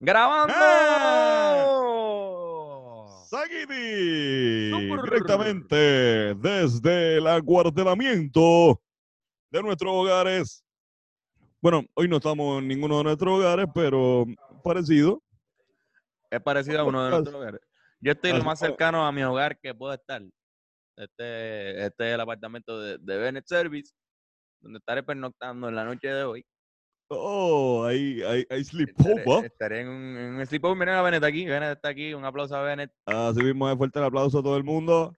¡Grabando! Sagiti, Super. directamente desde el acuartelamiento de nuestros hogares. Bueno, hoy no estamos en ninguno de nuestros hogares, pero parecido. Es parecido a uno de nuestros hogares. Yo estoy lo más cercano a mi hogar que puedo estar. Este, este es el apartamento de, de Bennett Service, donde estaré pernoctando en la noche de hoy. Oh, hay, hay, hay sleepover. estaré en un, en un sleepover. Miren a Bennett aquí. Bennett está aquí. Un aplauso a Bennett, Así mismo, es fuerte el aplauso a todo el mundo.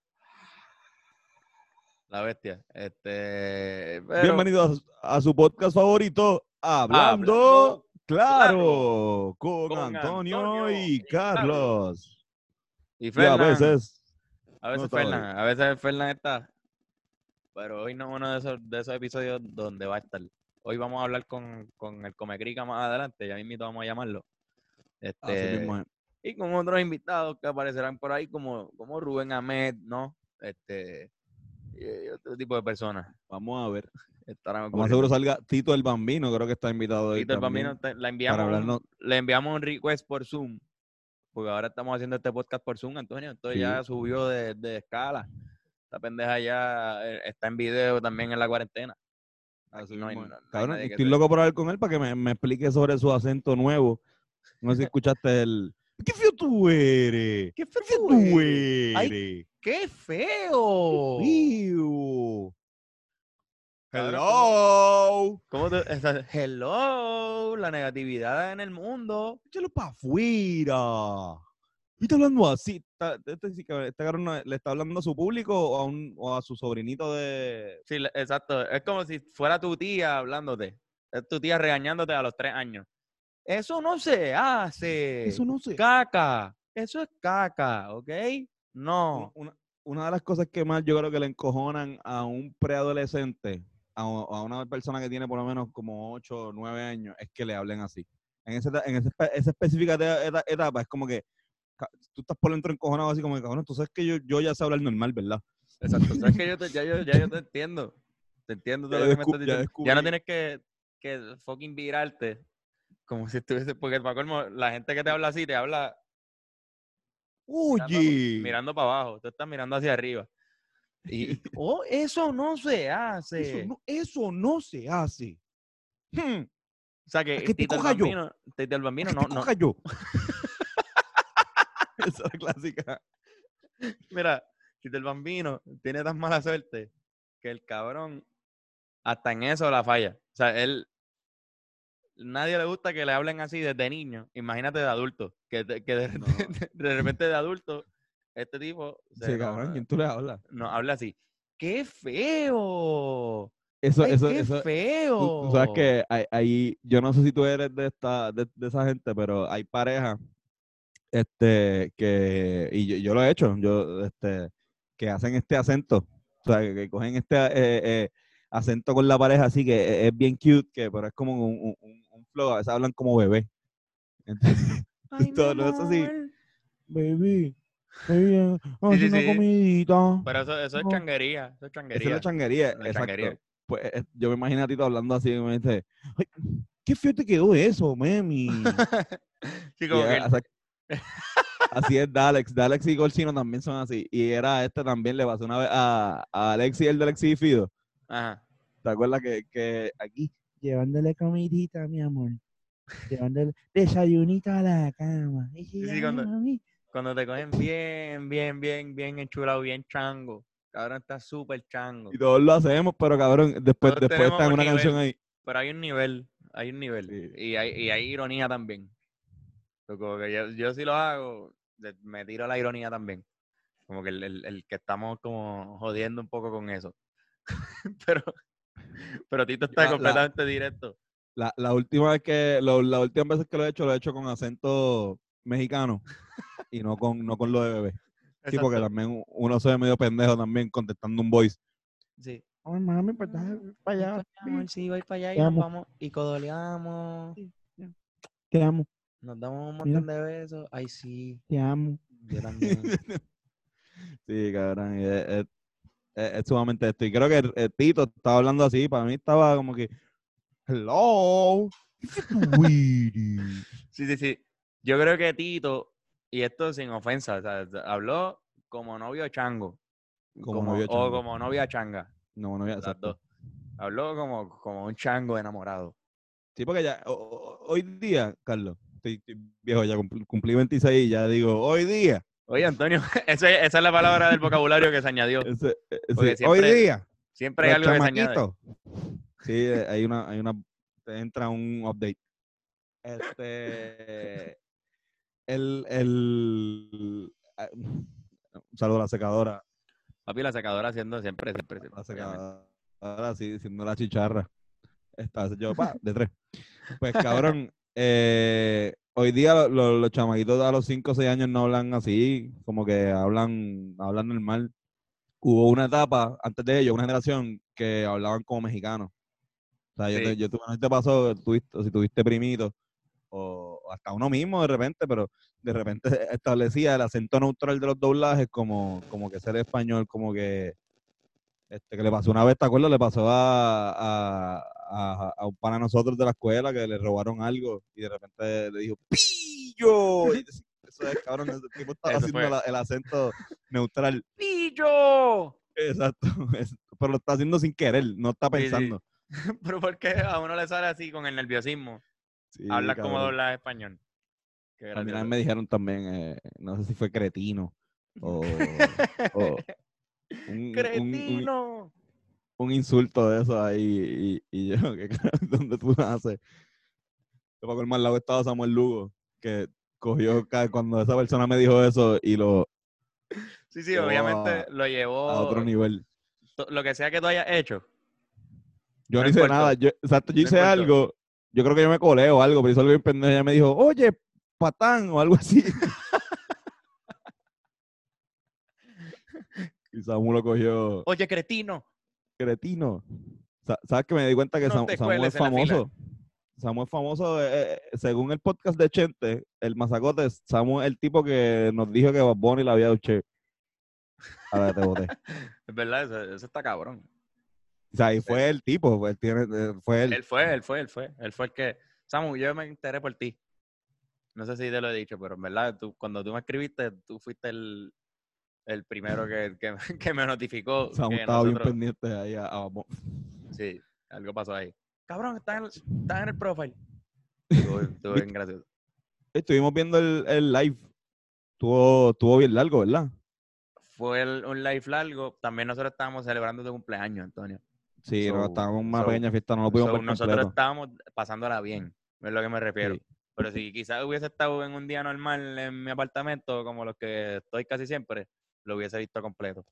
la bestia. Este, pero- Bienvenidos a, a su podcast favorito, Hablando, Hablando claro, con, con Antonio, Antonio y Carlos. Y Y a veces, A veces No Fernan, a veces Fernan está. Pero hoy no es uno de esos, de esos episodios donde va a estar. Hoy vamos a hablar con, con el Comecrica más adelante, ya mismo vamos a llamarlo. Este, mismo y con otros invitados que aparecerán por ahí, como, como Rubén Ahmed, ¿no? Este, y otro tipo de personas. Vamos a ver. Estarán más seguro salga Tito el Bambino, creo que está invitado Tito el Bambino, te- la para enviamos, un- hablarnos. le enviamos un request por Zoom, porque ahora estamos haciendo este podcast por Zoom, Antonio. Entonces ya subió de, de escala. Esta pendeja ya eh, está en video también en la cuarentena. Así no mismo no- no Cabrón, estoy loco por hablar con él para que me, me explique sobre su acento nuevo. No sé si escuchaste el... ¡Qué feo tú eres! ¡Qué ¡Qué feo tú eres! ¡Qué feo! ¡Feo! Cabrón, ¡Hello! ¿Cómo te, esa- hello, la negatividad en el mundo. Échalo para afuera. ¿Y está hablando así? Está- Este, sí que- este cabrón no- le está hablando a su público o a, un, o a su sobrinito de... Sí, exacto. Es como si fuera tu tía hablándote. Es tu tía regañándote a los tres años. Eso no se hace. Eso no sé. Caca. Eso es caca, ¿ok? No. Una, una de las cosas que más yo creo que le encojonan a un preadolescente, a, a una persona que tiene por lo menos como 8 o 9 años, es que le hablen así. En, ese, en ese esa específica eta- eta- etapa es como que tú estás por dentro encojonado así como que, cabrón, tú sabes que yo, yo ya sé hablar normal, ¿verdad? Exacto. ¿Sabes que yo te, ya, yo, ya yo te entiendo? Te entiendo todo Ya lo que me estás ya diciendo. Ya, no descubrí. tienes que, que fucking virarte. Como si estuviese. Porque para colmo, la gente que te habla así te habla Oye, mirando para abajo. Tú estás mirando hacia arriba. Y, oh, eso no se hace. eso, no, eso no se hace. Hmm, O sea que, ¿A qué te Tito el coja yo? Bambino, Tito el Bambino ¿a qué no, te no, coja yo? Esa es la clásica. Mira, Tito el Bambino tiene tan mala suerte que el cabrón hasta en eso la falla. O sea, él nadie le gusta que le hablen así desde niño. Imagínate de adulto, que, de- que de, No. repente, de repente de adulto este tipo se Sí, cabrón, ¿quién tú le hablas? nos habla así. ¡Qué feo! Eso, ¡Ay, eso, qué eso, feo! Tú, tú sabes que hay- yo no sé si tú eres de esta, de, de esa gente, pero hay parejas, este, que, y yo, yo lo he hecho, yo, este, que hacen este acento, o sea, que, que cogen este eh, eh, acento con la pareja así que e- es, bien cute, que, pero es como un, un, flow, a veces hablan como bebé. Entonces, Ay, todo eso así. amor. baby, baby, vamos Sí, a sí, una sí. comidita. Pero eso, eso es No. changuería. Eso es Esa es changuería. la changuería, la exacto. changuería. Pues eh, yo me imagino a Tito hablando así, y me dice, "Ay, qué feo te quedó eso, mami. Sí, como que era- o sea, así es Dalex. Dalex y Golcino también son así. Y era este también, le pasó una vez a, a Alexi, el de Alexi y Fido. Ajá. ¿Te acuerdas que, que aquí? llevándole comidita, mi amor. Llevándole desayunito a la cama. Y sí, ay, cuando- mami, Cuando te cogen bien, bien, bien, bien enchulado, bien chango. Cabrón, está súper chango. Y todos lo hacemos, pero cabrón, después, Todos después está en un una nivel. canción ahí. Pero hay un nivel, hay un nivel. Sí. Y, hay, y hay ironía también. So, Como que yo, yo sí lo hago, me tiro la ironía también. Como que el, el- el que estamos como jodiendo un poco con eso. pero, pero Tito está la- completamente directo. La, la última vez que, lo- la última vez que lo he hecho, lo he hecho con acento mexicano y no con, no con lo de bebé. Sí, porque también uno se ve medio pendejo también contestando un voice. Sí. ay, mami, pues para allá. Amor, sí, voy para allá y nos amo. vamos y codoleamos. Te amo, Nos damos un montón de besos. Ay, sí, te amo. yo también. Sí, cabrón. Es, es- es- es sumamente esto. Y creo que el, el Tito estaba hablando así. Para mí estaba como que, hello. ¿qué tú eres?" Sí, sí, sí. Yo creo que Tito, y esto sin ofensa, o sea, habló como novio chango. Como como- novio O chango. como novia changa. No, no voy a las exacto. Habló como, como un chango enamorado. Sí, porque ya, o- o- hoy día, Carlos, estoy, estoy viejo, ya cumpl- cumplí 26 y ya digo, hoy día. Oye, Antonio, ese- esa es la palabra del vocabulario que se añadió. ese- ese- Porque hoy día. Siempre hay algo que se añade. Sí, eh, hay una, hay una, te entra un update. Este, el, el, ah, un saludo a la secadora, Papi, la secadora haciendo siempre, siempre, siempre, la secadora, sí, diciendo la chicharra. Esta, yo, pa, de tres. Pues cabrón, eh, hoy día lo- lo- los chamaquitos a los 5 o 6 años no hablan así, como que hablan, hablan normal. Hubo una etapa antes de ello, una generación que hablaban como mexicanos. O sea, yo, te, yo tuve- no te pasó, tuviste, si tuviste primito, o, o hasta uno mismo de repente, pero de repente establecía el acento neutral de los doblajes como, como que ser español, como que este, que le pasó una vez, ¿te acuerdas? Le pasó a, a, a, a un pana de nosotros de la escuela que le robaron algo y de repente le dijo ¡Pillo! Y eso es, cabrón, ese tipo estaba Eso haciendo la- el acento neutral. ¡Pillo! Exacto. es- pero lo está haciendo sin querer, no está Sí, sí. pensando. Pero ¿por qué a uno le sale así con el nerviosismo? Sí, Habla como dobla español. Qué A mí me dijeron también, eh, no sé si fue cretino o, o un, un- un- ¡Cretino! Un insulto de eso ahí y, y yo, ¿qué carajo? ¿dónde tú naces? Para colmar lado estaba Samuel Lugo, que cogió cuando esa persona me dijo eso y lo Sí, sí, obviamente a- lo llevó. a otro nivel. Lo que sea que tú hayas hecho. Yo No no, hice importa. nada, yo, exacto, yo hice algo, yo creo que yo me colé o algo, pero hizo algo bien pendejo, ella me dijo, oye, patán o algo así. y Samuel lo cogió Oye, cretino. Cretino. Sa- ¿Sabes que me di cuenta que No Sam- Samuel es famoso? Samuel es famoso, eh, eh, según el podcast de Chente, el mazacote, Samuel es el tipo que nos dijo que Bad Bunny la había dado che. A ver, te boté. Es verdad, eso, eso está cabrón. O sea, y fue el tipo, tiene, eh, fue él. Él fue, él fue, él fue. Él fue el que. Samu, yo me enteré por ti. No sé si te lo he dicho, pero en verdad, tú, cuando tú me escribiste, tú fuiste el, el primero que, que, que me notificó. Samuel que estaba bien pendiente ahí a, a. Sí, algo pasó ahí. Cabrón, está en el, está en el profile. Estuvo, estuvo bien gracioso. Estuvimos viendo el, el live. Estuvo, estuvo bien largo, ¿verdad? Fue el- un live largo. También nosotros estábamos celebrando tu cumpleaños, Antonio. Sí, no, So- estábamos en una so- pequeña fiesta, no lo pudimos So, ver nosotros completo. estábamos pasándola bien, es lo que me refiero. Sí. Pero si quizás hubiese estado en un día normal en mi apartamento, como los que estoy casi siempre, lo hubiese visto completo.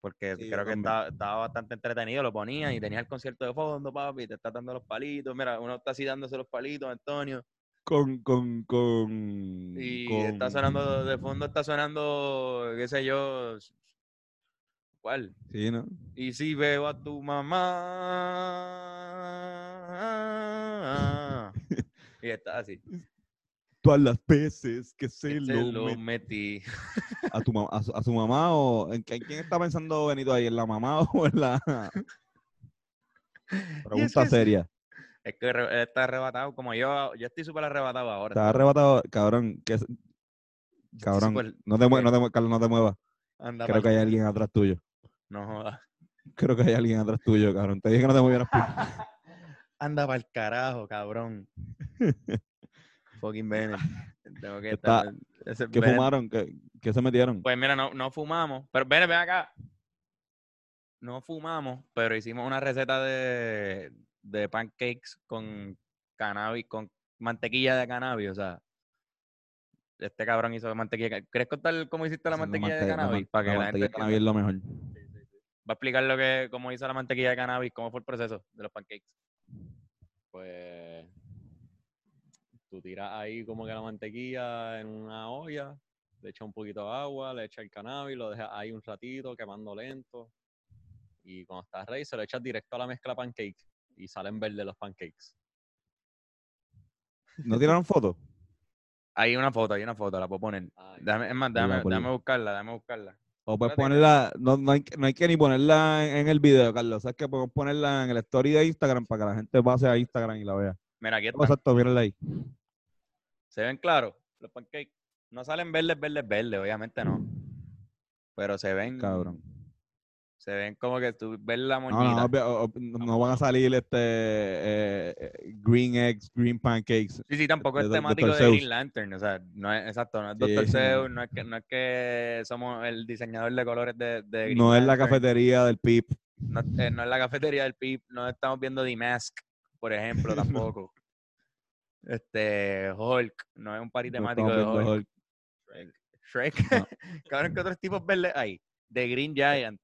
Porque Sí, creo que estaba, estaba bastante entretenido, lo ponía y tenía el concierto de fondo, papi, te está dando los palitos. Mira, uno está así dándose los palitos, Antonio. Con, con, con. Y con- está sonando, de fondo está sonando, qué sé yo, ¿cuál? Sí, ¿no? Y si veo a tu mamá. Y está así. Todas las veces que se lo, lo met- metí. a, tu, a, su, a su mamá o en, quién está pensando Benito ahí, en la mamá o en la pregunta que seria. Es que re- está arrebatado, como yo, yo estoy súper arrebatado ahora. Está arrebatado, cabrón, que cabrón, no te, mue- que- no te Carlos, no te muevas. Anda Creo que hay alguien atrás tuyo. No jodas. Creo que hay alguien atrás tuyo, cabrón. Te dije que no te movieras. Anda para el carajo, cabrón. Fucking Bennett. Tengo que Está- estar. ese ¿Qué Bennett- fumaron? ¿Qué, qué se metieron? Pues mira, no, no fumamos. Pero ven, ven acá. No fumamos, pero hicimos una receta de, de pancakes con cannabis, con mantequilla de cannabis. O sea, este cabrón hizo mantequilla. de ca- ¿Quieres contar cómo hiciste la mantequilla de mante- la cannabis? Para que la la, mantequilla gente de cannabis es lo mejor. entienda? Va a explicar lo que, cómo hizo la mantequilla de cannabis, cómo fue el proceso de los pancakes. Pues tú tiras ahí como que la mantequilla en una olla, le echas un poquito de agua, le echas el cannabis, lo dejas ahí un ratito quemando lento. Y cuando estás ready, se lo echas directo a la mezcla pancake y salen verdes los pancakes. ¿No tiraron fotos? Hay una foto, hay una foto, la puedo poner. Ay, Déjame, es más, déjame, buscarla, déjame buscarla. O puedes ponerla, no, no, hay, que- no hay que ni ponerla en, en el video, Carlos. ¿Sabes que podemos ponerla en el story de Instagram para que la gente pase a Instagram y la vea? Mira, aquí está. Exacto, mírala ahí. Se ven claros los pancakes. No salen verdes, verdes, verdes, obviamente no. Pero se ven. Cabrón. Se ven como que tú ves la No, moñita. no, obvio- o- o- no van a salir este eh, eh, green eggs, green pancakes. Sí, sí, tampoco de es temático de. Green Lantern, o sea, no es exacto, no es Sí, Dr. no. Zeus, no es que, no es que somos el diseñador de colores de, de Green No es la cafetería del PIP. no, eh, no es la cafetería del PIP, no estamos viendo The Mask, por ejemplo, tampoco. Este, Hulk, no es un party temático de Hulk. Hulk. Shrek, No. cabrón, ¿qué otros tipos verdes hay? The Green Giant.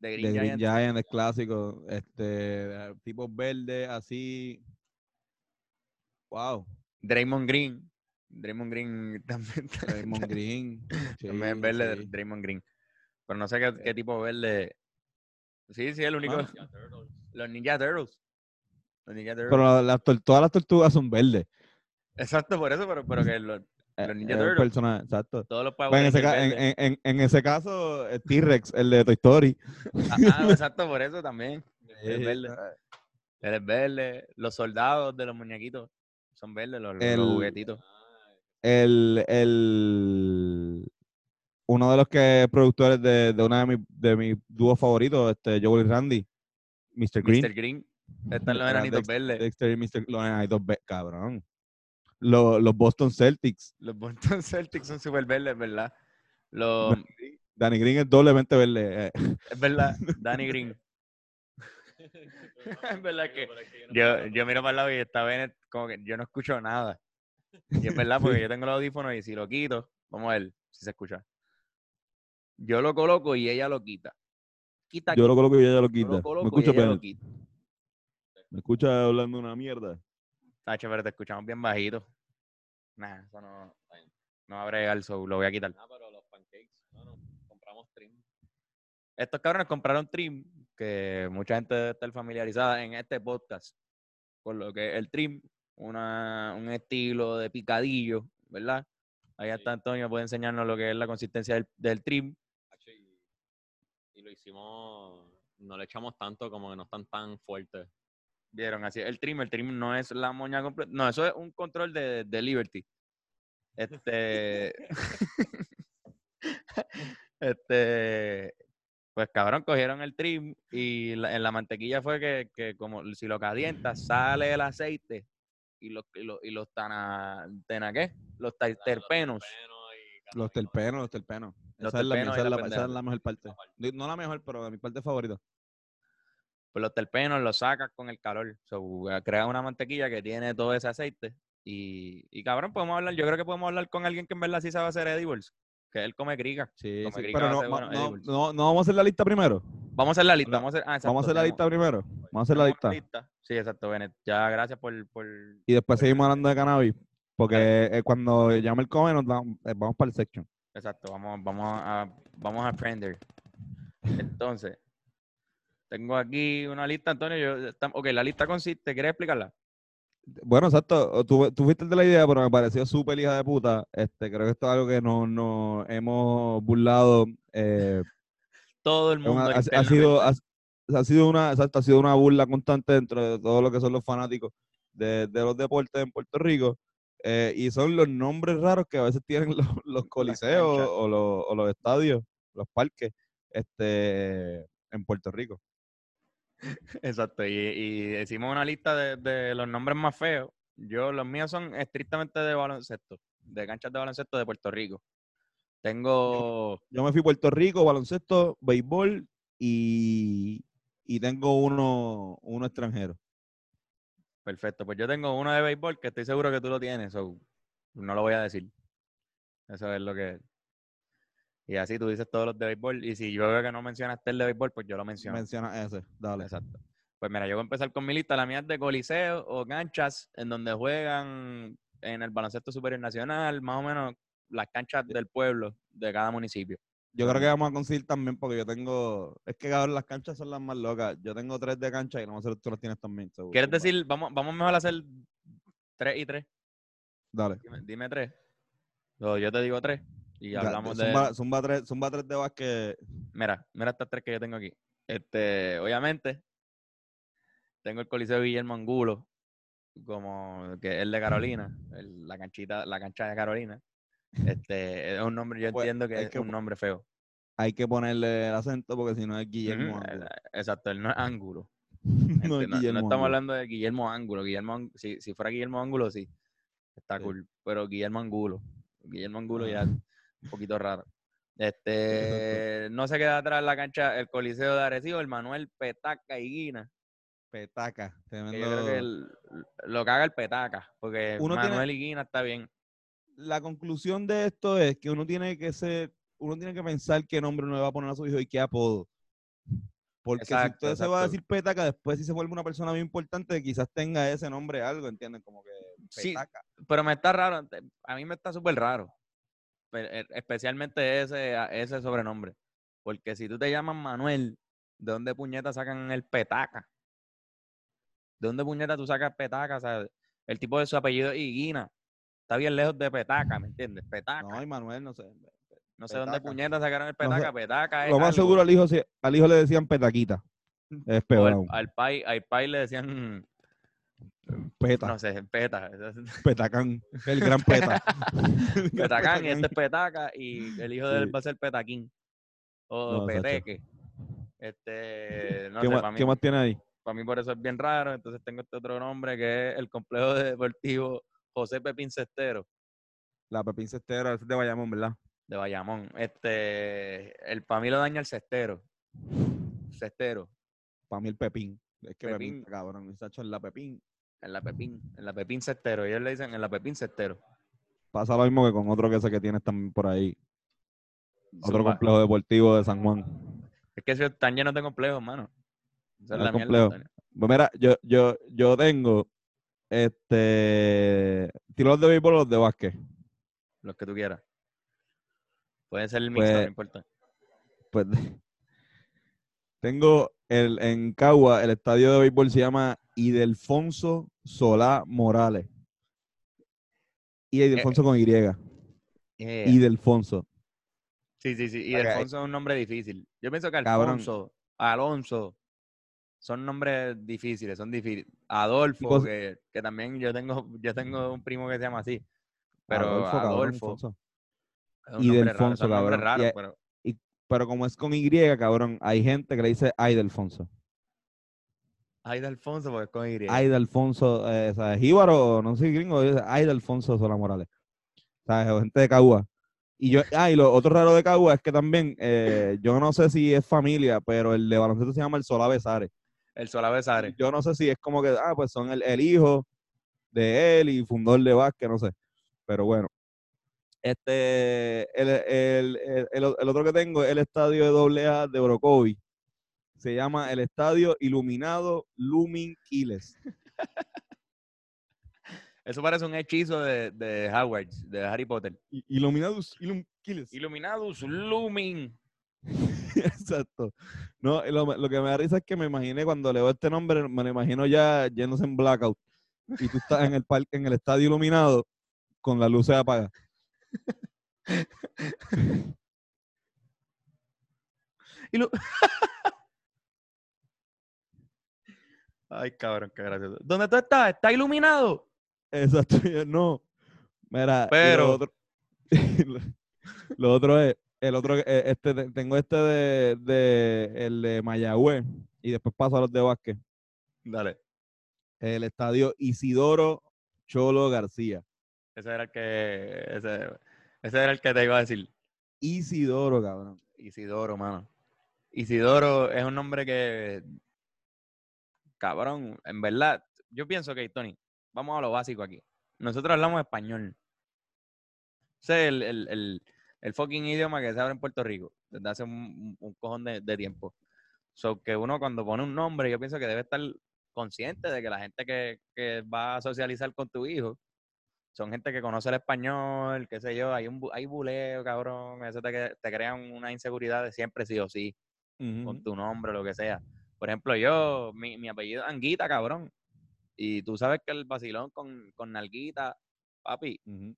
The Green, Giant. Giant es clásico. Este, tipos verdes, así. Wow. Draymond Green. Draymond Green también. Raymond Green. También verde, sí. Draymond Green. Pero no sé qué, qué tipo verde. Sí, sí, el único. Mano. Los Ninja Turtles. Pero la- todas las tortugas son verdes. Exacto, por eso, pero, pero que los, Eh, Los Ninja Turtles. exacto. todos los Power Bueno, en, ese en, en- en- caso, el T-Rex, el de Toy Story. Ah, ah, exacto, por eso también. Es verde. Él es verde. Los soldados de los muñequitos son verdes, los, El- juguetitos. El, el, uno de los que productores de, de una de mis de mis dúos favoritos, este, Joel y Randy, Mr. Green. Mr. Green. Están los enanitos verdes. Dexter y Mr. Los enanitos ve- cabrón. Los, los Boston Celtics. Los Boston Celtics son súper verdes, ¿verdad? Los, Danny Green es doblemente verde. eh. es verdad, Danny Green. es verdad que yo, yo miro para el lado y está Bennett como que yo no escucho nada. Y es verdad, porque yo tengo los audífonos y si lo quito, vamos a ver si se escucha. Yo lo coloco y ella lo quita. Quita, Yo lo coloco y ella lo yo quita. lo Me coloco y ella lo quita. Me escucha hablando una mierda. Tacho, pero te escuchamos bien bajito. Nah, eso no, no va a bregar, so lo voy a quitar. Ah, pero los pancakes, no, no, compramos trim. Estos cabrones compraron trim, que mucha gente debe estar familiarizada en este podcast, con lo que el trim, una, un estilo de picadillo, ¿verdad? Ahí Sí. está Antonio, puede enseñarnos lo que es la consistencia del, del trim. Y lo hicimos, no le echamos tanto como que no están tan fuertes. Vieron, así el trim, el trim no es la moña completa, no, eso es un control de, de Liberty. Este, este, pues cabrón, cogieron el trim y la- en la mantequilla fue que, que como si lo calientas, sale el aceite y los, y los, y los tana, tena, ¿qué? Los ta- terpenos. Los terpenos, los terpenos. Los esa, es la, terpenos esa es la la- esa pendeja. es la mejor parte. No la mejor, pero mi parte favorita. Pues los terpenos los sacas con el calor. So, eh, creas una mantequilla que tiene todo ese aceite. Y, y cabrón, podemos hablar, yo creo que podemos hablar con alguien que en verdad sí sabe hacer edibles. Que él come griga. Sí, Como sí, Grica pero no, hace buenos no, no, no vamos a hacer la lista primero. Vamos a hacer la lista. La- Vamos a hacer, ah, vamos a hacer la tenemos- lista primero. Vamos a hacer la tenemos lista. Sí, exacto, Bennett. Ya, gracias por... por... Y después seguimos hablando de cannabis. Porque eh, cuando llame el come, nos damos- eh, vamos para el section. Exacto, vamos, vamos a vamos a aprender. Entonces, tengo aquí una lista, Antonio. Yo, ok, la lista consiste, ¿quieres explicarla? Bueno, exacto. Tú, tú fuiste el de la idea, pero me pareció súper hija de puta. Este, creo que esto es algo que nos no hemos burlado. eh, Todo el mundo. ha, ha sido, ha, ha sido una, exacto, ha sido una burla constante dentro de todo lo que son los fanáticos de, de los deportes en Puerto Rico. eh, y son los nombres raros que a veces tienen los, los coliseos o los, o los estadios, los parques, este, en Puerto Rico. Exacto, y, y decimos una lista de, de los nombres más feos. Yo, los míos son estrictamente de baloncesto, de canchas de baloncesto de Puerto Rico. Tengo, Yo me fui a Puerto Rico, baloncesto, béisbol y, y tengo uno, uno extranjero. perfecto, pues yo tengo uno de béisbol que estoy seguro que tú lo tienes, so no lo voy a decir. Eso es lo que... Y así tú dices todos los de béisbol, y si yo veo que no mencionaste el de béisbol, pues yo lo menciono. Menciona ese, dale. Exacto. Pues mira, yo voy a empezar con mi lista. La mía es de coliseo o canchas en donde juegan en el baloncesto superior nacional, más o menos las canchas del pueblo de cada municipio. Yo creo que vamos a conseguir también porque yo tengo, es que cabrón, las canchas son las más locas. Yo tengo tres de cancha y no sé si tú las tienes también. so, ¿Quieres decir, vamos, vamos mejor a hacer tres y tres? Dale. Dime, dime tres. O yo te digo tres y Ya, hablamos de... zumba, tres, zumba tres de básquet. Mira, mira estas tres que yo tengo aquí. Este, obviamente, tengo el Coliseo Guillermo Angulo como que es de Carolina, el- la canchita, la cancha de Carolina. Este, es un nombre, yo Pues, entiendo que es que un nombre feo. Hay que ponerle el acento porque si no es Guillermo. Ujú, Ángulo. eh, Exacto, él no es ángulo. no Este, es no, no Guillermo. estamos hablando de Guillermo Ángulo. Guillermo, si, si fuera Guillermo Ángulo, sí. Está Sí. cool. Pero Guillermo Angulo. Guillermo Angulo ya Ah. es un poquito raro. Este, no se queda atrás la cancha el Coliseo de Arecibo, el Manuel Petaca y Guina. Petaca. Que yo tremendo- creo que el- lo caga el Petaca, porque Uno tiene- Manuel y Guina está bien. La conclusión de esto es que uno tiene que ser, uno tiene que pensar qué nombre uno le va a poner a su hijo y qué apodo. Porque Exacto, si usted se va a decir petaca, después si se vuelve una persona muy importante, quizás tenga ese nombre algo, ¿entienden? Como que Sí, petaca. Pero me está raro, a mí me está súper raro. E- Especialmente ese, ese sobrenombre. Porque si tú te llamas Manuel, ¿de dónde puñeta sacan el petaca? ¿De dónde puñeta tú sacas petaca? O sea, el tipo de su apellido es Higuina. Está bien lejos de petaca, ¿me entiendes? Petaca. No, y Manuel, no sé. no sé dónde puñeta sacaron el No sé. petaca. Petaca es Lo más algo. seguro al hijo, al hijo le decían petaquita. Es peor al, al pai, al pai le decían, Peta, no sé, peta. petacán. El gran peta. Petacán y este es Petaca y el hijo de él va a ser Petaquín o No. Peteque. Este, no ¿Qué, sé, más, para mí, qué más tiene ahí? pa' mí por eso es bien raro. Entonces tengo este otro nombre que es el complejo deportivo José Pepín Cestero La Pepín Cestero, es de Bayamón, ¿verdad? de Bayamón. Este, el para mí lo daña el Cestero. Cestero, Para mí el Pepín. Es que Pepín, Pepín. cabrón. Ese hecho en la Pepín. En la Pepín, en la Pepín Cestero. Ellos le dicen en la Pepín Cestero. Pasa lo mismo que con otro que sé que tienes también por ahí. Otro Zumba. complejo deportivo de San Juan. Es que están llenos de complejos, mano. Esa es Ah, la mierda, complejo. Antonio. Pues mira, yo, yo, yo tengo este tiros de béisbol o los de básquet. Los que tú quieras. Puede ser el mixto, Pues, no importa. Pues tengo el, en Cagua, el estadio de béisbol se llama Idelfonso Solá Morales. Y Idelfonso con Y. Idelfonso. Sí, sí, sí. Y es un nombre difícil. Yo pienso que Cabrón. Alfonso, Alonso, son nombres difíciles, son difíciles. Adolfo, que, que también yo tengo, yo tengo un primo que se llama así. Pero Adolfo, Adolfo, cabrón, Alfonso. es un Y nombre Delfonso, raro, cabrón. Y raros, a- pero Pero como es con Y, cabrón, hay gente que le dice Idelfonso. hay de Alfonso porque es con Y. Aida Alfonso, eh, ¿sabes? Jíbaro, no sé gringo, Aida Alfonso Sola Morales. ¿Sabes? Gente de Cagua. Y yo, ah, y lo otro raro de Cagua es que también, eh, yo no sé si es familia, pero el de baloncesto se llama el Solá Besares. El Solavesares. Yo no sé si es como que, ah, pues son el, el hijo de él y fundador de básquet, no sé. Pero bueno. Este, el, el, el, el- el otro que tengo es el estadio de AA de Orocovi. Se llama el Estadio Iluminado Lumin Quiles. Eso parece un hechizo de, de Howard, de Harry Potter. I- Iluminados Ilum Quiles. Iluminados Lumin. Exacto. No, lo, lo que me da risa es que me imaginé cuando leo este nombre, me lo imagino ya yéndose en blackout. Y tú estás en el parque, en el estadio iluminado con las luces apagadas. Ilu- Ay, cabrón, qué gracioso. ¿Dónde tú estás? ¿Está iluminado? Exacto, no. Mira, Pero- lo otro, lo, lo otro es, el otro, eh, este, te- tengo este de, de, el de Mayagüez, y después paso a los de básquet. Dale. El estadio Isidoro Cholo García. Ese era el que. Ese, ese era el que te iba a decir. Isidoro, cabrón. Isidoro, mano. Isidoro es un nombre que. Cabrón, en verdad, yo pienso que, Tony, vamos a lo básico aquí. Nosotros hablamos español. Ese es el, el, el, el fucking idioma que se habla en Puerto Rico desde hace un, un- cojón de, de tiempo. So que uno cuando pone un nombre, yo pienso que debe estar consciente de que la gente que, que va a socializar con tu hijo son gente que conoce el español, qué sé yo, hay un hay buleo, cabrón, eso te, te crean una inseguridad de siempre sí o sí, con tu nombre, lo que sea. Por ejemplo, yo, mi, mi apellido es Anguita, cabrón. Y tú sabes que el vacilón con, con Nalguita, papi, Ujú.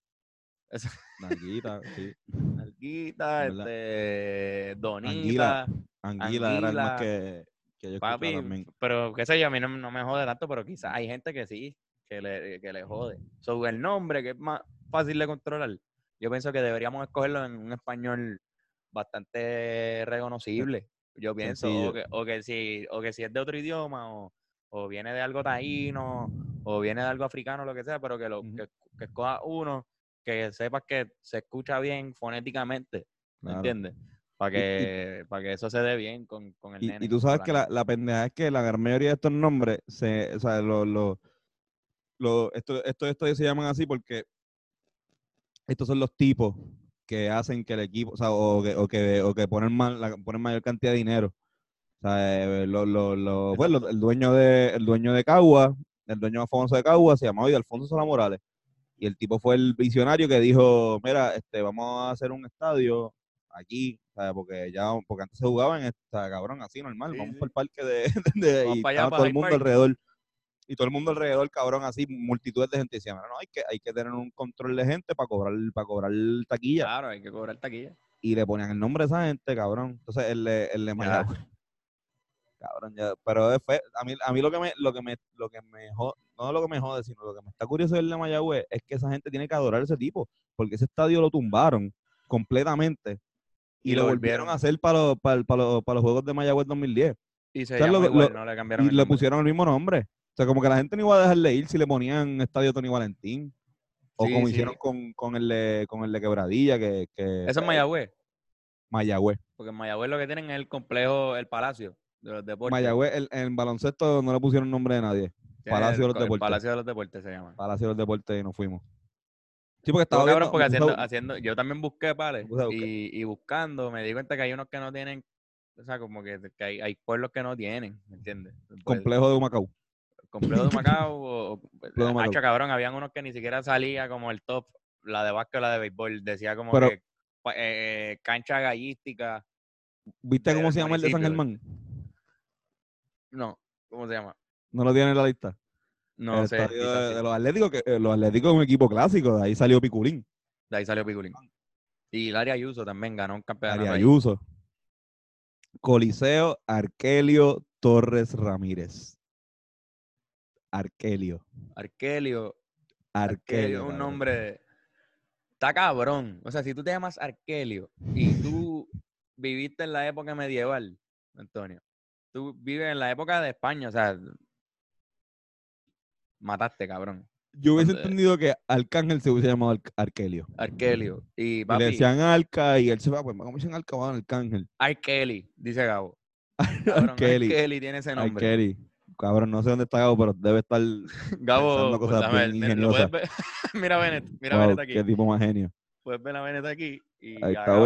Eso- Nalguita, sí. Nalguita, este, Donita, Anguila, era el más Anguila. que, que yo papi, también. pero qué sé yo, a mí no, no me jode tanto, pero quizás hay gente que sí, que le, que le jode. Sobre el nombre, que es más fácil de controlar, yo pienso que deberíamos escogerlo en un español bastante reconocible. Yo pienso, o que, o que si, o que si es de otro idioma, o, o viene de algo taíno, o viene de algo africano, lo que sea, pero que lo que, que escoja uno que sepas que se escucha bien fonéticamente, ¿me Claro. entiendes? Para que, para que eso se dé bien con, con el Y, nene. y tú sabes que la, la pendeja es que la gran mayoría de estos nombres, se, o sea, lo, lo, lo- esto- estos estadios se llaman así porque estos son los tipos que hacen que el equipo, o sea, o que, o que, o que ponen, mal, la- ponen mayor cantidad de dinero. O sea, eh, lo- lo- lo- pues, el dueño de el dueño de Cagua, el dueño famoso de Cagua se llamaba Alfonso Sola Morales. Y el tipo fue el visionario que dijo, mira, este, vamos a hacer un estadio aquí, ¿sabes? porque ya, porque antes se jugaba en esta cabrón, así normal, Sí, vamos sí. por el parque de, y allá, todo el mundo Park. alrededor. Y todo el mundo alrededor, cabrón, así, multitudes de gente decía, "Mira, no, hay que, hay que tener un control de gente para cobrar, para cobrar taquilla. Claro, hay que cobrar taquilla. Y le ponían el nombre de esa gente, cabrón. Entonces, el, de- el de Mayagüez. Cabrón, ya. Pero fe- a mí, a mí lo que me, lo que me, lo que me jode, no lo que me jode, sino lo que me está curioso del de Mayagüez es que esa gente tiene que adorar a ese tipo, porque ese estadio lo tumbaron completamente y, Y lo lo volvieron volvieron. a hacer para los, para, para los, para los Juegos de Mayagüez 2010. Y se O sea, llama lo- igual, lo- no le cambiaron Y el le nombre. pusieron el mismo nombre. O sea, como que la gente no iba a dejar de ir si le ponían Estadio Tony Valentín. O Sí, como sí. hicieron con, con, el de, con el de Quebradilla, que, que Eso es Mayagüez, Mayagüez. porque en Mayagüez lo que tienen es el complejo, el palacio de los deportes. Mayagüez, el- en baloncesto no le pusieron nombre de nadie. Palacio de el los el Deportes. Palacio de los Deportes se llama. Palacio de los Deportes y nos fuimos. Sí, porque estaba cabrón viendo- porque haciendo, haciendo, yo también busqué, buscar. Y, y buscando me di cuenta que hay unos que no tienen, o sea, como que, que hay, hay pueblos que no tienen, ¿me entiendes? Complejo de Humacao. Complejo de Macao, o, de hacho, cabrón, habían unos que ni siquiera salía como el top, la de básquet o la de béisbol, decía como Pero- que pa- eh, cancha gallística, ¿Viste cómo se llama el de San. Germán? no, ¿cómo se llama? No lo tiene en la lista. No el sé, de, los Atléticos, que eh, los Atléticos es un equipo clásico, de ahí salió Piculín, de ahí salió Piculín. Y Larry Ayuso también ganó un campeonato. Ahí. Ayuso. Coliseo Arkelio Torres Ramírez. Arkelio. Arkelio, Arkelio un nombre. Está cabrón. O sea, si tú te llamas Arkelio y tú viviste en la época medieval, Antonio, tú vives en la época de España, o sea, mataste, cabrón. Yo hubiese entendido que Arcángel se hubiese llamado Arc- Arkelio. Arkelio. Y Y le decían Arca y él se va, pues como dicen Arca, van Arcángel. Arkeli, dice Gabo. Cabrón, Arkeli. Arkeli tiene ese nombre. Arkeli. Cabrón, no sé dónde está Gabo, pero debe estar. Gabo, pensando pues, cosas ver, bien mira, lo puedes ingeniosas. ver. mira Bennett, mira Wow, Bennett aquí. qué tipo más genio. Puedes ver a Bennett aquí. Y Ahí está.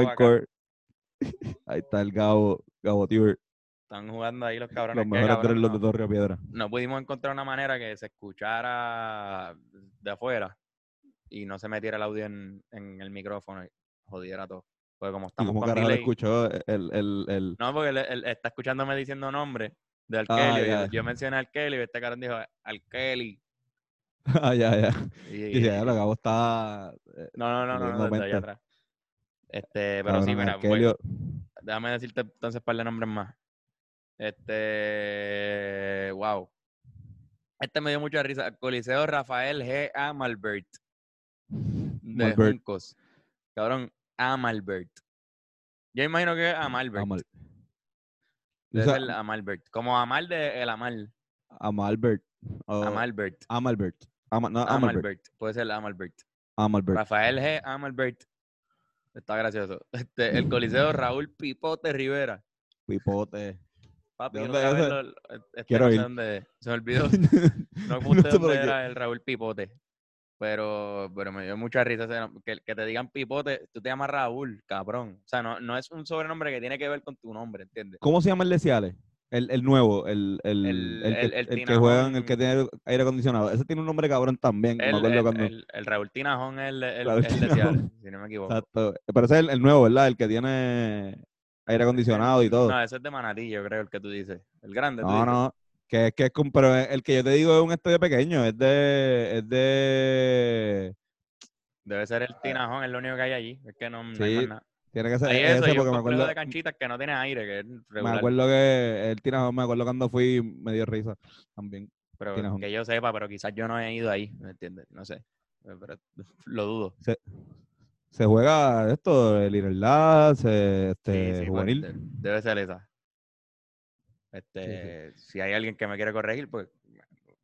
Ahí está el Gabo, Gabo Tiber, Están jugando ahí los cabrones. los mejores cabrón, tres los no- de Torre Piedra. no pudimos encontrar una manera que se escuchara de afuera y no se metiera el audio en, en el micrófono y jodiera todo. Porque como ¿Y estamos cómo con lo delay, escuchó el, el, el, no, porque él, él está escuchándome diciendo nombre de Ah, Arkelio. y ya. yo, yo mencioné a Arkelio y este cabrón dijo Arkeli. Ah, ya, ya. Y, ya, lo Gabo está. eh, no, no, no, no, no, desde allá atrás. Este, pero sí, cabrón, mira, pues, Arkelio. déjame decirte entonces un par de nombres más. Este, wow. Este me dio mucha risa. Coliseo Rafael G. Amalbert. De Malbert. Juncos. Cabrón, Amalbert. Yo imagino que es Amalbert. Amal. Debe O sea, ser Amalbert. Como Amal de el Amal. Amalbert. o Amalbert. Amalbert. Ama- no, Amalbert. Amalbert. Puede ser Amalbert. Amalbert. Rafael G. Amalbert. Está gracioso. Este, el Coliseo Raúl Pipote Rivera. Pipote. Papi, ¿De yo dónde no es sabía ese? lo- este, Quiero no sé ir. dónde es. Se me olvidó. No No dónde era el Raúl Pipote. Pero, pero me dio mucha risa ese nom- que, que te digan Pipote, tú te llamas Raúl, cabrón. O sea, no, no es un sobrenombre que tiene que ver con tu nombre, ¿entiendes? ¿Cómo se llama el de Ciales? El, el nuevo, el, el, El- el, que, que juegan, el que tiene aire acondicionado. Ese tiene un nombre cabrón también. El, me cuando. Raúl Tinajón es el, el, de si no me equivoco. Exacto. Pero ese es el, el nuevo, ¿verdad? El que tiene aire acondicionado y todo. No, ese es de Manatí, yo creo, el que tú dices. El grande. tú No, dices. no. Que es que es con- pero el que yo te digo es un estadio pequeño, es de, es de Debe ser el Tinajón, es lo único que hay allí. Es que no, no hay más nada. tiene que ser Hay ese eso porque me acuerdo, de canchitas que no tiene aire, que es me acuerdo que el Tinajón, me acuerdo cuando fui, me dio risa también. Pero que yo sepa, pero quizás yo no he ido ahí, ¿me entiendes? No sé. Pero lo dudo. Se juega esto, el Irlanda, este, Sí, sí, pues, juvenil. de- debe ser esa. Este, si hay alguien que me quiere corregir, pues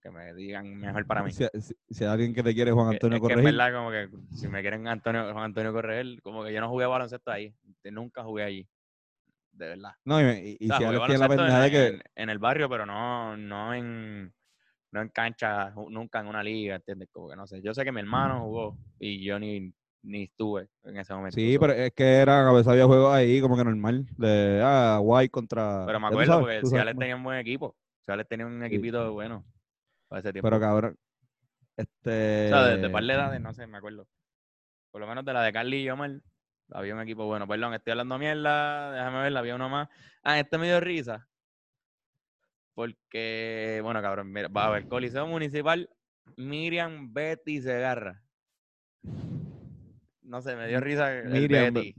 que me digan mejor para mí. Si, si- si hay alguien que te quiere Juan Que- Antonio es que corregir, verdad, como que si me quieren Antonio, Juan Antonio corregir, como que yo no jugué baloncesto ahí. de- Nunca jugué allí. De verdad. no, y, y- O sea, si jugué tiene la baloncesto en, pendeja de que en- en el barrio, pero no, no en no en cancha, nunca en una liga, ¿entiendes? Como que no sé. Yo sé que mi hermano jugó y yo ni, ni estuve en ese momento. Sí, pero es que era, a veces había juegos ahí como que normal, de ah, Guay contra... Pero me acuerdo sabes, porque tú si sabes Alex cómo es. tenía un buen equipo. Si Alex tenía un equipito bueno para ese tiempo. Pero cabrón, este... o sea, de, de par de edades, no sé, me acuerdo. Por lo menos de la de Carly y Omar, había un equipo bueno. Perdón, estoy hablando mierda, déjame ver, había uno más. Ah, este me dio risa. Porque, bueno, cabrón, mira, va a ver, Coliseo Municipal, Miriam Betty Segarra. No sé, me dio risa el Miriam Betty.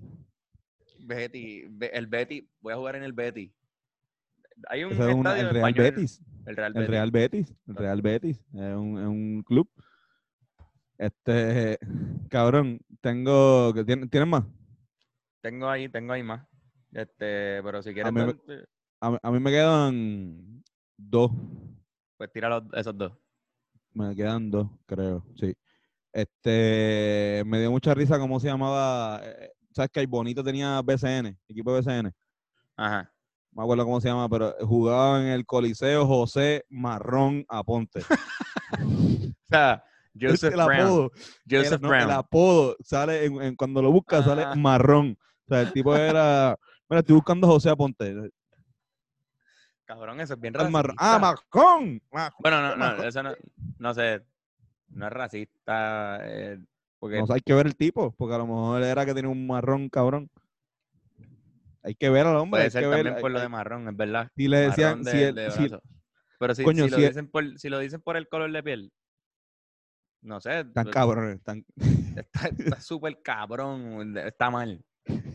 Betty, Be- el Betty, voy a jugar en el Betty. Hay un es estadio el Real Betis, El Real el Betis. Real Betis, el Real Betis, es un, es un club. Este, cabrón, tengo, que ¿tien- ¿tienes más? Tengo ahí, tengo ahí más. Este, pero si quieres, mí me- A, mí- a mí me quedan dos, pues tira los- esos dos. me quedan dos, creo, sí. Este, me dio mucha risa cómo se llamaba, eh, sabes que el Bonito tenía BCN, equipo de BCN. Ajá. no me acuerdo cómo se llama, pero jugaba en el Coliseo José Marrón Aponte. O sea, Joseph el Brown. apodo, Joseph no, Brown. el apodo sale en, en- cuando lo buscas Ah. sale Marrón. O sea, el tipo era, mira, estoy buscando a José Aponte. Cabrón, eso es bien El racista. Ah, Marrón. Ma- Bueno, no, no, eso no, no sé. No es racista. eh, porque No hay que ver el tipo, porque a lo mejor era que tenía un marrón cabrón. Hay que ver al hombre. puede hay ser que ver, también hay- por lo de marrón, es verdad. Si le decían, si, de si-. Pero si, Coño, si lo dicen por, si lo dicen por el color de piel, no sé. tan cabrones, tan, Está súper cabrón, está mal.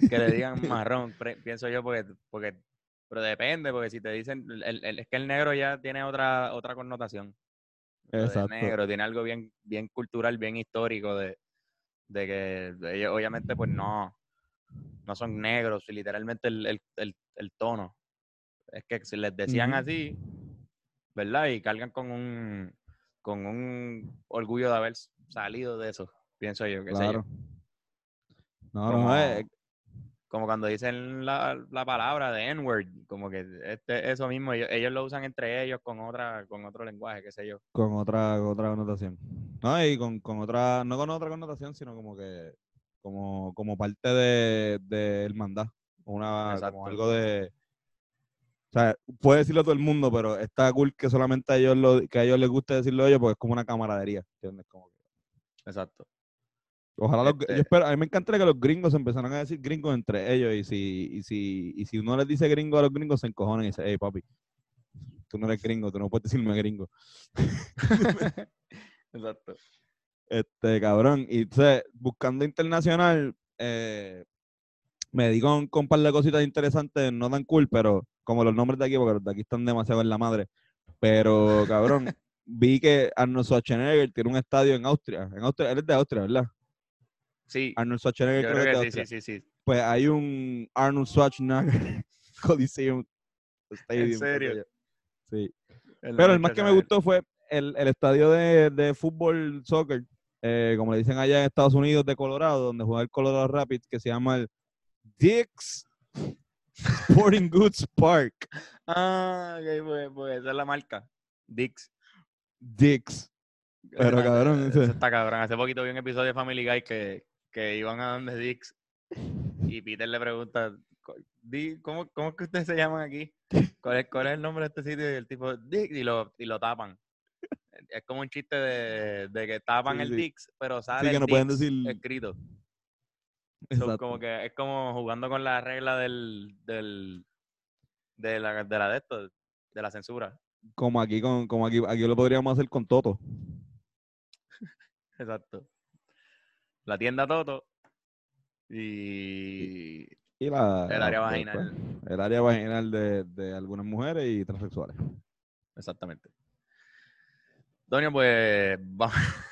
Que le digan marrón, pienso yo, porque, porque, pero depende, porque si te dicen, el- el- es que el negro ya tiene otra, otra connotación. De Exacto. negro, tiene algo bien, bien cultural, bien histórico de, de que ellos obviamente pues no, no son negros, literalmente el, el, el, el tono. Es que si les decían así, ¿verdad? Y cargan con un, con un orgullo de haber salido de eso, pienso yo, qué sé yo. claro. No, Como, no, eh, como cuando dicen la, la palabra de N-word, como que este, eso mismo, ellos, ellos lo usan entre ellos con otra, con otro lenguaje, qué sé yo. con otra, con otra connotación. No, y con, con otra, no con otra connotación, sino como que, como, como parte de, de hermandad. Una, Exacto. como algo de. O sea, puede decirlo todo el mundo, pero está cool que solamente a ellos lo, que a ellos les guste decirlo a ellos, porque es como una camaradería, ¿entiendes? Como que- Exacto. Ojalá los, Este- yo espero, a mí me encantaría que los gringos empezaran a decir gringos entre ellos, y si, y si, y si uno les dice gringo a los gringos, se encojonan y dicen, hey papi, tú no eres gringo, tú no puedes decirme gringo. Exacto. Este, cabrón. Y entonces, buscando internacional, eh, me di con, con un par de cositas interesantes, no tan cool, pero como los nombres de aquí, porque los de aquí están demasiado en la madre. Pero, cabrón, vi que Arnold Schwarzenegger tiene un estadio en Austria. En Austria, él es de Austria, ¿verdad? Sí, Arnold Schwarzenegger creo creo que que sí, sí, sí, sí. Pues hay un Arnold Schwarzenegger Coliseum Stadium. sé serio? Sí. El Pero el más que me gustó fue el, el estadio de, de fútbol, soccer, eh, como le dicen allá en Estados Unidos, de Colorado, donde juega el Colorado Rapids, que se llama el Dix Sporting Goods Park. Ah, ok, pues, pues esa es la marca. Dix. Dix. Pero, cabrón, Eso está cabrón. Hace poquito vi un episodio de Family Guy que, que iban a donde Dix y Peter le pregunta, "Co- Di- ¿cómo, ¿cómo es que ustedes se llaman aquí? ¿Cuál es, cuál es el nombre de este sitio? Y el tipo, Dix, y lo, y lo tapan. Es como un chiste de, de que tapan Sí, el sí. Dix, pero sale que el no pueden Dix decir- escrito. So, como que es como jugando con la regla del, del de la de la de esto, de la censura. Como aquí, con, como aquí, aquí lo podríamos hacer con Toto. Exacto. La tienda Toto y Y la, el área la- vaginal. pues, el área vaginal de, de algunas mujeres y transexuales. Exactamente. Antonio, pues va-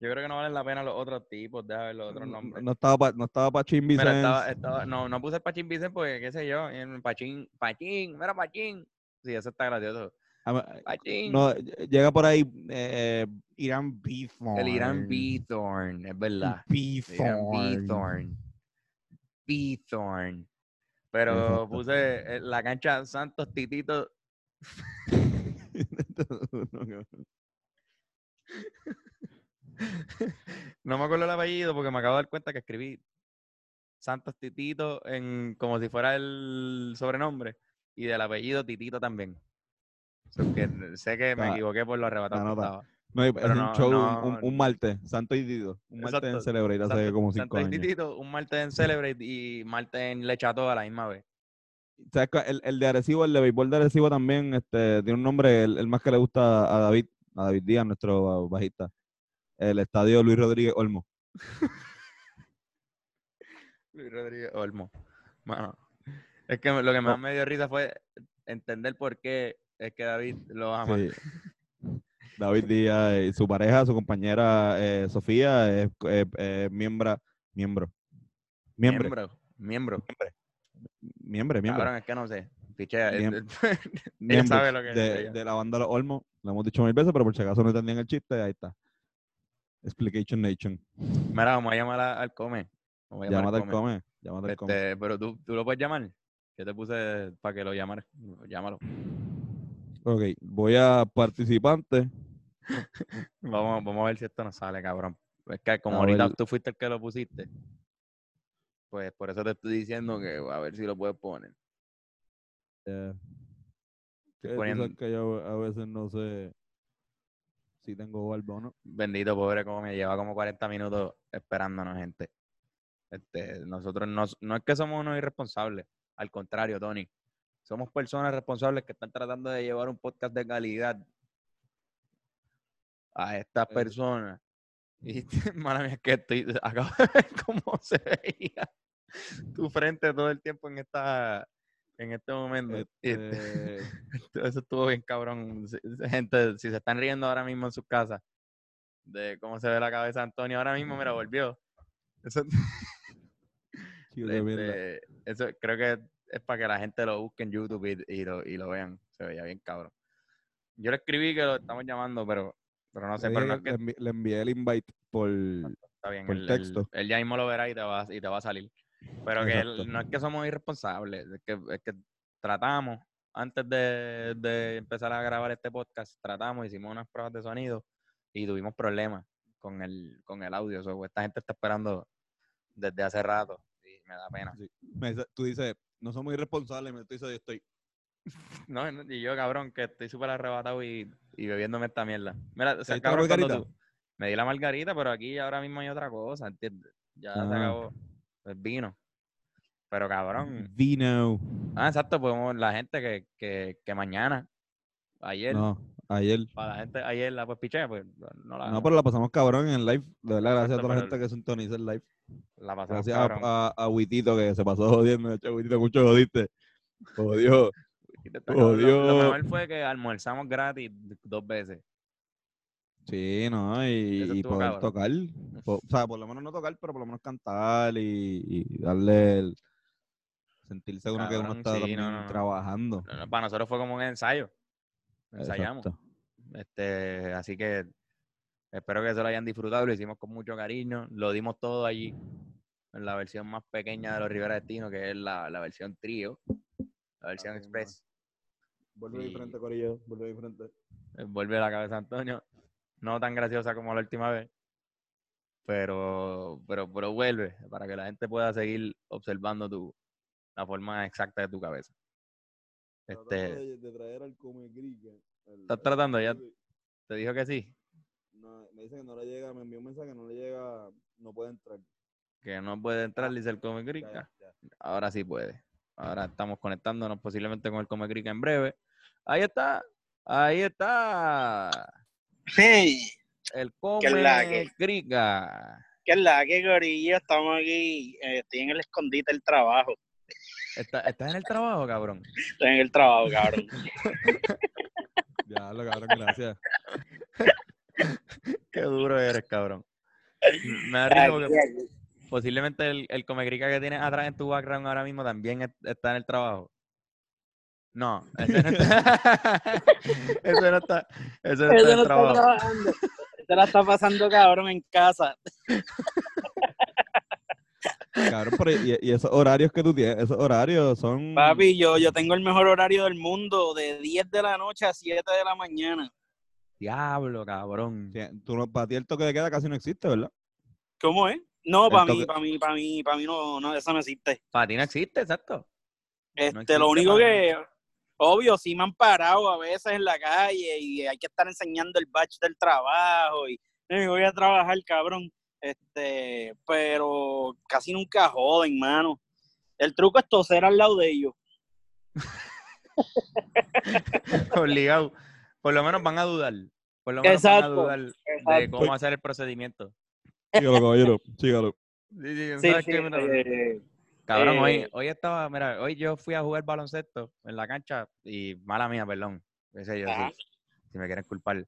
yo creo que no valen la pena los otros tipos, deja ver los otros No, nombres. no estaba para no estaba pa Vicens. estaba, estaba- no, no puse el Pachín Vicente porque, qué sé yo, en Pachín, Pachín, mira Pachín. Sí, eso está gracioso. No, ll- llega por ahí eh, Irán Bithorn. el Irán Bithorn, es verdad. Bithorn. Bithorn. Pero puse eh, la cancha Santos Titito. No me acuerdo el apellido porque me acabo de dar cuenta que escribí Santos Titito en como si fuera el sobrenombre y del apellido Titito también. Sé que me equivoqué por lo arrebatado anota. estaba. No, es un no- show, un- no- un, un martes, Santo y Tito. Un martes en Celebrate hace como cinco Santos y años. Titito, un martes en Celebrate y martes en Lechato a la misma vez. ¿Sabes? El, el de Arecibo, el de béisbol de Arecibo también este, tiene un nombre, el, el más que le gusta a David, a David Díaz, nuestro bajista. El estadio Luis Rodríguez Olmo. Luis Rodríguez Olmo. Mano, es que lo que más me dio risa fue entender por qué es que David lo ama. Sí. David Díaz y su pareja, su compañera eh, Sofía, es eh, eh, miembro. Miembro, Miembro, miembro. miembro, miembro. Cabrón, es que no sé. Pichea. eh, ella miembro sabe lo que es de, ella. de la banda Los Olmos. Lo hemos dicho mil veces, pero por si acaso no entendían el chiste, ahí está. Explication Nation. Mira, vamos a llamar a- al come. Vamos a llamar Llámate al come. come. Llámate al come. Este, pero tú, tú lo puedes llamar. Yo te puse para que lo llamaras. Llámalo. Ok, voy a participante. Vamos, vamos a ver si esto nos sale, cabrón. Es que como A ahorita ver. tú fuiste el que lo pusiste. Pues por eso te estoy diciendo que a ver si lo puedes poner. Tú poniendo- que yo a veces no sé si tengo barba o no. Bendito pobre, como me lleva como 40 minutos esperándonos, gente. Este, nosotros no, no es que somos unos irresponsables, al contrario, Tony. Somos personas responsables que están tratando de llevar un podcast de calidad a estas Eh. personas. Y, mala mía, es que estoy, acabo de ver cómo se veía tu frente todo el tiempo en esta en este momento. Y Este, eso estuvo bien cabrón. Gente, si se están riendo ahora mismo en sus casas de cómo se ve la cabeza de Antonio ahora mismo, mira, volvió. Eso, este, eso creo que es para que la gente lo busque en YouTube y, y lo, y lo vean. Se veía bien cabrón. Yo le escribí que lo estamos llamando, pero, pero no sé, Le pero no es que le, envi- le envié el invite por... está bien. por él, él- texto. él ya mismo lo verá y te va, y te va a salir. Pero que él- no es que somos irresponsables, es que, es que tratamos, antes de, de empezar a grabar este podcast, tratamos, hicimos unas pruebas de sonido y tuvimos problemas con el, con el audio. So, esta gente está esperando desde hace rato y me da pena. Sí. Me dice- tú dices, no somos irresponsables, me dices, yo estoy... No, y yo, cabrón, que estoy súper arrebatado y, y bebiéndome esta mierda. Mira, o sea, ¿Te diste la cabrón, tú- me di la margarita, pero aquí ahora mismo hay otra cosa, ¿entiendes? Ya se Ah. acabó el vino. Pero cabrón, Vino. Ah, exacto, podemos, la gente que, que, que mañana, ayer, No, ayer. para la gente, ayer la pues piché, pues no la, No, pero la pasamos cabrón en el live. De verdad, gracias a toda la gente que sintoniza el live. la pasamos Gracias cabrón. a, a, a que se pasó jodiendo. De hecho, Witito, mucho jodiste. Jodió. Está cabrón. Lo- Lo, mejor fue que almorzamos gratis dos veces. Sí, no, y, poder cabrón. tocar. o sea, por lo menos no tocar, pero por lo menos cantar y, y darle el. Sentirse uno que uno está sí, también no, no, no. trabajando. No, Para nosotros fue como un ensayo. Ensayamos. Exacto. Este, así que espero que se lo hayan disfrutado. Lo hicimos con mucho cariño. Lo dimos todo allí. En la versión más pequeña de los Rivera Destino, que es la, la versión trío. La versión es. express. Vuelve Y- diferente, Corillo. Vuelve diferente. Eh, vuelve la cabeza Antonio. No tan graciosa como la última vez, pero, pero, pero vuelve para que la gente pueda seguir observando tu, la forma exacta de tu cabeza. Este, de, traer al come ¿Estás tratando ya? ¿Te dijo que sí? me dice que no le llega, me envió un mensaje, no le llega, no puede entrar. Que no puede entrar, dice el Come. Ahora sí puede. Ahora estamos conectándonos posiblemente con el Come Crica en breve. Ahí está. Ahí está. Hey, El ¿Qué es la Come que? Crica. ¿qué es la que gorillo? Estamos aquí, eh, estoy en el escondite del trabajo. Está- ¿Estás en el trabajo, cabrón? Estoy en el trabajo, cabrón. Ya, lo cabrón, gracias. Qué duro eres, cabrón. Me da risa porque posiblemente el, el comecrica que tienes atrás en tu background ahora mismo también es- está en el trabajo. No, ese no está. ese no está. Ese no está Ese en no el está trabajo. trabajando. Se la está pasando cabrón en casa. Cabrón, pero y, y esos horarios que tú tienes, esos horarios son... Papi, yo, yo tengo el mejor horario del mundo, de 10 de la noche a 7 de la mañana. Diablo, cabrón. Tú no, para ti el toque de queda casi no existe, ¿verdad? ¿Cómo es? No, para mí, para mí, para mí, para mí no, no, eso no existe. Para ti no existe, exacto. Este, existe lo único que, obvio, sí me han parado a veces en la calle y hay que estar enseñando el batch del trabajo y "Eh, voy a trabajar, cabrón. Este, pero casi nunca joden, mano. El truco es toser al lado de ellos. Obligado. Por lo menos van a dudar. Por lo menos Exacto, van a dudar de cómo hacer el procedimiento. Sígalo, caballero, sígalo. Sí, sí, Sí, ¿sabes sí, qué? Mira, eh, Cabrón, hoy, eh, hoy estaba, mira, hoy yo fui a jugar baloncesto en la cancha y mala mía, perdón. Ese yo, Ajá. si, si me quieren culpar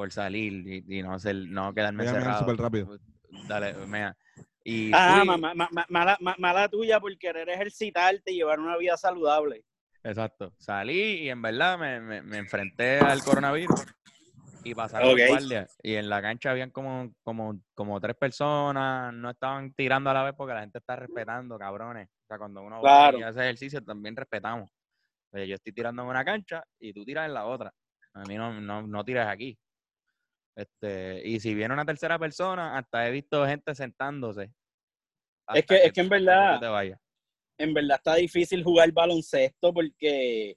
por salir y, y no ser, no quedarme Voy a mear encerrado. súper rápido. Dale, mea. Y Ah, fui- ma- ma- ma- ma- mala, ma- mala tuya por querer ejercitarte y llevar una vida saludable. exacto, salí y en verdad me, me, me enfrenté al coronavirus y pasaron Ok. los guardias. Y en la cancha habían como, como, como tres personas, no estaban tirando a la vez porque la gente está respetando, cabrones. O sea, cuando uno va y hace ejercicio también respetamos. Oye, yo estoy tirando en una cancha y tú tiras en la otra. A mí no, no, no tiras aquí. Este, y si viene una tercera persona, hasta he visto gente sentándose. Es que- es que en verdad- vayas. En verdad está difícil jugar baloncesto porque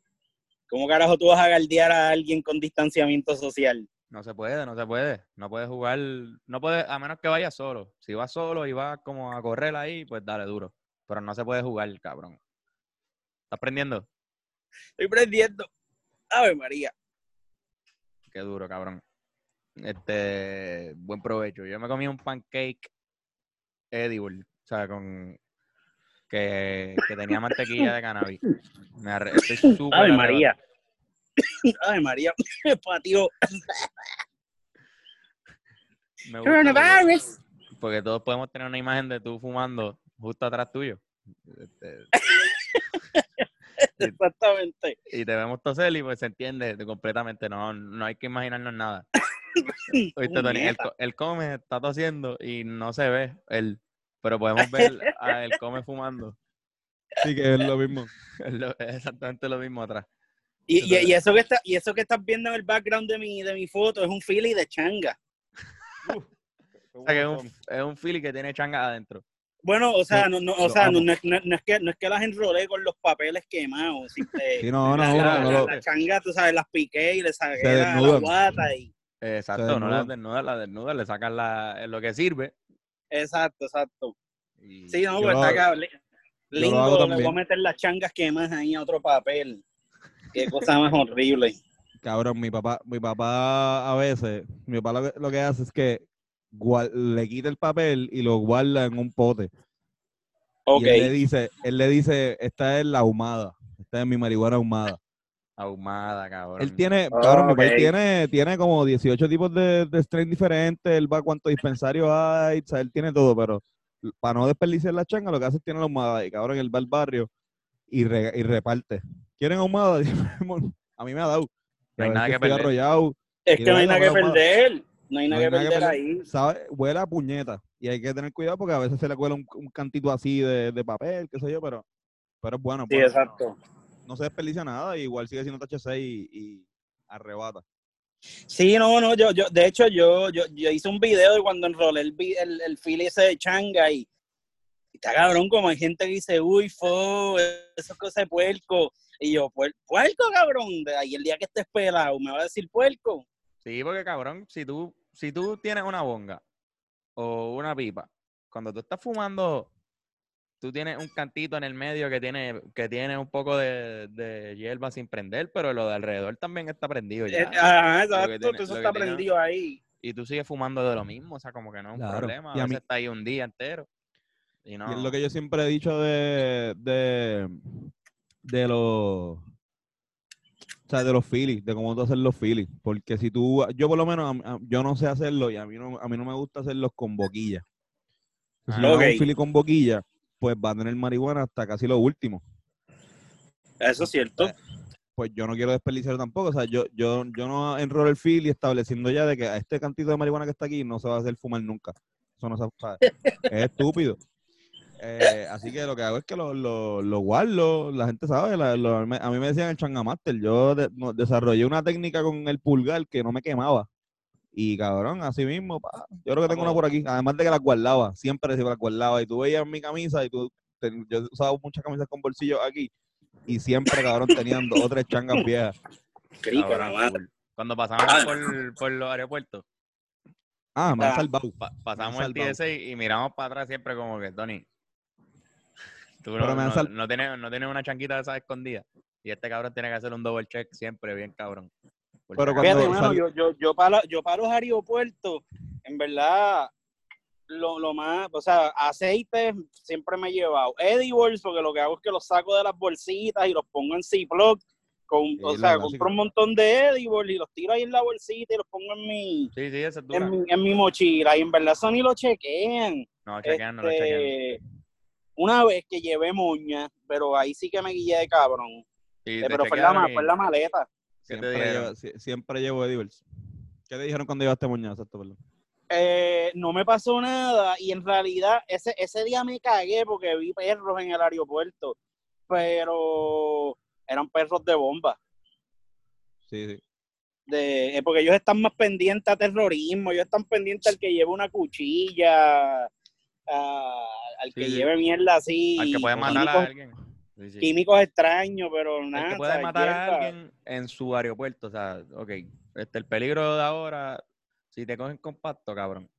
¿cómo carajo tú vas a galdear a alguien con distanciamiento social? No se puede, no se puede. No puedes jugar, no puedes, a menos que vayas solo. Si vas solo y vas como a correr ahí, pues dale duro. Pero no se puede jugar, cabrón. ¿Estás aprendiendo? Estoy prendiendo. Ave María. Qué duro, cabrón. Este, buen provecho. Yo me comí un pancake edible, o sea, con que, que tenía mantequilla de cannabis. Me arre- estoy súper arrebatado. María. Ave María. Patio. Me gusta Coronavirus. porque todos podemos tener una imagen de tú fumando justo atrás tuyo. Este, Exactamente. y te vemos toser y pues se entiende completamente, no, no hay que imaginarnos nada. Oíste, Tony, él, come, está tosiendo y no se ve él, pero podemos ver a él come fumando. Sí, que es lo mismo. Es lo- es exactamente lo mismo atrás. Y, y- y eso que está, y eso que estás viendo en el background de mi, de mi foto es un Philly de changa. O sea, que es un, es un Philly que tiene changa adentro. Bueno, o sea, no, no, o sea, no, no es, no- no es que, no es que las enrolé con los papeles quemados. sí, eh, Sí, no, no, la, uno, la- la- changa, tú sabes, las piqué y le saqué la, guata y... Exacto, no la desnuda, la desnuda, le sacan la, lo que sirve. Exacto, exacto. y- Sí, no, pues acá. li- yo lo Lindo, hago le voy a meter las changas quemadas ahí a otro papel. Qué cosa más horrible. Cabrón, mi papá, mi papá a veces, mi papá lo que, lo que hace es que guar- le quita el papel y lo guarda en un pote. Ok. Y él le dice, él le dice, esta es la ahumada, esta es mi marihuana ahumada. Ahumada, cabrón. Él tiene, cabrón, mi país Ok. tiene, tiene como 18 tipos de, de strain diferentes, él va a cuántos dispensarios hay, o sea, él tiene todo, pero para no desperdiciar la changa, lo que hace es tiene la ahumada y cabrón, él va al barrio y, re- y reparte. ¿Quieren ahumada? a mí me ha dado. No hay nada que perder. arrollado, Es que no hay nada que ahumada. perder. No hay no nada hay que nada que perder perder. ahí. sabe, huele a puñeta y hay que tener cuidado porque a veces se le cuela un, un cantito así de, de papel, qué sé yo, pero, pero es bueno. Sí, bueno. exacto. No se desperdicia nada, y igual sigue siendo THC y, y arrebata. Sí, no, no, yo, yo, de hecho, yo, yo, yo hice un video de cuando enrolé el, el, el ese de changa y, y está cabrón, como hay gente que dice, uy, fo, eso es cosa de puerco. Y yo, "Puer- puerco, cabrón, de ahí el día que estés pelado, me va a decir puerco. Sí, porque cabrón, si tú, si tú tienes una bonga o una pipa, cuando tú estás fumando, tú tienes un cantito en el medio que tiene, que tiene un poco de, de hierba sin prender, pero lo de alrededor también está prendido ya. Eh, que exacto, tiene- todo eso está tiene- prendido ahí. Y tú sigues fumando de lo mismo, o sea, como que no es un Claro, problema. A y a veces mí- está ahí un día entero. Y no, Y es lo que yo siempre he dicho de, de, de los... O sea, de los Phillies, de cómo tú hacer los Phillies. Porque si tú, yo por lo menos, a- a- yo no sé hacerlo y a mí no, a mí no me gusta hacerlos con boquilla. Si Ah, yo hago ok. un Philly con boquilla, pues va a tener marihuana hasta casi lo último. Eso es cierto. Pues yo no quiero desperdiciar tampoco. O sea, yo, yo, yo no enrolo el Philly estableciendo ya de que a este cantito de marihuana que está aquí no se va a hacer fumar nunca. Eso no se. Es estúpido. Eh, así que lo que hago es que lo, lo, lo guardo, la gente sabe, la- lo- a mí me decían el changamaster, yo de- no- desarrollé una técnica con el pulgar que no me quemaba. Y cabrón, así mismo, pa, yo creo que tengo una por aquí, además de que las guardaba, siempre las guardaba. Y tú veías mi camisa y tú, ten- yo usaba muchas camisas con bolsillos aquí y siempre, cabrón, tenían dos o tres changas viejas. Cabrón, la madre. full. Cuando pasamos Ah. por, por los aeropuertos, Ah, me han Ah. salvado. pa- pasamos Me el. TSA y miramos para atrás siempre como que, Tony, tú Pero no, no, tienes, no tienes una chanquita de esas escondidas. Y este cabrón tiene que hacer un double check siempre, bien cabrón. Pero Fíjate, mano, yo, yo, yo, para, yo para los aeropuertos, en verdad, lo, lo más, o sea, aceite siempre me he llevado. Edibles, porque lo que hago es que los saco de las bolsitas y los pongo en Ziploc. Con, Sí, o sea, clásica. compro un montón de Edibles y los tiro ahí en la bolsita y los pongo en mi, Sí, sí, esa es dura. en mi, en mi mochila. Y en verdad eso ni lo chequean. No, chequean, no lo chequean. Este, una vez que llevé moña, pero ahí sí que me guillé de cabrón. Eh, pero fue la, fue en la maleta. ¿Qué te Siempre dijeron? llevo, sie- siempre llevo Edibles. ¿Qué te dijeron cuando llevaste moñazo? Exacto, perdón. Eh, no me pasó nada y en realidad ese, ese día me cagué porque vi perros en el aeropuerto, pero eran perros de bomba. Sí, sí. De, eh, porque ellos están más pendientes a terrorismo, ellos están pendientes al que lleve una cuchilla, a- al que Sí, lleve mierda así, Al que puede matar a alguien. Sí, sí. químicos extraños, pero El nada. que puede matar a alguien en su aeropuerto. O sea, ok. Este, el peligro de ahora, si te cogen compacto, cabrón.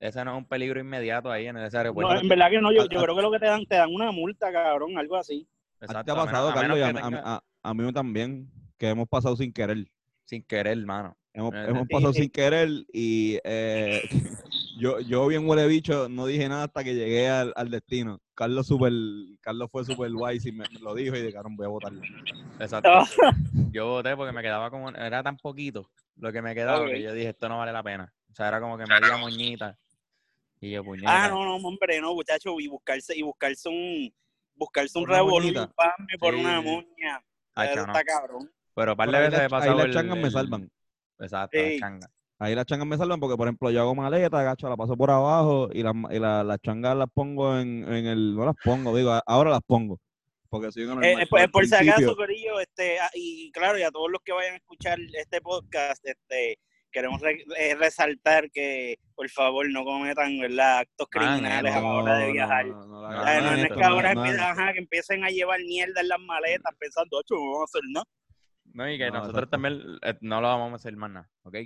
Ese no es un peligro inmediato ahí en ese aeropuerto. No, en verdad que no, yo, yo creo que lo que te dan, te dan una multa, cabrón, algo así. ¿A ti te Exacto, ha pasado, a Carlos? menos Y a, tenga- a- a mí también, que hemos pasado sin querer. Sin querer, hermano. Hemos, Eh, hemos sí, pasado sí. sin querer y eh, yo, yo bien huele bicho, no dije nada hasta que llegué al, al destino. Carlos super, Carlos fue super guay y me, me lo dijo y carón voy a votarlo. Exacto. Ah. Yo voté porque me quedaba como. Era tan poquito lo que me quedaba que yo dije, esto no vale la pena. O sea, era como que media moñita. Y yo, puñeta. Ah, no, no, hombre, no, muchacho, y buscarse, y buscarse un, buscarse un pasme por Sí, una moña. Ay, está cabrón. Pero un par de Pero veces he pasado. ahí las el- changas me el- salvan. Exacto, Sí. las changas. Ahí las changas me salvan porque, por ejemplo, yo hago maleta, gacho, la paso por abajo y, las y la- las changas las pongo en, en el... No las pongo, digo, ahora las pongo. Porque soy un Eh, normal, eh, pues, al por si acaso, Corillo, este, ah, y claro, y a todos los que vayan a escuchar este podcast, este, queremos re- eh, resaltar que, por favor, no cometan ¿verdad? actos Ah, criminales a la hora de viajar. No, no, no, No, no, no, no, no es esto que ahora no, no, empiecen, ajá, que empiecen a llevar mierda en las maletas pensando, ocho, no vamos a hacer nada. No, y que No, nosotros exacto. también eh, no lo vamos a hacer más nada, ¿ok?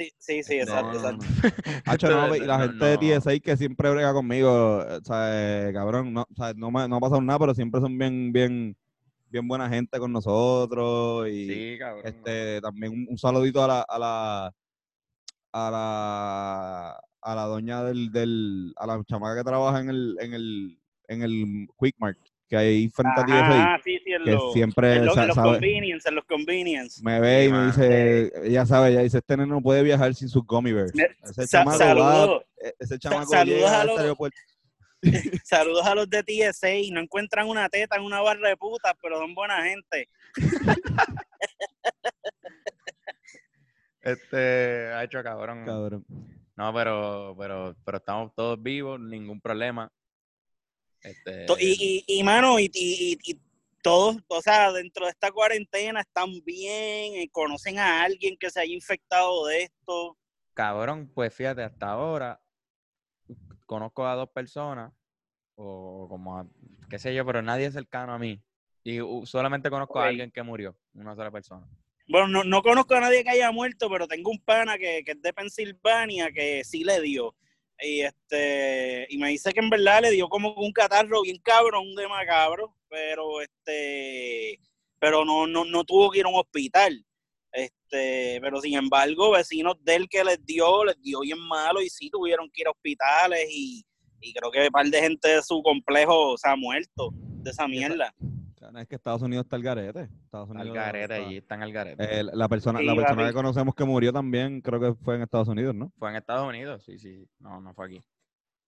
Sí, sí, sí, No, exacto, no, exacto. no. Hacho, no, y la No, gente de. TSA que siempre brega conmigo, eh, o sea, cabrón, no, o sea, no, me, no ha pasado nada, pero siempre son bien, bien, bien buena gente con nosotros y Sí, cabrón. este también un, un saludito a la, a la, a la, a la doña del, del, a la chamaca que trabaja en el, en el, en el Quick Mart, que hay frente a TSA, Ajá, sí, sí, en que los, siempre en los, sa- en los sabe- convenience, en los convenience. me ve Sí, y me man. dice, ella sabe, ella dice, este nene no puede viajar sin sus gummy bears. Me- Ese Sa- chamaco va, saludos, e- ese chamaco saludos llega a a los- aeropuerto. saludos a los de TSA y no encuentran una teta en una barra de putas, pero son buena gente. Este, ha hecho cabrón. Cabrón. No, pero, pero, pero estamos todos vivos, ningún problema. Este, Y, y, y mano, y, y, todos, o sea, dentro de esta cuarentena están bien, eh, conocen a alguien que se haya infectado de esto. cabrón, pues fíjate, hasta ahora conozco a dos personas, o como a, qué sé yo, pero nadie es cercano a mí. Y solamente conozco a alguien que murió, una sola persona. Bueno, no, no conozco a nadie que haya muerto, pero tengo un pana que, que es de Pensilvania que sí le dio. Y este y me dice que en verdad le dio como un catarro bien cabrón de macabro, pero este pero no, no, no tuvo que ir a un hospital. Este, pero sin embargo, vecinos de él que les dio, les dio bien malo y sí tuvieron que ir a hospitales y, y creo que un par de gente de su complejo se ha muerto de esa mierda. Es que Estados Unidos está al garete. Estados Al Unidos garete está- allí, están al garete. Eh, la persona, Sí, la persona que conocemos que murió también, creo que fue en Estados Unidos, ¿no? Fue en Estados Unidos, sí, sí. No, no fue aquí.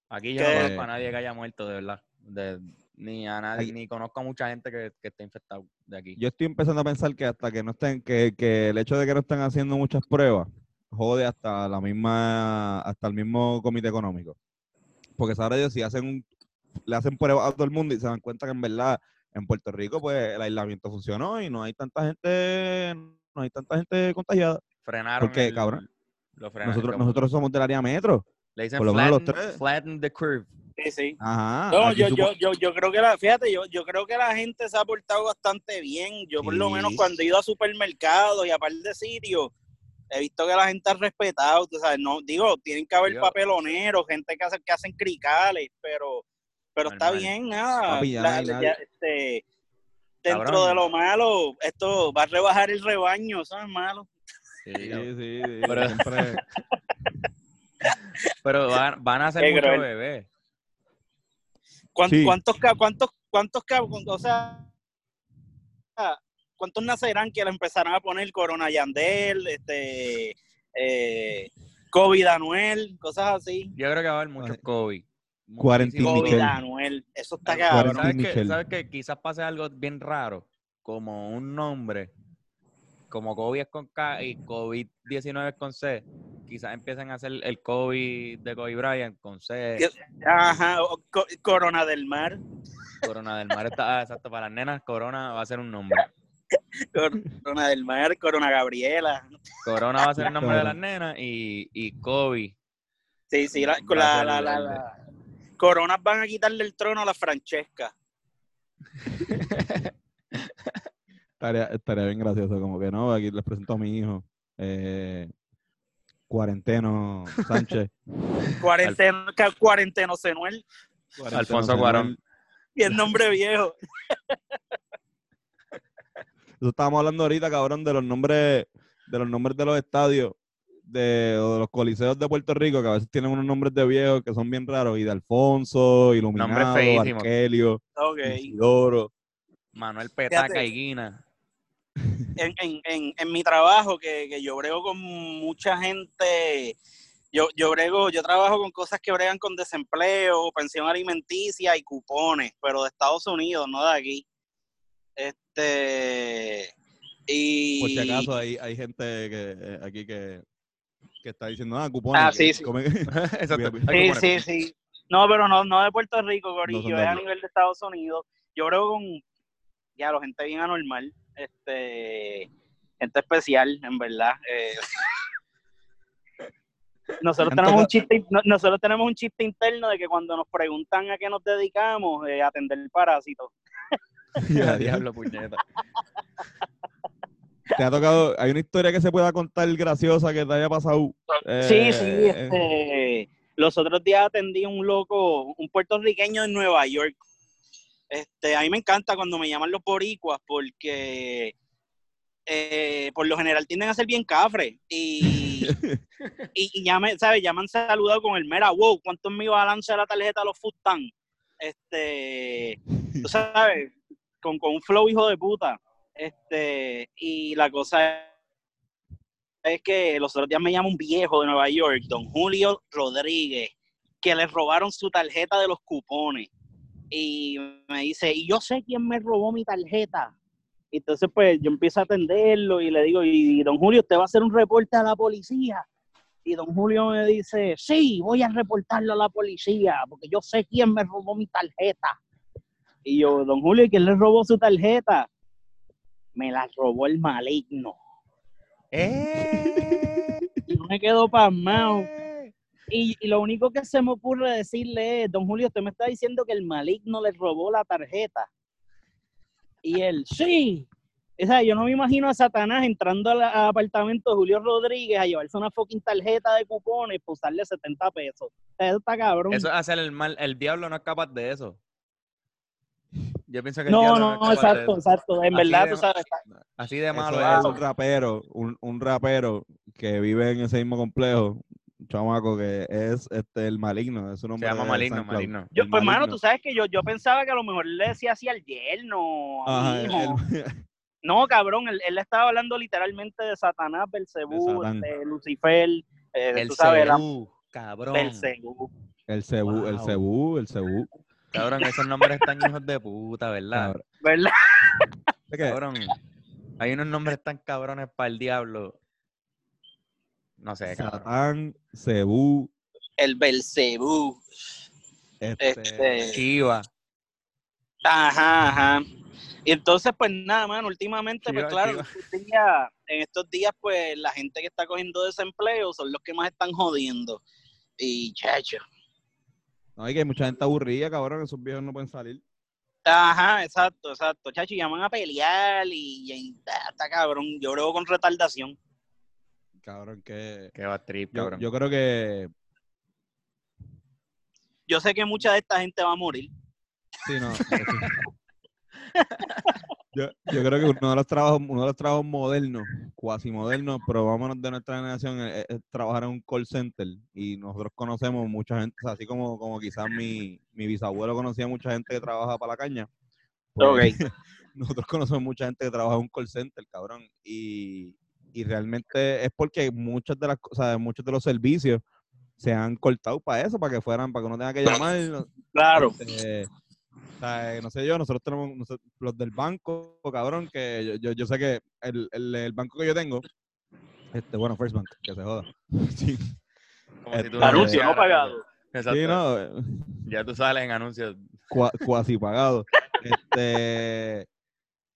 Aquí yo ¿Qué? no conozco a nadie que haya muerto, de verdad. De- ni a nadie, ni conozco a mucha gente que, que esté infectado de aquí. Yo estoy empezando a pensar que hasta que no estén, que, que el hecho de que no estén haciendo muchas pruebas, jode hasta la misma, hasta el mismo comité económico. Porque sabrá Dios si hacen un, le hacen pruebas a todo el mundo y se dan cuenta que en verdad en Puerto Rico pues el aislamiento funcionó y no hay tanta gente, no hay tanta gente contagiada. Frenaron. Porque, el- cabrón, Lo frenaron. Nosotros, nosotros somos del área metro. le dicen por lo menos los flatten, tres. flatten the curve. Sí, sí. Ajá. No, yo, supo- yo, yo, yo creo que la, fíjate, yo, yo creo que la gente se ha portado bastante bien. Yo por lo menos cuando he ido a supermercados y a par de sitios, he visto que la gente ha respetado, tú sabes, no, digo, tienen que haber papeloneros, gente que, hace, que hacen cricales, pero, pero está bien, nada. Papi, ya no La- ya, este, dentro Cabrón. de lo malo, esto va a rebajar el rebaño, eso es malo. Sí, Sí, sí, sí, Pero- siempre- Pero van, van a hacer Qué muchos bebés. ¿Cuán- Sí. ¿Cuántos, cuántos, cuántos, ca- o sea, cuántos nacerán que le empezarán a poner Corona Yandel, este, eh, COVID Anuel, cosas así? Yo creo que va a haber muchos. COVID. Michelle. Anuel, eso está. Quarantine ¿Sabes qué? Quizás pase algo bien raro, como un nombre, como COVID es con K y COVID-19 es con C. Quizás empiecen a hacer el COVID de Kobe Bryant con C. Ajá, co- Corona del Mar, Corona del Mar está, ah, exacto, para las nenas, Corona va a ser un nombre. Corona del Mar, Corona Gabriela. Corona va a ser el nombre de las nenas y, y Kobe. Sí, sí, la, la, la, la- Coronas van a quitarle el trono a la Francesca. Estaría, estaría bien gracioso, como que no, aquí les presento a mi hijo, eh, Cuarenteno Sánchez. Cuarenteno, cuarenteno Senuel, Cuarenteno Alfonso. Cuarón. y el nombre viejo. Eso estábamos hablando ahorita, cabrón, de los nombres, de los nombres de los estadios, de, o de los coliseos de Puerto Rico, que a veces tienen unos nombres de viejos que son bien raros, y de Alfonso, Iluminado. Arkelio, Ok. Isidoro. Manuel Petaca Fíjate. y Guina. en, en, en, en mi trabajo, que, que yo brego con mucha gente, yo, yo brego, yo trabajo con cosas que bregan con desempleo, pensión alimenticia y cupones, pero de Estados Unidos, no de aquí. Este y Por si acaso hay, hay gente que, eh, aquí que, que está diciendo, ah, cupones. Ah, sí, sí. Exacto. Sí. No, pero no, no de Puerto Rico, Corillo, es a nivel de Estados Unidos. Yo brego con, ya, lo gente bien anormal, este, gente especial, en verdad. eh. Nosotros tenemos un chiste, no- nosotros tenemos un chiste interno de que cuando nos preguntan a qué nos dedicamos, eh, atender parásitos. Ya, diablo, puñeta. Te ha tocado, hay una historia que se pueda contar graciosa que te haya pasado. Sí, sí, eh, este, los otros días atendí a un loco, un puertorriqueño en Nueva York. Este, a mí me encanta cuando me llaman los boricuas porque eh, por lo general tienden a ser bien cafres y, y, y ya me, ¿sabes? Ya me han saludado con el mera, wow, ¿cuánto es mi balance de la tarjeta de los Fustan? Este, tú sabes, con, con un flow hijo de puta. Este, y la cosa es que los otros días me llama un viejo de Nueva York, don Julio Rodríguez, que le robaron su tarjeta de los cupones. Y me dice, y yo sé quién me robó mi tarjeta. Entonces, pues yo empiezo a atenderlo y le digo, y don Julio, ¿usted va a hacer un reporte a la policía? Y don Julio me dice, sí, voy a reportarlo a la policía, porque yo sé quién me robó mi tarjeta. Y yo, don Julio, ¿y quién le robó su tarjeta? Me la robó el maligno. ¡Eh! Y yo me quedo pasmado. Y, y lo único que se me ocurre decirle es, don Julio, usted me está diciendo que el maligno le robó la tarjeta. Y él, sí. O sea, yo no me imagino a Satanás entrando al, apartamento de Julio Rodríguez a llevarse una fucking tarjeta de cupones para usarle 70 pesos. Eso está cabrón. Eso es hacer el mal. El diablo no es capaz de eso. Yo pienso que el no, no, de exacto, exacto. En Así verdad, de tú sabes. Así de malo Eso es un rapero, un, un rapero que vive en ese mismo complejo. un chamaco que es este el maligno, es un Se llama de Maligno. Maligno. Yo, pues, mano, maligno. tú sabes que yo, yo pensaba que a lo mejor le decía así al yerno, Ajá, al el- hijo. el- No, cabrón, él, él estaba hablando literalmente de Satanás, Belcebú, Satán. de Lucifer, eh, El tú sabes, la- Cebú, cabrón. Belcebú. el cebú, el cebú, el cebú. Cabrón, esos nombres están hijos de puta, ¿verdad? Cabrón. ¿verdad? Cabrón. Hay unos nombres tan cabrones para el diablo. No sé, cabrón. Satán, cebú, El Belcebú. este, Este, Chiva. Ajá, ajá. Y entonces, pues nada, mano, últimamente, pues claro, en chiva. estos, días, en estos días, pues la gente que está cogiendo desempleo son los que más están jodiendo. Y, chacho. No, hay que hay mucha gente aburrida, cabrón, esos viejos no pueden salir. Ajá, exacto, exacto. Chacho, y llaman a pelear y, y ah, está cabrón. Yo creo con retardación. Cabrón, que Qué va trip, yo, cabrón. yo creo que Yo sé que mucha de esta gente va a morir. sí, no. Yo, yo creo que uno de los trabajos, uno de los trabajos modernos, cuasi modernos, pero vámonos de nuestra generación, es, es trabajar en un call center. Y nosotros conocemos mucha gente, o sea, así como, como quizás mi, mi bisabuelo conocía mucha gente que trabaja para la caña. pues, nosotros conocemos mucha gente que trabaja en un call center, cabrón. Y, y realmente es porque muchas de las cosas, muchos de los servicios se han cortado para eso, para que fueran, para que uno tenga que llamar. Claro. este, o sea, eh, no sé yo, nosotros tenemos los del banco, cabrón, que yo, yo, yo sé que el, el, el banco que yo tengo, este, bueno, First Bank, que se joda. Sí, Como si tú Este, Anuncio no pagado. Exacto. sí, no, eh, Ya tú sales en anuncios. cua- cuasi pagado. Este,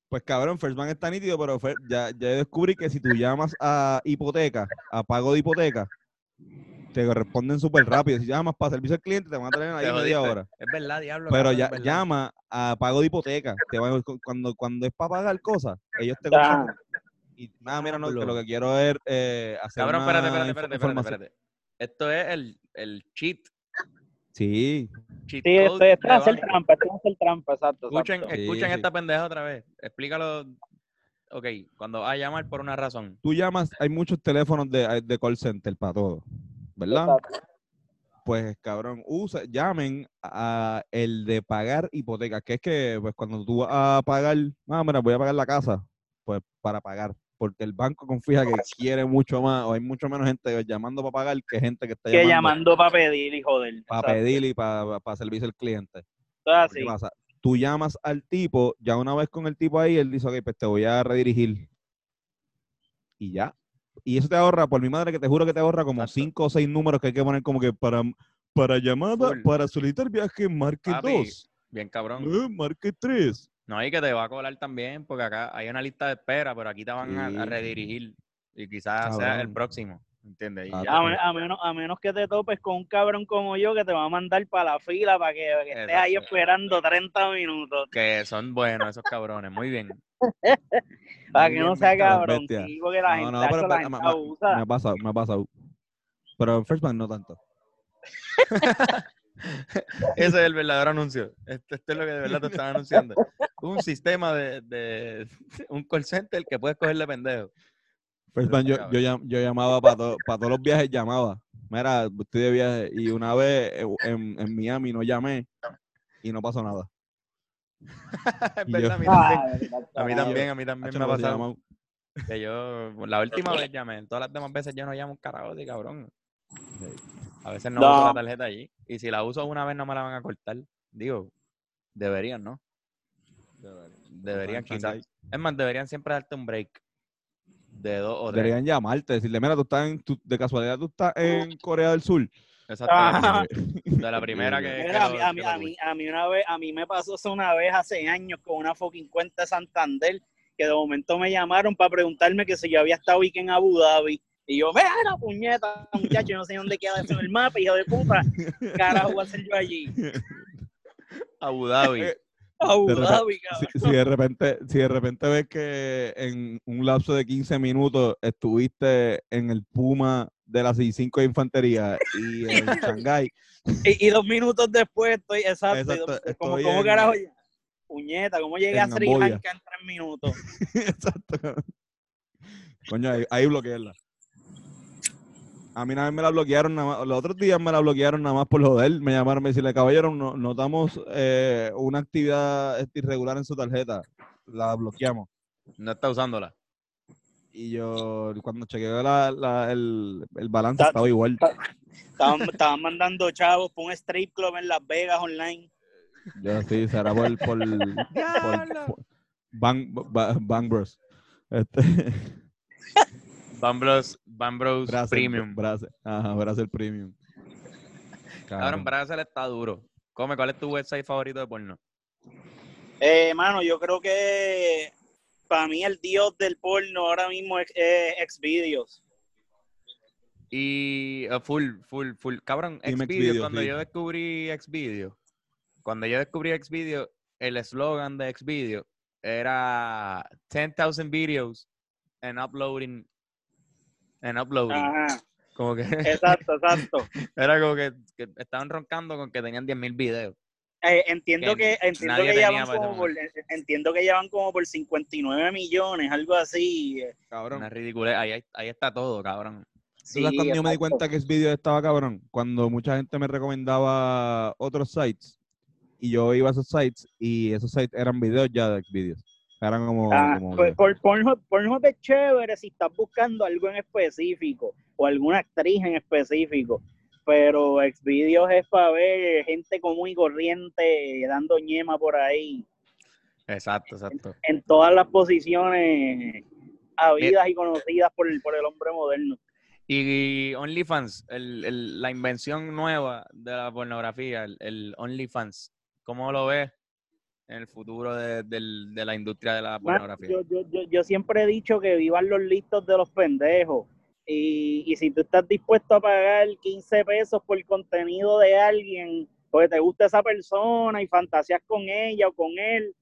pues cabrón, First Bank está nítido, pero ya, ya descubrí que si tú llamas a hipoteca, a pago de hipoteca, te responden súper rápido. Si llamas para servicio al cliente, te van a tener ahí media hora. Es verdad, diablo. Pero cabrón, ya verdad. llama a pago de hipoteca. Te van- cu- cuando, cuando es para pagar cosas, ellos te Ah. Y nada, mira, no, que lo que quiero es eh, hacer Cabrón, una espérate, espérate, espérate, espérate, información. espérate. Esto es el, el cheat. Sí, cheat Sí, esto, es hacer trampa, esto es hacer trampa, exacto. Escuchen, exacto. Sí, escuchen sí. esta pendeja otra vez. Explícalo. Ok, cuando vas a llamar por una razón. tú llamas, hay muchos teléfonos de, de call center para todo, ¿verdad? Exacto. Pues cabrón, usa, llamen a el de pagar hipoteca, que es que pues cuando tú vas a pagar, ah, mira, voy a pagar la casa, pues para pagar, porque el banco confía que quiere mucho más, o hay mucho menos gente llamando para pagar que gente que está Que llamando llamando para pedir y joder. para pedir y para, para servicio al cliente. Esto es ¿Qué así. pasa? Tú llamas al tipo, ya una vez con el tipo ahí, él dice, ok, pues te voy a redirigir. Y ya. Y eso te ahorra, por mi madre que te juro que te ahorra como Exacto. cinco o seis números que hay que poner como que para, para llamada, Full. para solicitar viaje, marque Papi, 2, Bien cabrón. marque 3. No, y que te va a colar también, porque acá hay una lista de espera, pero aquí te van a- redirigir. Y quizás sea el Cabrón. próximo. ¿Entiendes? Y Ah, ya. A, me- a menos, a menos que te topes con un cabrón como yo que te va a mandar para la fila para que, que estés ahí esperando 30 minutos. Que son buenos esos cabrones. Muy bien. Para Muy que no sea cabrón. sí, porque la No, gente, no, tacho, pero- la pero- gente me- abusa. Me ha pasado, me ha pasado. Pero en First Bank no tanto. Ese es el verdadero anuncio. Esto, esto es lo que de verdad te están anunciando. Un sistema de, de un call center que puedes cogerle pendejo. First Bank, yo, yo, llam- yo llamaba para todos los viajes, llamaba. Mira, estoy de viaje. Y una vez eh, en, en Miami no llamé y no pasó nada. es verdad, yo- a mí también. A mí también, a mí también me ha pasado. llamado. Que yo, la última vez llamé, todas las demás veces yo no llamo un karaoke, cabrón. A veces no, No. uso la tarjeta allí. Y si la uso una vez no me la van a cortar. Digo, deberían, ¿no? Deberían Juan quizás. Es más, deberían siempre darte un break. De dos o tres. Deberían llamarte, decirle, mira, tú estás en, tú- de casualidad tú estás en Corea del Sur. Exactamente. De la primera que. que Mira, a, lo- mí, a, que mí, a, mí, a mí una vez, a mí me pasó eso una vez hace años con una fucking cuenta de Santander que de momento me llamaron para preguntarme que si yo había estado aquí en Abu Dhabi. Y yo, mira, la puñeta, muchacho, yo no sé dónde queda eso en el mapa, hijo de puta. Carajo, voy a hacer yo allí. Abu Dhabi. Abu Dhabi, Si, cabrón. si de repente, si de repente ves que en un lapso de 15 minutos estuviste en el Puma de la 65 de Infantería y en Shanghái, Y, y dos minutos después estoy, exacto. dos- estoy ¿Cómo, cómo en- carajo? Puñeta, ¿cómo llegué a en Sri. Lanka en tres minutos? exacto. Coño, ahí, ahí bloquearla. A mí una vez me la bloquearon, nada más, los otros días me la bloquearon nada más por joder. Me llamaron, me decían, caballero, no- notamos eh, una actividad este, irregular en su tarjeta. La bloqueamos. No está usándola. Y yo, cuando chequeé la- la- el, el balance, Ta- estaba igual. Estaban, estaban mandando chavos por un strip club en Las Vegas online. Yo sí, será por, por, por- por- Bang, Ba- Bang Bros. Este, Bambros, Bambros Premium. Brazzers. Ajá, Brazzers Premium. Cabrón, Brazzers está duro. Come, ¿cuál es tu website favorito de porno? Eh, mano, yo creo que para mí el dios del porno ahora mismo es, es Xvideos. Y eh, full, full, full. Cabrón, Dime Xvideo, Xvideo, cuando sí. yo descubrí Xvideo, cuando yo descubrí Xvideo, el eslogan de Xvideo era 10,000 videos and uploading and uploading. Ajá, Como que exacto, exacto. era como que, que estaban roncando con que tenían 10.000 videos. Eh, entiendo Que que entiendo que ya van ese como por, entiendo que ya van como por 59 millones, algo así. Cabrón. Una ridícula. Ahí, ahí está todo, cabrón. ¿Tú sabes cuando yo me di cuenta que Xvideo estaba cabrón? Cuando mucha gente me recomendaba otros sites y yo iba a esos sites y esos sites eran videos ya de Xvideos. Eran como... Ah, como que- por Pornhub, es chévere si estás buscando algo en específico o alguna actriz en específico, pero Xvideos es para ver gente común y corriente dando ñema por ahí Exacto, exacto. en todas las posiciones habidas y conocidas por el, por el hombre moderno. Y OnlyFans, el, el- la invención nueva de la pornografía, el, el OnlyFans, ¿cómo lo ves en el futuro de, de la industria de la pornografía? yo, yo, yo, yo siempre he dicho que vivan los listos de los pendejos. Y, y si tú estás dispuesto a pagar 15 pesos por contenido de alguien, porque te gusta esa persona y fantaseas con ella o con él,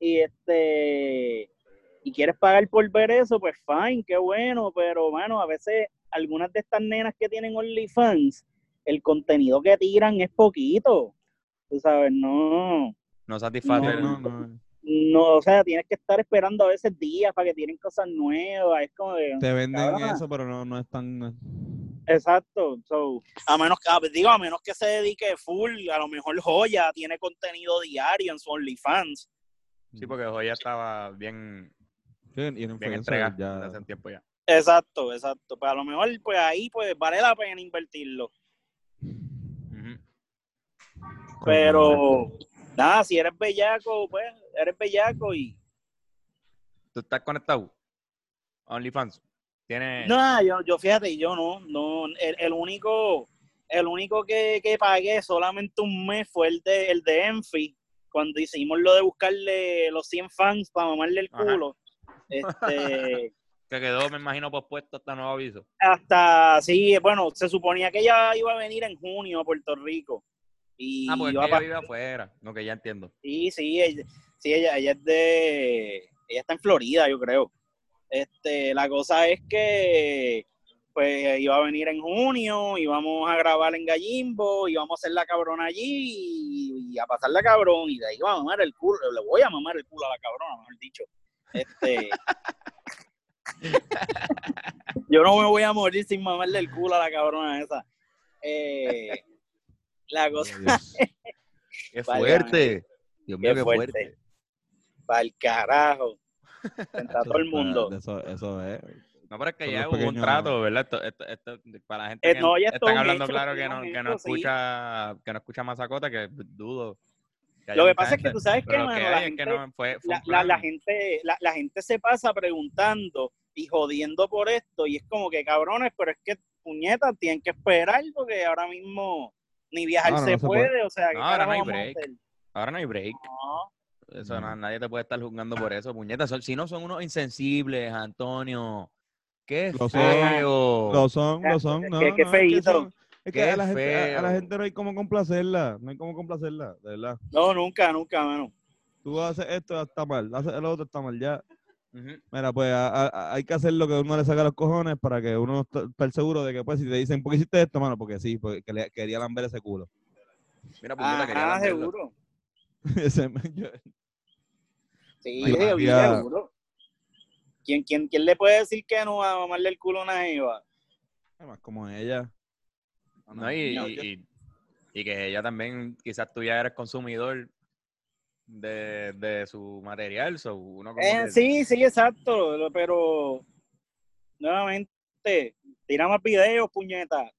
y este y quieres pagar por ver eso, pues fine, qué bueno, pero bueno, a veces algunas de estas nenas que tienen OnlyFans, el contenido que tiran es poquito. Tú sabes, no. No satisface No, no, no. No, o sea, tienes que estar esperando a veces días para que tienen cosas nuevas. Es como de, Te venden eso, pero no, no es tan... exacto. So, a menos que, a- digo, a menos que se dedique full, a lo mejor Joya tiene contenido diario en su OnlyFans. Sí, porque Joya estaba bien, bien influencer entregada ya- hace un tiempo ya. Exacto, exacto. Pues a lo mejor, pues ahí, pues vale la pena invertirlo. Pero, nada, si eres bellaco, pues eres bellaco y. ¿Tú estás conectado? OnlyFans. Tiene... No, yo, yo fíjate, yo no, no, el, el único, el único que, que pagué solamente un mes fue el de, el de Enfi, cuando hicimos lo de buscarle los 100 fans para mamarle el Ajá. culo. Este, que quedó, me imagino, pospuesto hasta nuevo aviso. hasta, sí, bueno, se suponía que ella iba a venir en junio a Puerto Rico. Y Ah, porque ella vive afuera. No, que ya entiendo. Sí, sí, ella, sí, ella, ella es de, ella está en Florida, yo creo. Este, la cosa es que, pues, iba a venir en junio, íbamos a grabar en Gallimbo, íbamos a hacer la cabrona allí y, y a pasar la cabrón, y de ahí iba a mamar el culo, le voy a mamar el culo a la cabrona, mejor dicho. Este, yo no me voy a morir sin mamarle el culo a la cabrona esa. Eh, la cosa. ¡Qué fuerte! Dios mío, Qué fuerte. fuerte. para el carajo. Frente a todo el mundo. Eso, eso es. No, pero es que ya hubo un pequeños- trato, ¿verdad? Esto, esto, esto- para la gente Eh, que no, ya esto es están un hablando hecho, claro que es no, un que no hecho, sí. escucha, que no escucha Mazacota, que dudo. haya Lo que pasa es que gente, tú sabes que, que la es gente, que no fue, fue la, un la- gente, la, la gente se pasa preguntando y jodiendo por esto y es como que cabrones, pero es que puñetas tienen que esperar porque ahora mismo ni viajar No, no, se, no se puede, puede. o sea, ¿qué No, ahora no hay break. Ahora no hay break. No. Eso nadie te puede estar juzgando por eso, puñetas. Si no son unos insensibles, Antonio. Qué Lo son, feo. Lo son, lo son. No, Qué- qué no, es que feíto. Es que a la, gente, a- a la gente no hay cómo complacerla. No hay cómo complacerla, de verdad. no, nunca, nunca, mano. Tú haces esto, está mal. Haces el otro, está mal. Ya. Mira, pues a- a- a- hay que hacer lo que uno le saca a los cojones para que uno est- esté seguro de que, pues, si te dicen, ¿por qué hiciste esto, mano? Porque sí, porque le- quería lamber ese culo. Mira, puñeta, quería Ajá, lamberlo. seguro. Ese- yo- Sí, Ay, María. seguro. ¿Quién, quién, ¿Quién le puede decir que no a mamarle el culo a una jeva? Además, como ella. No, y, no, y- yo- y- y que ella también, quizás tú ya eres consumidor de, de su material, so uno como Eh, que- sí, sí, exacto, pero nuevamente, tira más videos, puñeta.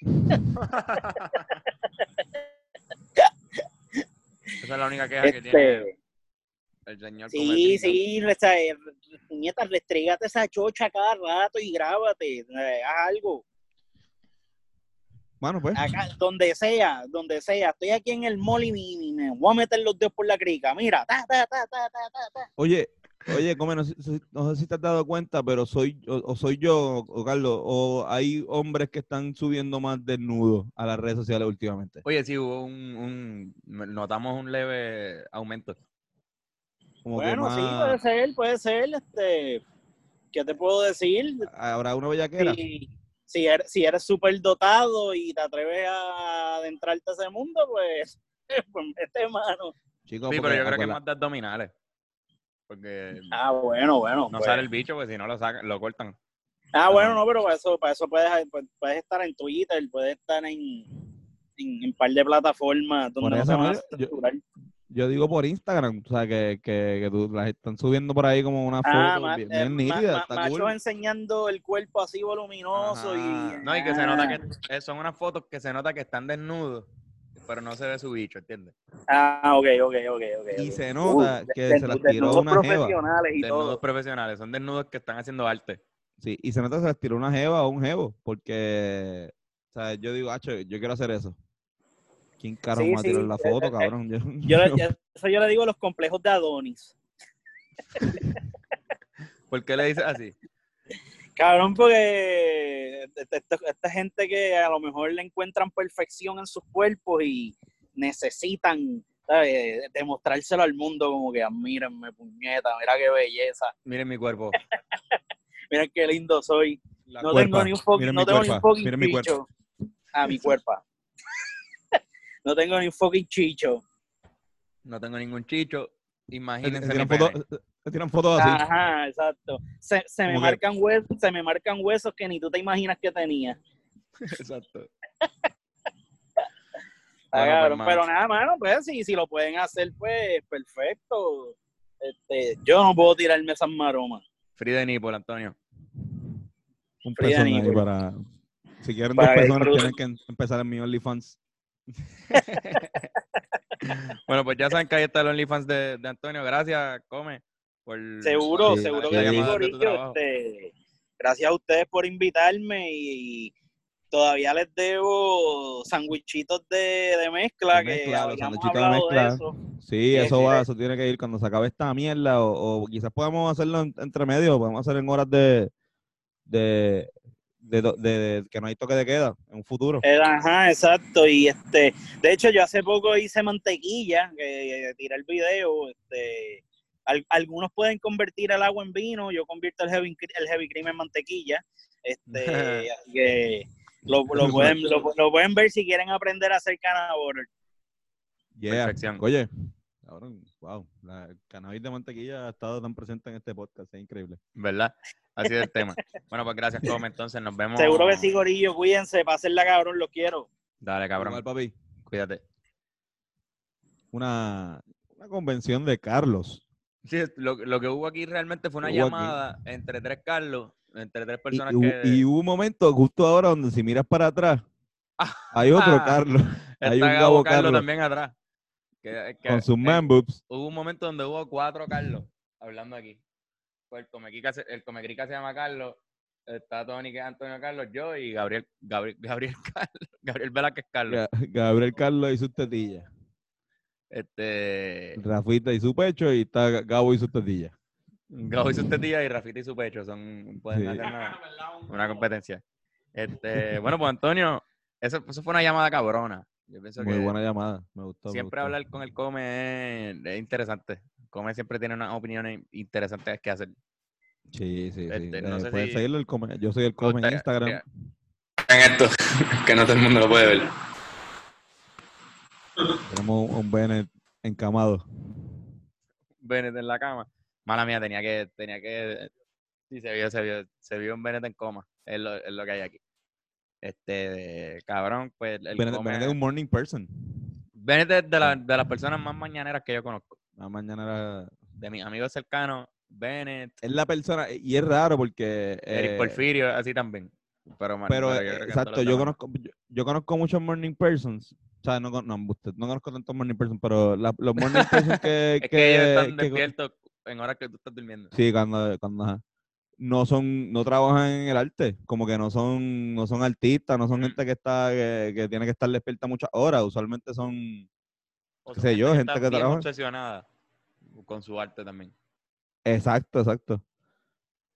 Esa es la única queja que tiene Este, el señor sí, sí, eh, puñeta, restregate esa chocha cada rato y grábate, eh, haz algo. Bueno, pues. Acá, donde sea, donde sea. Estoy aquí en el mall y me, voy a meter los dedos por la crica. Mira, ta, ta, ta, ta, ta, ta, ta. Oye, oye, come, no, sé si- no sé si te has dado cuenta, pero soy o, o soy yo, o Carlos, o hay hombres que están subiendo más desnudos a las redes sociales últimamente. Oye, sí, hubo un, un- notamos un leve aumento. Como Bueno, sí, puede ser, puede ser. Este, ¿Qué te puedo decir? habrá una bellaquera. Si, si eres, si eres súper dotado y te atreves a adentrarte a ese mundo, pues, pues mete mano. Chicos, Sí, pero porque yo creo que es más de abdominales. Porque Ah, bueno, bueno. no pues. sale el bicho, pues si no lo sacan, lo cortan. Ah, bueno, no, pero para eso, para eso puedes, pues, puedes estar en Twitter, puedes estar en, en, un par de plataformas donde no a ¿no? Yo-. Yo digo por Instagram, o sea, que, que, que tú, las están subiendo por ahí como una foto Ah, ma- bien, eh, bien ma- nítida, ma- está machos cool. enseñando el cuerpo así voluminoso Ajá. y... No, y que se nota que Ah. eh, son unas fotos que se nota que están desnudos, pero no se ve su bicho, ¿entiendes? Ah, ok, ok, ok, ok. Y se nota Uh, que de- se las de- tiró una jeva. profesionales y Desnudos todo. profesionales, son desnudos que están haciendo arte. Sí, y se nota que se las tiró una jeva o un jevo, porque, o sea, yo digo, hacho, yo quiero hacer eso. ¿Quién carajo Sí, va a tirar sí, la foto, eh, cabrón? Yo, Yo, le- yo- eso yo le digo los complejos de Adonis. ¿Por qué le dices así? Cabrón, porque esta, esta- esta gente que a lo mejor le encuentran perfección en sus cuerpos y necesitan ¿sabes? demostrárselo al mundo como que mírenme, puñeta, mira qué belleza, Miren mi cuerpo. mira qué lindo soy. La No cuerpa, tengo ni un miren no mi tengo ni un miren mi cuerpo. chicho. Ah, mi cuerpa. No tengo ni un fucking chicho. No tengo ningún chicho. Se- Imagínense se mi tiran pene. fotos, se tiran fotos así. Ajá, exacto. Se, se me que- marcan huesos, se me marcan huesos que ni tú te imaginas que tenía. Exacto. Bueno, pues, pero nada, mano, pues si, si lo pueden hacer, pues perfecto. Este, yo no puedo tirarme esas maromas. Free de nipple, Antonio. Un Nipple. para... Si quieren Para dos personas, tienen que empezar en mi OnlyFans. Bueno, pues ya saben que ahí está el OnlyFans de, de Antonio. Gracias, Come. Por, Seguro, Sí, seguro que sí, Corillo. Este, gracias a ustedes por invitarme y, todavía les debo sandwichitos de, de mezcla, De que mezcla, habíamos sanduchitos de mezcla. eso. Sí, Que eso va, eso tiene que ir cuando se acabe esta mierda o, o quizás podamos hacerlo en- entre medio, podemos hacer en horas de, de, de, do- de- de que no hay toque de queda en un futuro. Eh, Ajá, exacto. Y este, de hecho, yo hace poco hice mantequilla, que tiré el video. Este, al- algunos pueden convertir el agua en vino, yo convierto el heavy, el heavy cream en mantequilla. Este, así que lo, lo pueden, lo, lo pueden ver si quieren aprender a hacer canna butter. Yeah. Perfección. Oye, cabrón, wow, la el cannabis de mantequilla ha estado tan presente en este podcast, es increíble. ¿Verdad? Así es el tema. Bueno, pues gracias, Come. Entonces nos vemos. Seguro que sí, Gorillo, cuídense, pasenla cabrón, los quiero. Dale, cabrón. Igual, papi, Cuídate. una, una convención de Carlos. Sí, lo, lo que hubo aquí realmente fue una Hubo aquí. llamada entre tres Carlos, entre tres personas y que. y hubo un momento justo ahora donde si miras para atrás, Ah, hay otro ah, Carlos, hay un Gabo Gabo Carlos Carlos también atrás. Que- que- con sus man boobs. Hubo un momento donde hubo cuatro Carlos hablando aquí. Pues el Comecrica se, el Comecrica se llama Carlos, está Tony que es Antonio Carlos, yo y Gabriel, Gabriel, Gabriel Carlos, Gabriel Velázquez Carlos. Ga- Gabriel Carlos y sus tetillas. Este Rafita y su pecho y está Gabo y sus tetillas. Gabo y sus tetillas y Rafita y su pecho son pueden Sí. hacer una, una competencia. Este, bueno, pues Antonio, eso, eso fue una llamada cabrona. Yo pienso Muy que buena llamada, me gustó. me siempre gustó. hablar con el Come es, es interesante. Come siempre tiene unas opiniones interesantes que hacer. Sí, sí, sí. Este, no Eh, si- seguirlo el come- Yo soy el Me come en Instagram. En esto, que no todo el mundo lo puede ver. Tenemos un, un Bennett encamado. Bennett en la cama. Mala mía, tenía que, tenía que. Sí, se vio, se vio, se vio un Bennett en coma. Es lo, es lo que hay aquí. Este, cabrón, pues come- Bennett es un morning person. Es de, la- de las personas más mañaneras que yo conozco. La mañana era... De mis amigos cercanos, Bennett, Es la persona, y es raro porque... Eric eh, Porfirio, así también. Pero, man, Pero, yo que exacto, yo conozco, yo, yo conozco muchos morning persons. O sea, no, no, embuste, no conozco tantos morning persons, pero la- los morning persons que... Es que ellos están que- despiertos en horas que tú estás durmiendo. Sí, cuando, cuando ajá. No son, no trabajan en el arte, como que no son, no son artistas, no son gente que está, que, que tiene que estar despierta muchas horas, usualmente son, O qué sé yo, gente que bien trabaja. obsesionada con su arte también. exacto, exacto.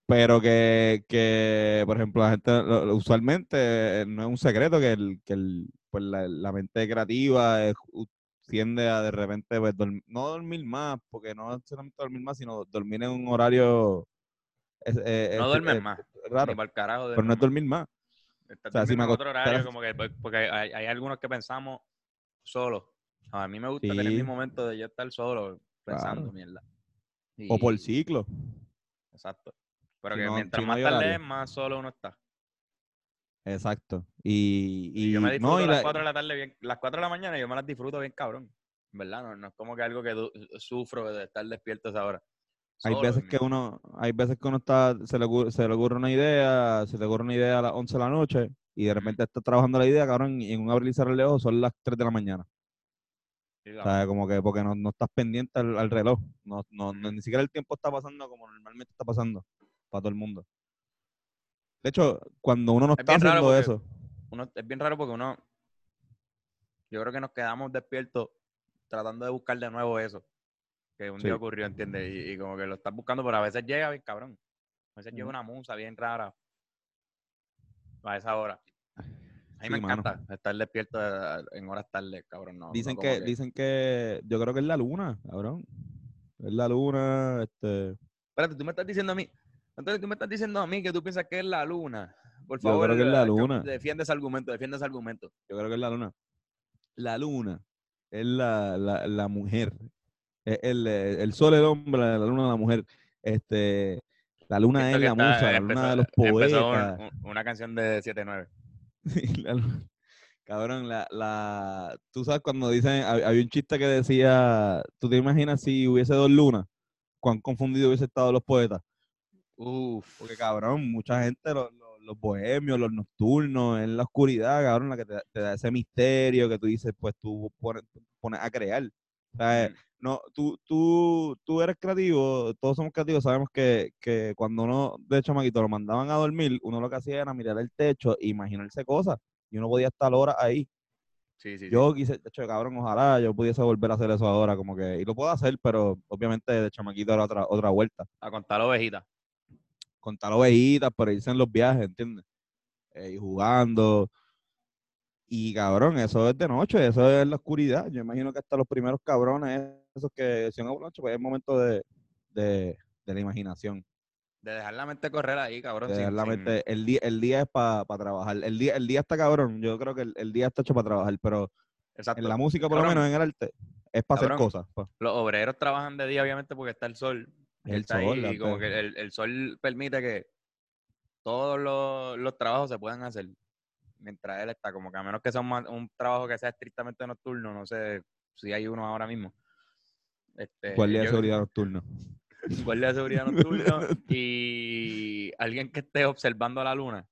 Pero que, que, por ejemplo, la gente, usualmente eh, no es un secreto que, el, que el, pues la, la mente creativa es- tiende a de repente, pues, no dormir más, porque no solamente dormir más, sino dormir en un horario... es- eh, No es- duermes es más. Raro, Ni para el carajo. pero no es dormir más. Estás O sea, si me otro horario, como que, pues, porque hay, hay algunos que pensamos solos. A mí me gusta tener mi momento de yo estar solo pensando, Claro. mierda. O por ciclo. Exacto. Pero Si que no- mientras si no más hay tarde más solo uno está. Exacto. Y, Y, y yo me disfruto no, y las la- 4 de la tarde bien, las 4 de la mañana yo me las disfruto bien cabrón. ¿Verdad? No, no es como que algo que sufro de estar despierto a esa hora. Hay veces que uno, hay veces que uno está, se le, ocurre, se le ocurre una idea, se le ocurre una idea a las 11 de la noche y de repente está trabajando la idea, cabrón, y en un abrir y cerrar ojos son las 3 de la mañana. Sí, O sea, como que porque no, no estás pendiente al, al reloj. No, no, ni siquiera el tiempo está pasando como normalmente está pasando para todo el mundo. De hecho, cuando uno no Es está haciendo eso, uno, es bien raro porque uno, yo creo que nos quedamos despiertos tratando de buscar de nuevo eso que un Sí. día ocurrió, ¿entiendes? Y, y como que lo estás buscando, pero a veces llega bien cabrón. A veces llega una musa bien rara a esa hora. A mí Sí, me mano. encanta estar despierto eh, en horas tarde, cabrón. No, dicen que, dicen que, yo creo que es la luna, cabrón. Es la luna, este, Espérate, tú me estás diciendo a mí, Antonio, tú me estás diciendo a mí que tú piensas que es la luna. Por Yo favor, creo que es la eh, luna. Defiende ese argumento, defiende ese argumento. Yo creo que es la luna. La luna es la, la, la mujer. El, eh, el sol el hombre, la luna la mujer. Este, la luna es la está- musa, la empezó- luna de los poetas. un- una canción de 7-9. Sí, la luna. Cabrón, la, la, tú sabes cuando dicen, hab- había un chiste que decía, ¿tú te imaginas si hubiese dos lunas? ¿Cuán confundido hubiese estado los poetas? Uf. Porque, cabrón, mucha gente, los, los- los bohemios, los nocturnos, en la oscuridad, cabrón, la que te, da- te da ese misterio que tú dices, pues tú pones, pones a crear. O sea, Mm. No, tú, tú, tú eres creativo, todos somos creativos, sabemos que, que cuando uno de chamaquito lo mandaban a dormir, uno lo que hacía era mirar el techo e imaginarse cosas. Y uno podía estar horas ahí. Sí, sí, sí. Yo quise, de hecho, cabrón, ojalá yo pudiese volver a hacer eso ahora, como que, y lo puedo hacer, pero obviamente de chamaquito era otra, otra vuelta. A contar ovejitas. Contar ovejitas, pero irse en los viajes, ¿entiendes? Eh, y jugando. Y cabrón, eso es de noche, eso es en la oscuridad. Yo imagino que hasta los primeros cabrones, esos que a noche, pues es momento de, de, de la imaginación. De dejar la mente correr ahí, cabrón. de sin- la sin- mente- el, día, el día es para trabajar. El día, el día está cabrón. Yo creo que el, el día está hecho para trabajar, pero Exacto. en la música, por lo menos en el arte, es para hacer cosas. pa. Los obreros trabajan de día, obviamente, porque está el sol. El está ahí, sol, y como que el, el sol permite que todos los, los trabajos se puedan hacer mientras él está. Como que a menos que sea un, un trabajo que sea estrictamente nocturno, no sé si hay uno ahora mismo. Este, Guardia de seguridad nocturna. guardia de seguridad nocturno y alguien que esté observando la luna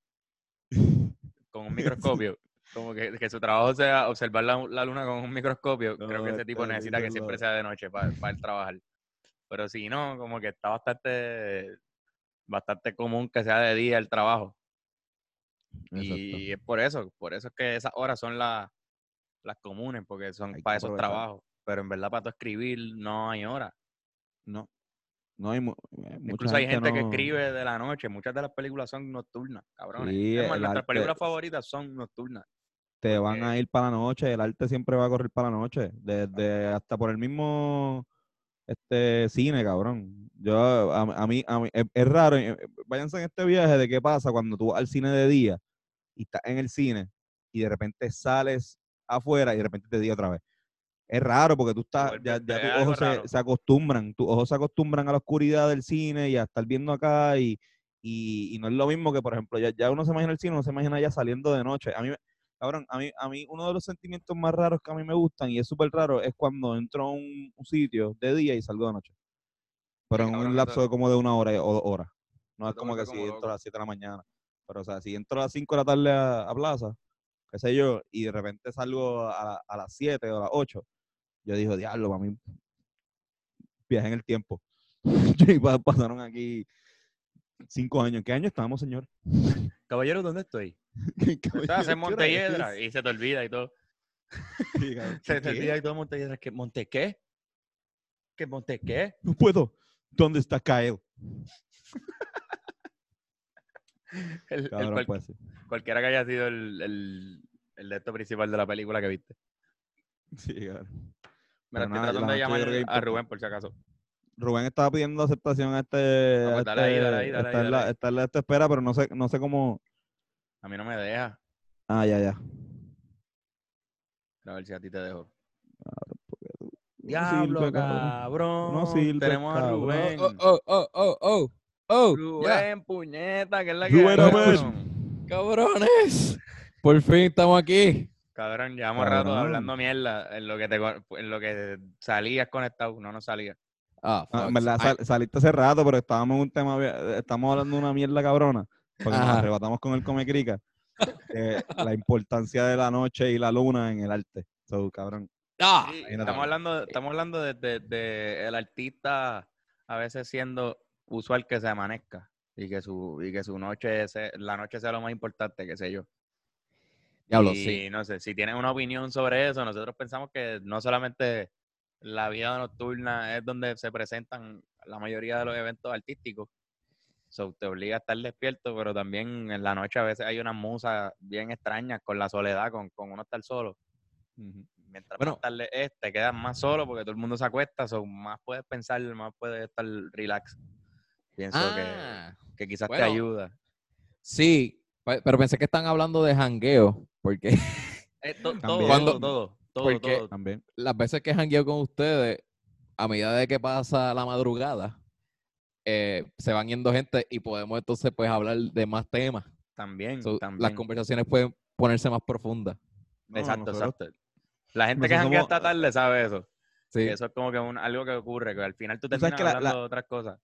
con un microscopio. Como que, que su trabajo sea observar la, la luna con un microscopio. Creo que ese tipo este, necesita que siempre sea de noche para, para él trabajar. Pero si no, como que está bastante, bastante común que sea de día el trabajo. Y es por eso, por eso es que esas horas son las, las comunes, porque son Hay para esos aprovechar. trabajos. Pero en verdad para tú escribir no hay hora. No. No hay. mu- eh, mucha Incluso hay gente que escribe de la noche. Muchas de las películas son nocturnas, cabrones. Sí, Es más, el nuestras arte- películas favoritas son nocturnas. Te van a ir para la noche. El arte siempre va a correr para la noche. Desde hasta por el mismo este cine, cabrón. Yo, a, a mí, a mí es, es raro. eh, Váyanse en este viaje de qué pasa cuando tú vas al cine de día y estás en el cine y de repente sales afuera y de repente te día otra vez. Es raro porque tú estás, vuelve- ya, ya tus ojos se, acostumbran, tus ojos se acostumbran a la oscuridad del cine y a estar viendo acá y, Y, y no es lo mismo que, por ejemplo, ya, ya uno se imagina el cine, uno se imagina ya saliendo de noche. A mí, cabrón, a mí, a mí uno de los sentimientos más raros que a mí me gustan, y es súper raro, es cuando entro a un, un sitio de día y salgo de noche. Pero Sí, en cabrón, un lapso de como de una hora o dos horas. No es como que si entro loco. a las 7 de la mañana. Pero, o sea, si entro a las 5 de la tarde a, a plaza, qué sé yo, y de repente salgo a, a las 7 o a las 8, yo digo, diablo, para mí, viaje en el tiempo. y pa- pasaron aquí cinco años. ¿En qué año estamos, señor? Caballero, ¿dónde estoy? Estás en Montelledra y se te olvida y todo. Sí. Se te olvida y todo Montelledra. ¿Qué? ¿Monte qué? ¿Qué Monte qué? No puedo. ¿Dónde está Kyle? El- el Cabrón, cual- pues sí. cualquiera que haya sido el, el, el de esto principal de la película que viste. Sí, cabrón. Mira, Pero estoy nada, tratando de llamar a. Rubén por si acaso. Rubén estaba pidiendo aceptación a este. Ah, pues ahí, dale ahí, dale ahí, está en dale la- ahí. está en la esta espera, pero no sé, no sé cómo. A mí no me deja. Ah, ya, ya. A ver si a ti te dejo. No Diablo, sirve, cabrón. No sirve, Tenemos a. Rubén. Oh, oh, oh, oh, oh, oh, Rubén, puñeta, que es la que Rubén, hay, Rubén. cabrón. cabrones. Por fin estamos aquí. Cabrón, llevamos rato Cabrón. hablando mierda en lo que te con- en lo que salías conectado, no nos salía. Ah, Ah, en verdad, sal- saliste hace rato, pero estábamos en un tema. bien- Estamos hablando de una mierda cabrona. Porque nos arrebatamos con el Come Crica. la importancia de la noche y la luna en el arte. So, cabrón. ah, Sí, estamos hablando, estamos hablando de, de- de el artista a veces siendo usual que se amanezca y que su y que su noche se- la noche sea lo más importante, qué sé yo. Diablo, y sí. no sé, si tienes una opinión sobre eso, nosotros pensamos que no solamente la vida nocturna es donde se presentan la mayoría de los eventos artísticos. So, te obliga a estar despierto, pero también en la noche a veces hay unas musas bien extrañas con la soledad, con, con uno estar solo. Mientras Bueno. más tarde es, te quedas más solo porque todo el mundo se acuesta, so, más puedes pensar, más puedes estar relax. Pienso Ah, que, que quizás bueno. te ayuda. sí, pe- pero pensé que están hablando de jangueo, porque Eh, to- todo, También. todo, todo, todo, Porque- todo. También. las veces que jangueo con ustedes, a medida de que pasa la madrugada, eh, se van yendo gente y podemos entonces pues hablar de más temas. También, So, también. las conversaciones pueden ponerse más profundas. No, Exacto, nosotros- exacto. La gente que janguea somos- esta tarde sabe eso. Sí. que eso es como que un- algo que ocurre, que al final tú terminas que la- hablando la- de otras cosas.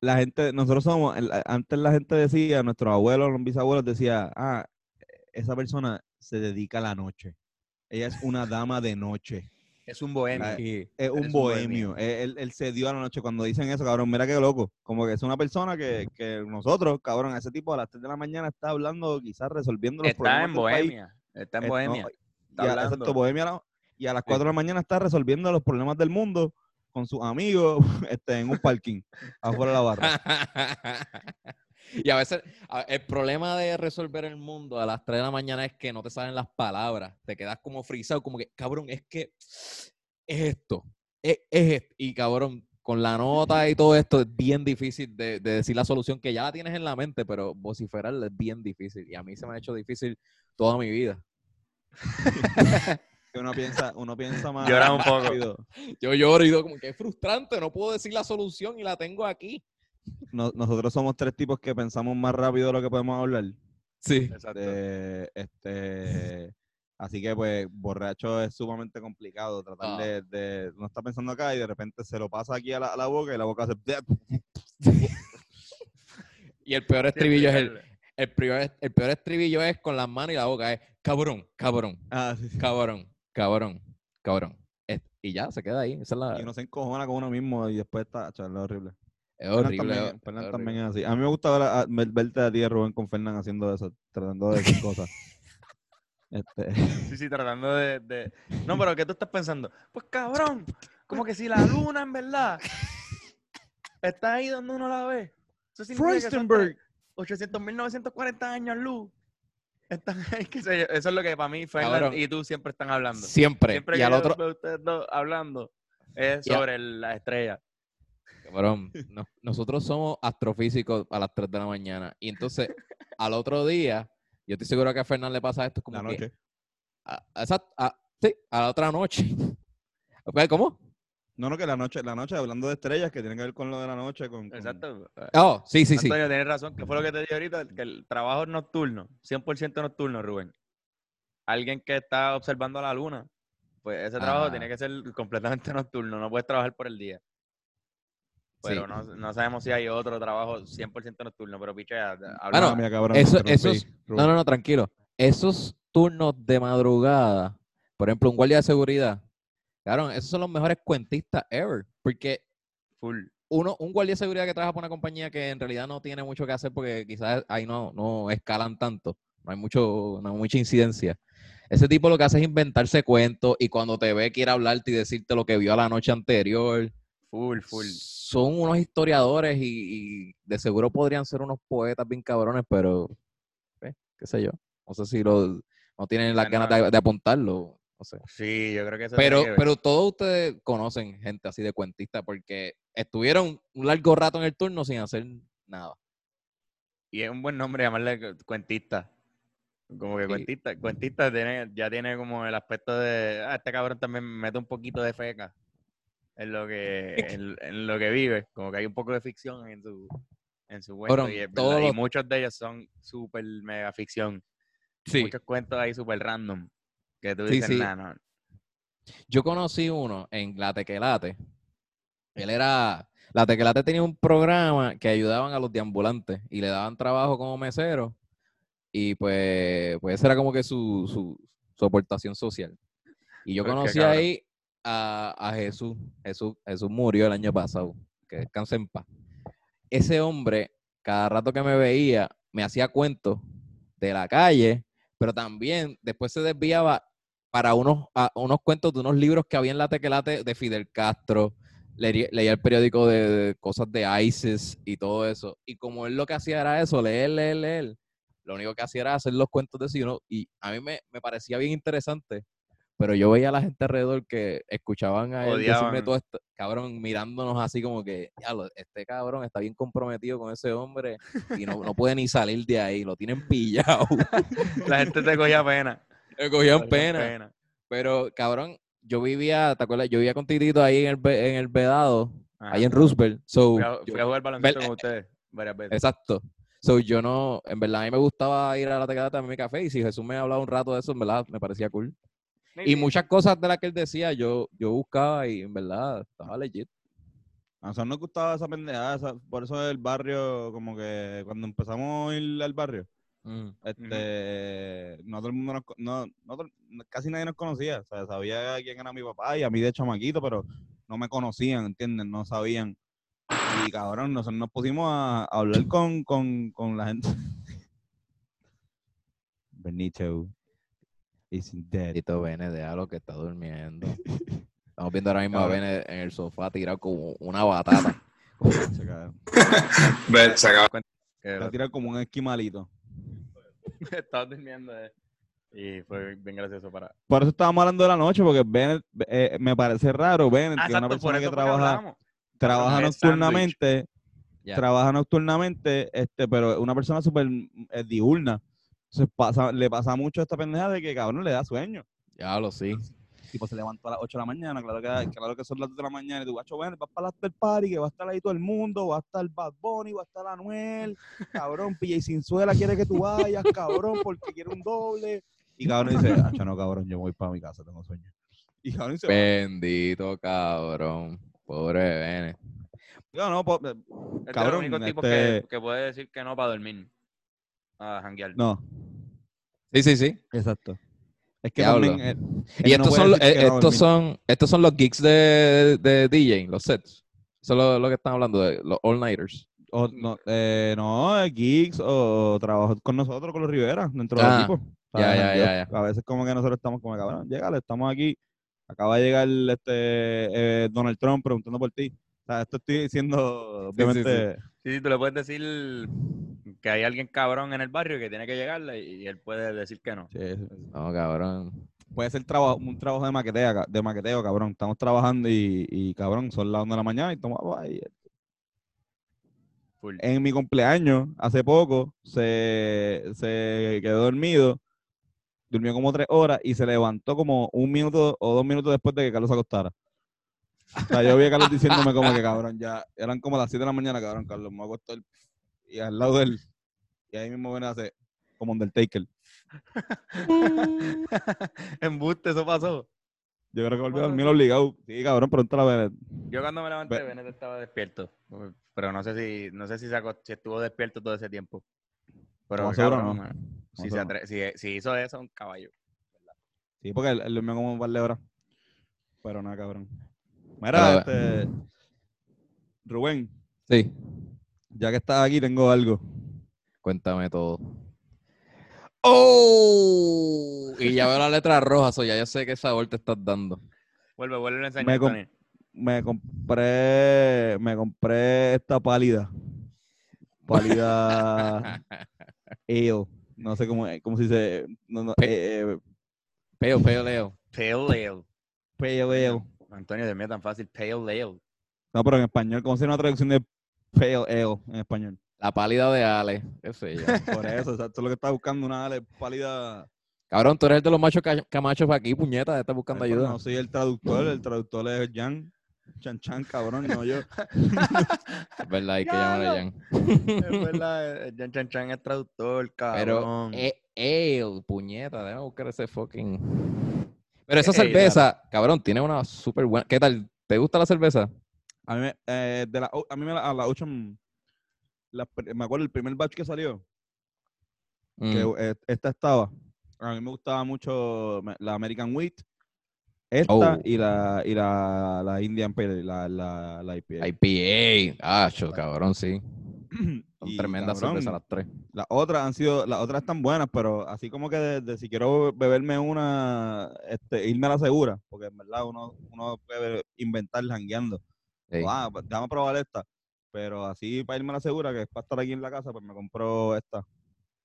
la gente, nosotros somos, el- antes la gente decía, nuestros abuelos, los bisabuelos decía, ah, esa persona se dedica a la noche. Ella es una dama de noche. Es un bohemio. Sí. Es un un bohemio. bohemio. Él, se dio a la noche. Cuando dicen eso, cabrón, mira qué loco. Como que es una persona que, que nosotros, cabrón, ese tipo a las 3 de la mañana está hablando, quizás resolviendo los Está problemas en del país. Bohemia. Está en Eh, no, Bohemia. y Está a- hablando. exacto, Bohemia, no, y a las Sí. 4 de la mañana está resolviendo los problemas del mundo con sus amigos este, en un parking afuera de la barra. y a veces a- el problema de resolver el mundo a las 3 de la mañana es que no te salen las palabras. Te quedas como frisado, como que, cabrón, es que es esto. Es, es esto. Y cabrón, con la nota y todo esto es bien difícil de, de decir la solución que ya la tienes en la mente, pero vociferarla es bien difícil. Y a mí se me ha hecho difícil toda mi vida. Uno piensa, uno piensa más Llora un poco. Yo lloro y digo como que es frustrante, no puedo decir la solución y la tengo aquí. No- nosotros somos tres tipos que pensamos más rápido de lo que podemos hablar. Sí. Exacto. de, este así que pues borracho es sumamente complicado tratar Ah. de, de no está pensando acá y de repente se lo pasa aquí a la, a la boca y la boca hace Y el peor Sí, estribillo es el, el peor, el peor estribillo es con las manos y la boca, es cabrón, cabrón, ah, sí, sí. cabrón, cabrón, cabrón. Es- y ya, se queda ahí. Esa es la. y uno se encojona con uno mismo y después está chaval, es horrible es Fernan horrible. también, es Fernan horrible. también es así a mí me gusta ver a- ver- verte a ti Rubén con Fernán haciendo eso tratando de decir cosas este, Sí, sí, tratando de, de- No, pero ¿qué tú estás pensando? Pues cabrón, como que si la luna en verdad está ahí donde uno la ve. Que Freustenberg. 800.940 años luz. Están yo. Eso es lo que para mí Fernan Cabrón. y tú siempre están hablando. Siempre. Siempre y que al otro. ustedes dos hablando es sobre la estrella. Cabrón, no- nosotros somos astrofísicos a las 3 de la mañana. Y entonces, al otro día, yo estoy seguro que a Fernán le pasa esto. es Como la que, noche a- a esa- a- sí, a la otra noche. ¿Cómo? No, no, que la noche, la noche, hablando de estrellas, que tiene que ver con lo de la noche, con... con- Exacto. Oh, sí, sí, sí. Antonio, tienes razón, que fue lo que te dije ahorita, que el trabajo es nocturno, 100% nocturno, Rubén. Alguien que está observando la luna, pues ese trabajo Ah. tiene que ser completamente nocturno, no puedes trabajar por el día. Pero Sí. no, no sabemos si hay otro trabajo 100% nocturno, pero Bueno, habla- mía, cabrón, eso- esos- No, no, no, tranquilo. Esos turnos de madrugada, por ejemplo, un guardia de seguridad, claro, esos son los mejores cuentistas ever. Porque full. uno, un guardia de seguridad que trabaja para una compañía que en realidad no tiene mucho que hacer porque quizás ahí no, no escalan tanto, no hay mucho, no hay mucha incidencia. Ese tipo lo que hace es inventarse cuentos y cuando te ve quiere hablarte y decirte lo que vio a la noche anterior. Full, full. Son unos historiadores y, y de seguro podrían ser unos poetas bien cabrones, pero eh, qué sé yo. No sé si lo, no tienen las Bueno, ganas de, de apuntarlo. No sé. Sí, yo creo que eso Pero, que pero todos ustedes conocen gente así de cuentista porque estuvieron un largo rato en el turno sin hacer nada. Y es un buen nombre llamarle cu- cuentista. Como que Sí. cuentista, cuentista tiene, ya tiene como el aspecto de, ah, este cabrón también mete un poquito de feca en lo que, en, en lo que vive. Como que hay un poco de ficción en su, en su cuento. Y, es todos verdad, y muchos de ellos son súper mega ficción. Sí. Muchos cuentos ahí súper random. Que tú dices, sí. "Nah, no. Yo conocí uno en La Tequelate. Él era. La Tequelate tenía un programa que ayudaban a los deambulantes y le daban trabajo como mesero. Y pues, pues esa era como que su, su, su aportación social. Y yo conocí ahí a, Jesús. Jesús. Jesús murió el año pasado. Que descanse paz. Ese hombre, cada rato que me veía, me hacía cuentos de la calle, pero también después se desviaba para unos, a- unos cuentos de unos libros que había en la tequelate de Fidel Castro. Leía, leía el periódico de, cosas de ISIS y todo eso. Y como él lo que hacía era eso, leer, leer, leer, lo único que hacía era hacer los cuentos de y uno- Y a mí me, me parecía bien interesante. Pero yo veía a la gente alrededor que escuchaban a él decirme todo esto, cabrón, mirándonos así como que, "Diablo, este cabrón está bien comprometido con ese hombre y no, no puede ni salir de ahí, lo tienen pillado. La gente te cogía pena. Me cogían pena. Pero, cabrón, yo vivía, ¿te acuerdas? Yo vivía con Titito ahí en el, en el Vedado, ahí en. Roosevelt. So, Fui a, yo- fui a jugar baloncesto con ustedes varias veces. exacto. So, yo no, en verdad, a mí me gustaba ir a la teclata a mi café y si Jesús me hablaba un rato de eso, en verdad, me parecía cool. Y muchas cosas de las que él decía, yo, yo buscaba y en verdad estaba legit. A nosotros nos gustaba esa pendejada, esa- por eso el barrio, como que cuando empezamos a ir al barrio, Mm. este, no todo el mundo nos, no, no todo- no- casi nadie nos conocía, o sea, sabía quién era mi papá y a mí de chamaquito, pero no me conocían, ¿entiendes? No sabían. Y cabrón, nosotros nos pusimos a, a hablar con, con, con la gente. Benito is dead. Tito Bene, déjalo que está durmiendo. Estamos viendo ahora mismo a. Bene en el sofá tirado como una batata. Se. Ve, se acaba. Está tirado como un esquimalito. estaba durmiendo eh, y fue bien gracioso para... Por eso estábamos hablando de la noche, porque Bennett, eh, me parece raro, Bennett, Ah, que es una exacto, por persona que trabaja, trabaja nocturnamente, trabaja nocturnamente, este, pero es una persona súper eh, diurna. Entonces pasa, le pasa mucho esta pendeja de que cabrón le da sueño. Ya lo sí. Tipo, se levantó a las 8 de la mañana, claro que, claro que son las 2 de la mañana, y tú, guacho, ven, vas para el after party, que va a estar ahí todo el mundo, va a estar Bad Bunny, va a estar Anuel, cabrón, PJ Sinzuela quiere que tú vayas, cabrón, porque quiere un doble. Y cabrón dice, acho, no, cabrón, yo voy para mi casa, tengo sueño. Y cabrón dice, Bendito cabrón. Pobre Bene. yo no, po- Es Cabrón, de los únicos tipos este- que, que puede decir que no para dormir. A janguear. no, Sí, sí, sí. exacto. Es que también, eh, Y no estos, son, eh, que estos, son, estos son los gigs de, de DJ, los sets. Eso es lo, lo que están hablando de los all-nighters. O, no, eh, no, eh, gigs o trabajo con nosotros, con los Rivera, dentro Ah, del equipo. O ya, ya, ya, ya. A veces como que nosotros estamos como, cabrón, llegale, estamos aquí. Acaba de llegar este eh, Donald Trump preguntando por ti. O sea, esto estoy diciendo, Sí, sí, sí. obviamente, Sí, sí, tú le puedes decir que hay alguien cabrón en el barrio que tiene que llegarle y él puede decir que no. sí. No, cabrón. puede ser trabajo, un trabajo de de maqueteo, cabrón. Estamos trabajando y, y, cabrón, son las 1 de la mañana y tomamos ahí. Full. En mi cumpleaños, hace poco, se, se quedó dormido, durmió como tres horas y se levantó como un minuto o dos minutos después de que Carlos se acostara. O sea, yo vi a Carlos diciéndome como que, cabrón, ya eran como las 7 de la mañana, cabrón, Carlos, me acostó el... Y al lado de él, y ahí mismo viene a hacer como Undertaker. Embuste, eso pasó. Yo creo que volvió a dormir obligado. Sí, cabrón, pronto la veré. Yo cuando me levanté, Bennett estaba despierto. Pero no sé si, no sé si, se acos- si estuvo despierto todo ese tiempo. Pero cabrón, no. si, se atre- si, si hizo eso, un caballo. Sí, porque él, él durmió como un par de horas. Pero nada, cabrón. Mira, este... Rubén, Sí, ya que estás aquí, tengo algo. cuéntame todo. ¡Oh! Y ya veo la letra roja, so ya yo sé qué sabor te estás dando. Vuelve, vuelve a Me enseñar, com- Tony. Me compré... Me compré esta pálida. Pálida... ale. No sé cómo, cómo se dice. No, no, Pe- eh, eh, Peo, peo, Leo. Pale Ale. pale ale. Antonio, de mí es tan fácil. Pale Ale. No, pero en español, ¿cómo sería una traducción de pale ale en español? La pálida de Ale, qué sé yo. Por eso, exacto, es lo que estaba buscando, una ale pálida. Cabrón, tú eres el de los machos ca- camachos aquí, puñeta, estás buscando Ay, pero ayuda. No soy el traductor, el traductor es Jan. Chan Chan, cabrón, no yo. Es verdad, hay que llamar a Jan. Es verdad, eh, Jan Chan Chan es traductor, Pero, cabrón. eh, ale, puñeta, déjame buscar ese fucking. Pero esa cerveza, cabrón, tiene una súper buena. ¿Qué tal? ¿Te gusta la cerveza? A mí, me- eh, de la, a mí me la, a la Ocean, la pr- me acuerdo el primer batch que salió, que Mm. eh, esta estaba. A mí me gustaba mucho la American Wheat, esta Oh. y la y la, la Indian Pale, Ale, la, la, la IPA. IPA. Ah, cho, cabrón, sí. Son Y, tremendas cabrón, las tres. Las otras han sido, las otras están buenas, pero así como que de, de si quiero beberme una, este, irme a la segura, porque en verdad uno, uno puede inventar jangueando. Sí. O, ah, pues, déjame probar esta. Pero así para irme a la segura, que es para estar aquí en la casa, pues me compro esta.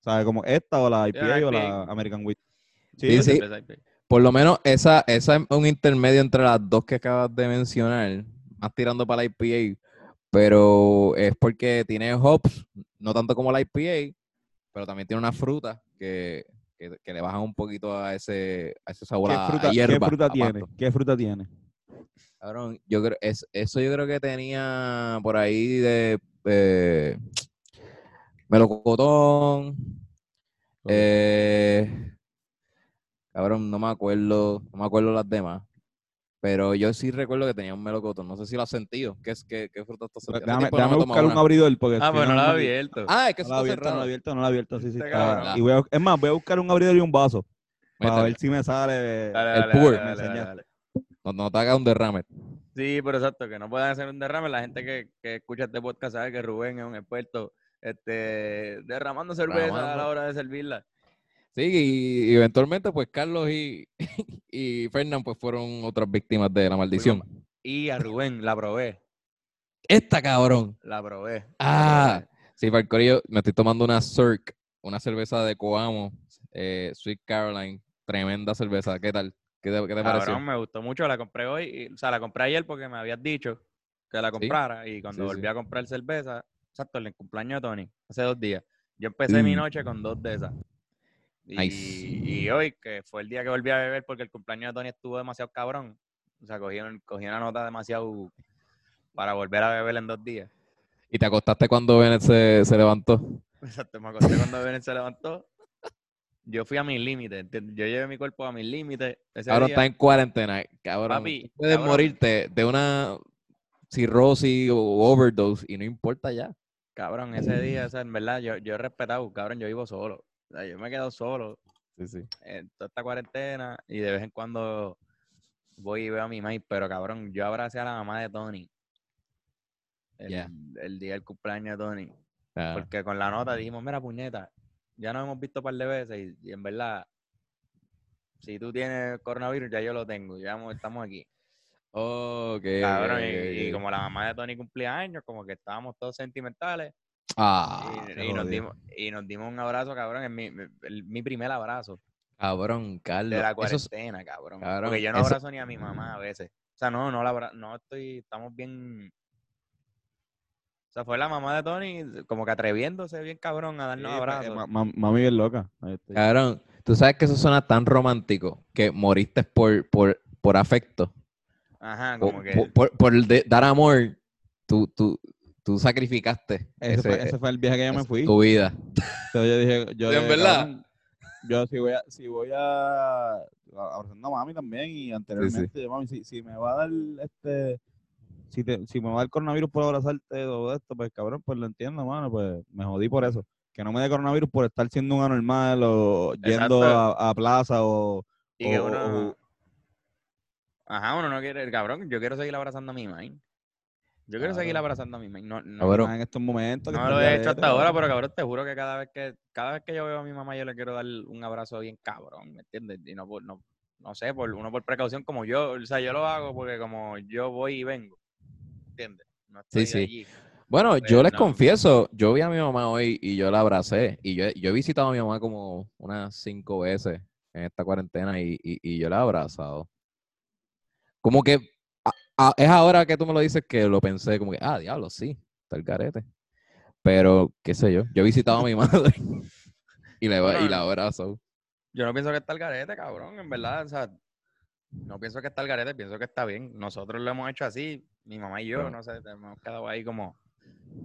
¿Sabes? Como esta o la IPA o la. American Wheat. Sí, sí. IPA. Por lo menos esa, esa es un intermedio entre las dos que acabas de mencionar, más tirando para la IPA, pero es porque tiene hops, no tanto como la IPA, pero también tiene una fruta que, que, que le bajan un poquito a ese, a ese sabor ¿Qué a, a fruta, ¿qué hierba. fruta a tiene? ¿Qué fruta tiene? Cabrón, yo creo, es, eso yo creo que tenía por ahí de eh, melocotón, eh, cabrón, no me acuerdo, no me acuerdo las demás. Pero yo sí recuerdo que tenía un melocotón. No sé si lo has sentido. ¿Qué, es, qué, qué fruta estás Pero? Déjame, Hace tiempo no buscar un abridor porque Ah, pues no he me- abierto. Ah, es que No he está abierto, no he cerrado. abierto, no la he abierto, sí, sí. Está-. Y voy a, es más, voy a buscar un abridor y un vaso para ver si me sale. Dale, el dale, me No, no te haga un derrame. Sí, pero exacto, que no puedan hacer un derrame. La gente que, que escucha este podcast sabe que Rubén es un experto este, derramando cerveza a la hora de servirla. Sí, y, y eventualmente, pues Carlos y, y Fernán pues fueron otras víctimas de la maldición. Y a Rubén la probé, Esta cabrón. la probé. la Ah, probé. sí, para el corillo, me estoy tomando una Cirque, una cerveza de Coamo, eh, Sweet Caroline, tremenda cerveza. ¿Qué tal? ¿Qué te, qué te pareció? Cabrón, me gustó mucho, la compré hoy, o sea, la compré ayer porque me habías dicho que la comprara y cuando Sí, volví sí. a comprar cerveza, exacto, el cumpleaños de Tony, hace dos días, yo empecé mi Mm. noche con dos de esas. Y, Nice. y hoy, que fue el día que volví a beber porque el cumpleaños de Tony estuvo demasiado cabrón, o sea, cogí, cogí una nota demasiado para volver a beber en dos días. ¿Y te acostaste cuando Bennett se, se levantó? Exacto, me acosté cuando Bennett se levantó. Yo fui a mis límites, yo llevé mi cuerpo a mis límites. Día- está en cuarentena. Cabrón, Papi, puedes cabrón. morirte de una cirrosis o overdose y no importa ya. Cabrón, ese día, o sea, en verdad, yo, yo he respetado, cabrón, yo vivo solo. O sea, yo me he quedado solo Sí, sí. en toda esta cuarentena y de vez en cuando voy y veo a mi maíz, pero cabrón, yo abracé a la mamá de Tony. El día del cumpleaños de Tony. Ah, Porque con la nota dijimos, mira, puñeta, ya nos hemos visto un par de veces y, y en verdad, si tú tienes coronavirus, ya yo lo tengo, ya estamos aquí. ok, Cabrón, y, como la mamá de Tony cumplía años, como que estábamos todos sentimentales. Ah, y, nos dimos, y nos dimos un abrazo, cabrón. Es mi, mi primer abrazo cabrón, Carlos. de la es- cuarentena, cabrón. cabrón, Porque yo no eso- abrazo ni a mi mamá a veces. O sea, no, no la abra- no estoy, estamos bien. O sea, fue la mamá de Tony como que atreviéndose bien cabrón a darnos Sí, pues, abrazos. ma- ma- mami bien loca. Estoy. Cabrón, tú sabes que eso suena tan romántico que moriste por, por, por afecto. Ajá, Por, como que. por- por- por de- dar amor, tú, tú, tú sacrificaste Ese, fue, ese- ese fue el viaje que yo me fui. tu vida. Entonces yo dije, yo Sí, en verdad. cabrón, yo si voy a, si voy a, abrazando a mami también y anteriormente, yo, mami, si, si me va a dar este, si, te, si me va dar coronavirus por abrazarte o de esto, pues cabrón, pues lo entiendo, mano, pues me jodí por eso. Que no me dé coronavirus por estar siendo un anormal o yendo a, a plaza o, Y que o- uno. o- Ajá, uno no quiere. Cabrón, yo quiero seguir abrazando a mi mind. Yo quiero seguir abrazando a mi mind. No, no, Cabrón. en estos momentos. no lo el he hecho hasta ahora, pero cabrón, te juro que cada vez que cada vez que yo veo a mi mamá, yo le quiero dar un abrazo bien cabrón, ¿me entiendes? Y no por, no, no sé, por uno por precaución como yo, o sea, yo lo hago porque como yo voy y vengo, ¿entiendes? No Sí, estoy sí. allí. Bueno, Pero yo les no. confieso, yo vi a mi mamá hoy y yo la abracé. Y yo, yo he visitado a mi mamá como unas cinco veces en esta cuarentena y, y- y yo la he abrazado. Como que a- a- es ahora que tú me lo dices que lo pensé, como que, ah, diablo, sí, está el garete. Pero, qué sé yo, yo he visitado a mi madre y, la, he- y la he abrazado. Yo no pienso que está el garete, cabrón, en verdad, o sea, no pienso que está el garete, pienso que está bien. Nosotros lo hemos hecho así, mi mamá y yo, Claro. no sé, hemos quedado ahí como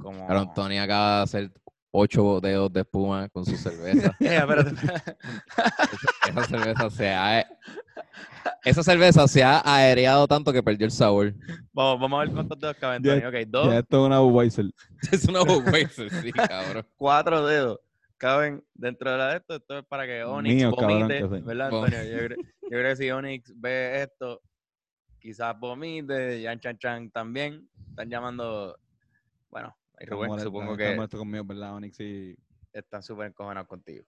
como Pero Antonio acaba de hacer ocho dedos de espuma con su cerveza. Esa cerveza se ha... Esa cerveza se ha aereado tanto que perdió el sabor. Vamos, vamos a ver cuántos dedos caben, Ya- Antonio. Ok, dos, Ya esto es una Budweiser. Es una Budweiser, sí, cabrón. cuatro dedos caben dentro de la de esto. Esto es para que Onyx Mío, vomite. ¿verdad, Antonio? Yo creo, yo creo que si Onyx ve esto, quizás vomite, Yan Chan Chan también. Están llamando, bueno, y Rubén, supongo que molesto conmigo, ¿verdad, Onyx? Y están súper encojonados contigo.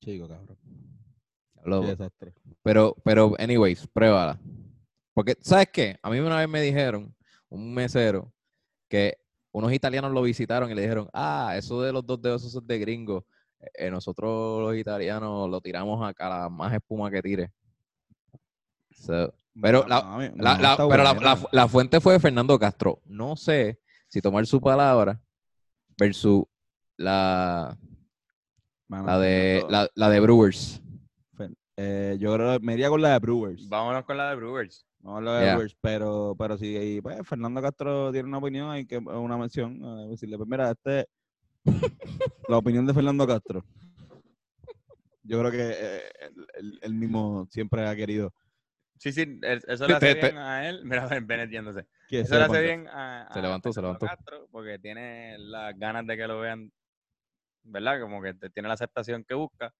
chico, cabrón. Desastre. Pero, pero, anyways, pruébala. Porque, ¿sabes qué? A mí una vez me dijeron, un mesero, que unos italianos lo visitaron y le dijeron, ah, eso de los dos dedos, eso es de gringo. Eh, nosotros los italianos lo tiramos acá la más espuma que tire. So, Pero la- pero fuente fue de Fernando Castro. No sé si tomar su palabra versus la, la de la de Brewers. eh, yo creo que me iría con la de Brewers. Vámonos con la de Brewers. No la de Ya. Brewers, pero, pero si pues, Fernando Castro tiene una opinión, hay que una mención. eh, decirle, pues mira, este la opinión de Fernando Castro. Yo creo que eh, él, él- él mismo siempre ha querido Sí, sí, eso le hace Te- te- bien a él. Mira, ven, ven yéndose. Eso le hace bien a, Se a levantó, se Fernando levantó. Castro porque tiene las ganas de que lo vean, ¿verdad? Como que te- tiene la aceptación que busca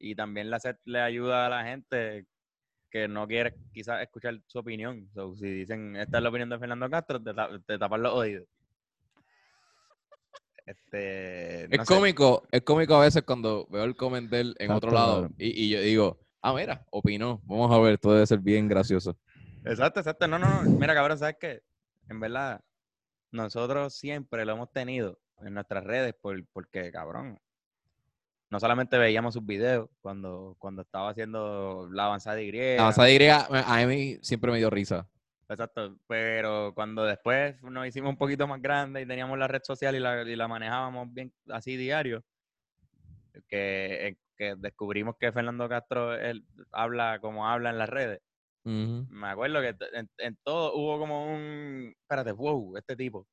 y también le ayuda a la gente que no quiere quizás escuchar su opinión. So, si dicen, esta es la opinión de Fernando Castro, te, ta- te tapan los oídos. Este, Es no sé. cómico, es cómico a veces cuando veo el comment de él en otro lado y, y yo digo, ah, mira, opinó. Vamos a ver, esto debe ser bien gracioso. Exacto, exacto. No, no, no. Mira, cabrón, ¿sabes qué? En verdad, nosotros siempre lo hemos tenido en nuestras redes por, porque, cabrón, no solamente veíamos sus videos cuando, cuando estaba haciendo la avanzada Y. La avanzada Y a mí siempre me dio risa. Exacto, pero cuando después nos hicimos un poquito más grandes y teníamos la red social y la, y la manejábamos bien así diario, que, eh, que descubrimos que Fernando Castro él habla como habla en las redes. Me acuerdo que en, en todo hubo como un, espérate, wow, este tipo.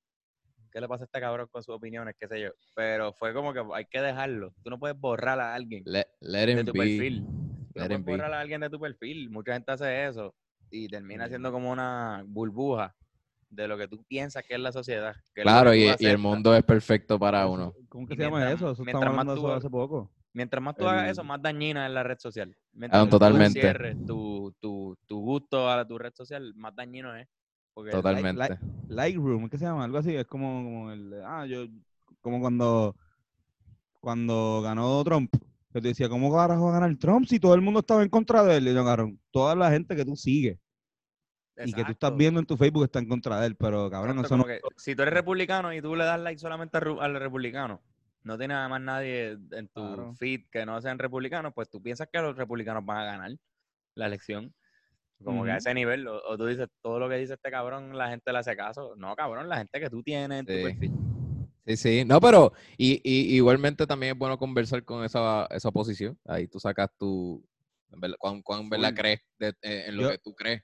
¿Qué le pasa a este cabrón con sus opiniones? ¿Qué sé yo? Pero fue como que hay que dejarlo. Tú no puedes borrar a alguien Let, let de tu be. perfil. Tú no puedes be. borrar a alguien de tu perfil. Mucha gente hace eso y termina siendo como una burbuja de lo que tú piensas que es la sociedad. que Claro, que y, el mundo es perfecto para uno. ¿Cómo que se llama mientras- eso? Eso mientras estamos más tú hace poco. Mientras más tú hagas eso, más dañina es la red social. Mientras Ah, más tú totalmente. encierres tu, tu, tu gusto a tu red social, más dañino es. Porque Totalmente. like- Lightroom, ¿qué se llama? Algo así, es como, como el, ah, yo, como cuando, cuando ganó Trump, que te decía, ¿cómo carajo va a ganar Trump si todo el mundo estaba en contra de él? Y yo, cabrón, toda la gente que tú sigues y que tú estás viendo en tu Facebook está en contra de él, pero cabrón, Exacto, eso no, como que si tú eres republicano y tú le das like solamente al republicano, no tiene nada más nadie en tu Claro. feed que no sean republicanos, pues tú piensas que los republicanos van a ganar la elección. Como que a ese nivel, o, o tú dices, todo lo que dice este cabrón, la gente le hace caso. No, cabrón, la gente que tú tienes en tu Sí. perfil. Sí, sí. No, pero y, y- igualmente también es bueno conversar con esa, esa posición. Ahí tú sacas tu... cuán, cuán en verdad crees de- eh, en lo Yo- que tú crees.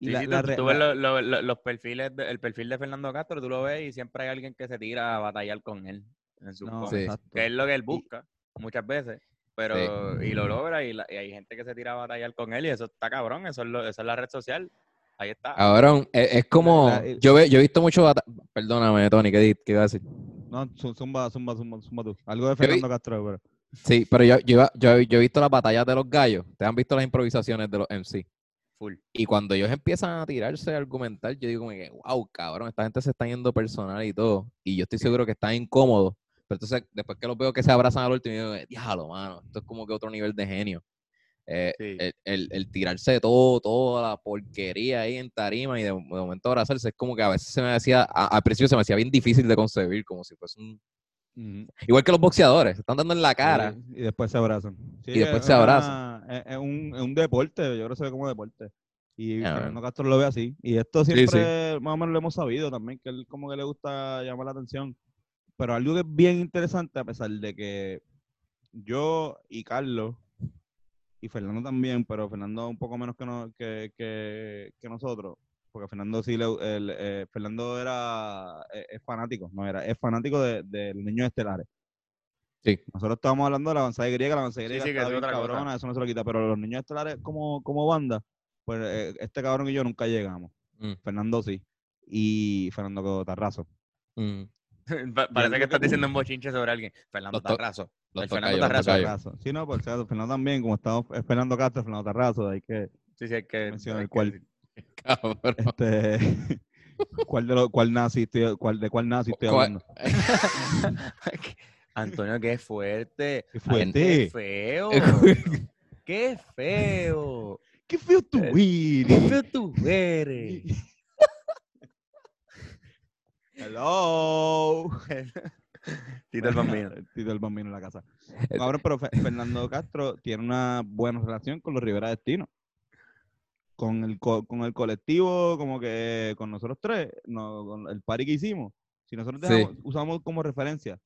Sí, la- sí, la tú, ves la- lo- lo- lo- los perfiles, de- el perfil de Fernando Castro, tú lo ves y siempre hay alguien que se tira a batallar con él en no, Sí. que es lo que él busca muchas veces, pero y lo logra y, la- y hay gente que se tira a batallar con él y eso está cabrón, eso es, lo, eso es la red social, ahí está. Cabrón, es, es como. Yo, ve- yo he visto mucho. Perdóname, Tony, ¿qué, di- qué iba a decir? No, zu- zumba, zumba, zumba, zumba tú. Algo de Fernando Castro, pero. Sí, pero yo, yo, yo, yo he visto las batallas de los gallos. ¿Te han visto las improvisaciones de los MC? Full. Y cuando ellos empiezan a tirarse a argumentar, yo digo como que, wow, cabrón, esta gente se está yendo personal y todo. Y yo estoy seguro que están incómodos. Pero entonces, después que los veo que se abrazan al último, yo digo, diablo, mano, esto es como que otro nivel de genio. Eh, Sí. el, el- el tirarse de todo, toda la porquería ahí en tarima y de, de momento abrazarse, es como que a veces se me hacía, a- al principio se me hacía bien difícil de concebir, como si fuese un... Igual que los boxeadores, se están dando en la cara. Y después se abrazan. Sí, Y después es se abrazan. Es, es un, es un deporte, yo creo que se ve como deporte. Y Ya, Fernando Castro lo ve así. Y esto Sí, siempre más o menos lo hemos sabido también, que él como que le gusta llamar la atención. Pero algo que es bien interesante, a pesar de que yo y Carlos, y Fernando también, pero Fernando un poco menos que, no- que, que, que nosotros, porque Fernando sí, le, el, eh, Fernando era, eh, es, fanático, no era, es fanático de, de los niños estelares. Sí. Nosotros estábamos hablando de la avanzada griega, la avanzada griega sí, que es otra cosa. cabrona, eso no se lo quita, pero los niños estelares como, como banda, pues eh, este cabrón y yo nunca llegamos. Mm. Fernando sí. Y Fernando Tarrazo. Mm. Pa- Parece que estás diciendo un bochinche sobre alguien. Fernando Tarrazo. El Fernando Tarrazo. Sí, no, por Fernando también, como estamos es Fernando Castro, Fernando Tarrazo, hay que Sí, sí, hay que... mencionar hay cuál. Cabrón. este, cuál de los, cuál nazi estoy, cuál, de cuál nazi estoy ¿Cuál- hablando. Antonio, qué fuerte. Qué Ay. Qué feo. Qué feo. Qué feo tú Eh, eres. Qué feo tú eres. Hello. Tito el bambino. Tito el bambino en la casa. Cabrón, pero Fe- Fernando Castro tiene una buena relación con los Rivera Destino. Con el, co- con el colectivo, como que con nosotros tres, no, con el party que hicimos. Si nosotros Sí. usamos como referencia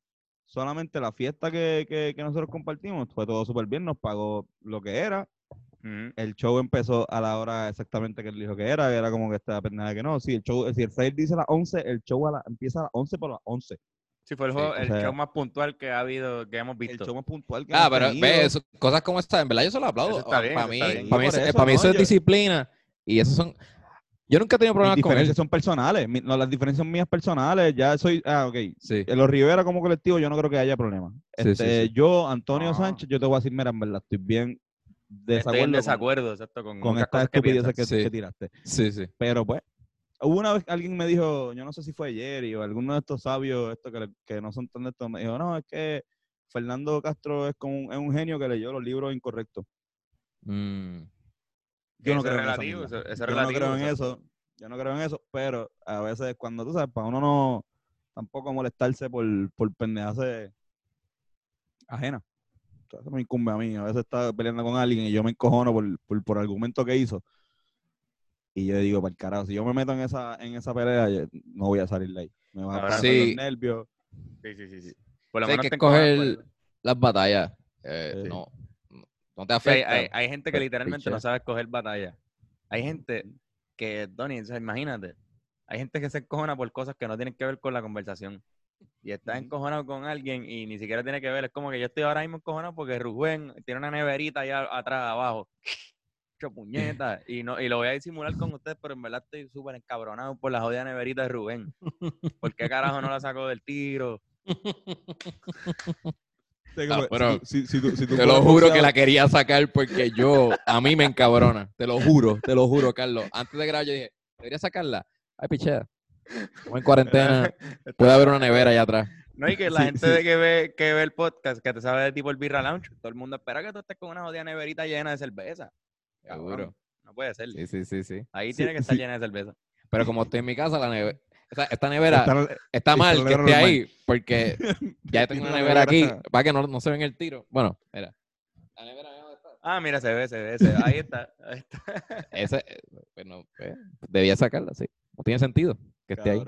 solamente la fiesta que, que- que nosotros compartimos, fue todo súper bien, nos pagó lo que era. Ujú. El show empezó a la hora exactamente que él dijo que era, que era como que esta pendeja que no. Si el show, si el flyer dice a las 11, el show a la- empieza a las 11 por las 11. Sí, fue el, Sí, juego- o el sea, show más puntual que ha habido, que hemos El visto. show más puntual que Ah, hemos pero tenido. ve, eso- cosas como esta, en verdad yo se lo aplaudo. Eso está bien, para eso mí, está bien. para mí, eso, eso, para mí no, eso es yo- disciplina. Y esos son. Yo nunca he tenido problemas con él. son personales. mi- no, las diferencias son mías personales. Ya soy. Ah, ok. Sí. En los Rivera como colectivo yo no creo que haya problema. Sí, sí, Este, sí. Yo, Antonio No. Sánchez, yo te voy a decir, mira, en verdad, estoy bien Estoy desacuerdo, en con- desacuerdo, exacto, con, con, estas que estupideces que, Sí. que tiraste. Sí, sí. Pero pues, hubo una vez que alguien me dijo, yo no sé si fue ayer o alguno de estos sabios estos que, que no son tan de estos, me dijo, no, es que Fernando Castro es, como un, es un genio que leyó los libros incorrectos. Mm. Yo no creo en esa Yo no creo en eso. Yo no creo en eso, pero a veces cuando tú sabes, para uno no tampoco molestarse por, por pendejarse ajena. Eso me incumbe a mí. A veces está peleando con alguien y yo me encojono por, por, por argumento que hizo. Y yo digo, para el carajo, si yo me meto en esa, en esa pelea, yo no voy a salir de ahí. Me van a pasar sí. los nervios. Sí, sí, sí. sí. Por lo Sí, hay menos que escoger por- las batallas. eh, Sí. no, no te Sí, hay, afecta. hay- hay gente que pero literalmente no sabe escoger batalla. Hay gente que, Donny, o sea, imagínate, hay gente que se encojona por cosas que no tienen que ver con la conversación. Y está encojonado con alguien y ni siquiera tiene que ver. Es como que yo estoy ahora mismo encojonado porque Rubén tiene una neverita allá atrás, abajo. Hecho puñeta. Y, no, y lo voy a disimular con ustedes, pero en verdad estoy súper encabronado por la jodida neverita de Rubén. ¿Por qué carajo no la sacó del tiro? Ah, como- pero si, si tú- si tú Te lo juro que la quería sacar porque yo, a mí me encabrona. Te lo juro, te lo juro, Carlos. Antes de grabar yo dije, debería sacarla. Ay, pichea. Como en cuarentena, puede haber una nevera allá atrás. No, y que la Sí, gente sí. de que ve, que ve el podcast, que te sabe de tipo el Birra Lounge, todo el mundo espera que tú estés con una jodida neverita llena de cerveza. Seguro. No puede ser. Sí, sí, sí, sí. Ahí Sí, tiene que estar sí. llena de cerveza. Pero como estoy en mi casa, la nevera, esta, esta nevera Está- está está mal la que esté normal. ahí porque ya tengo una nevera aquí para que no, no se ven el tiro. Bueno, mira. La nevera mía, ¿dónde está? Ah, mira, se ve, se ve, se ve. Ahí está. Ahí está. Ese, eh, bueno, pues, debía sacarla, sí. No tiene sentido que esté ahí.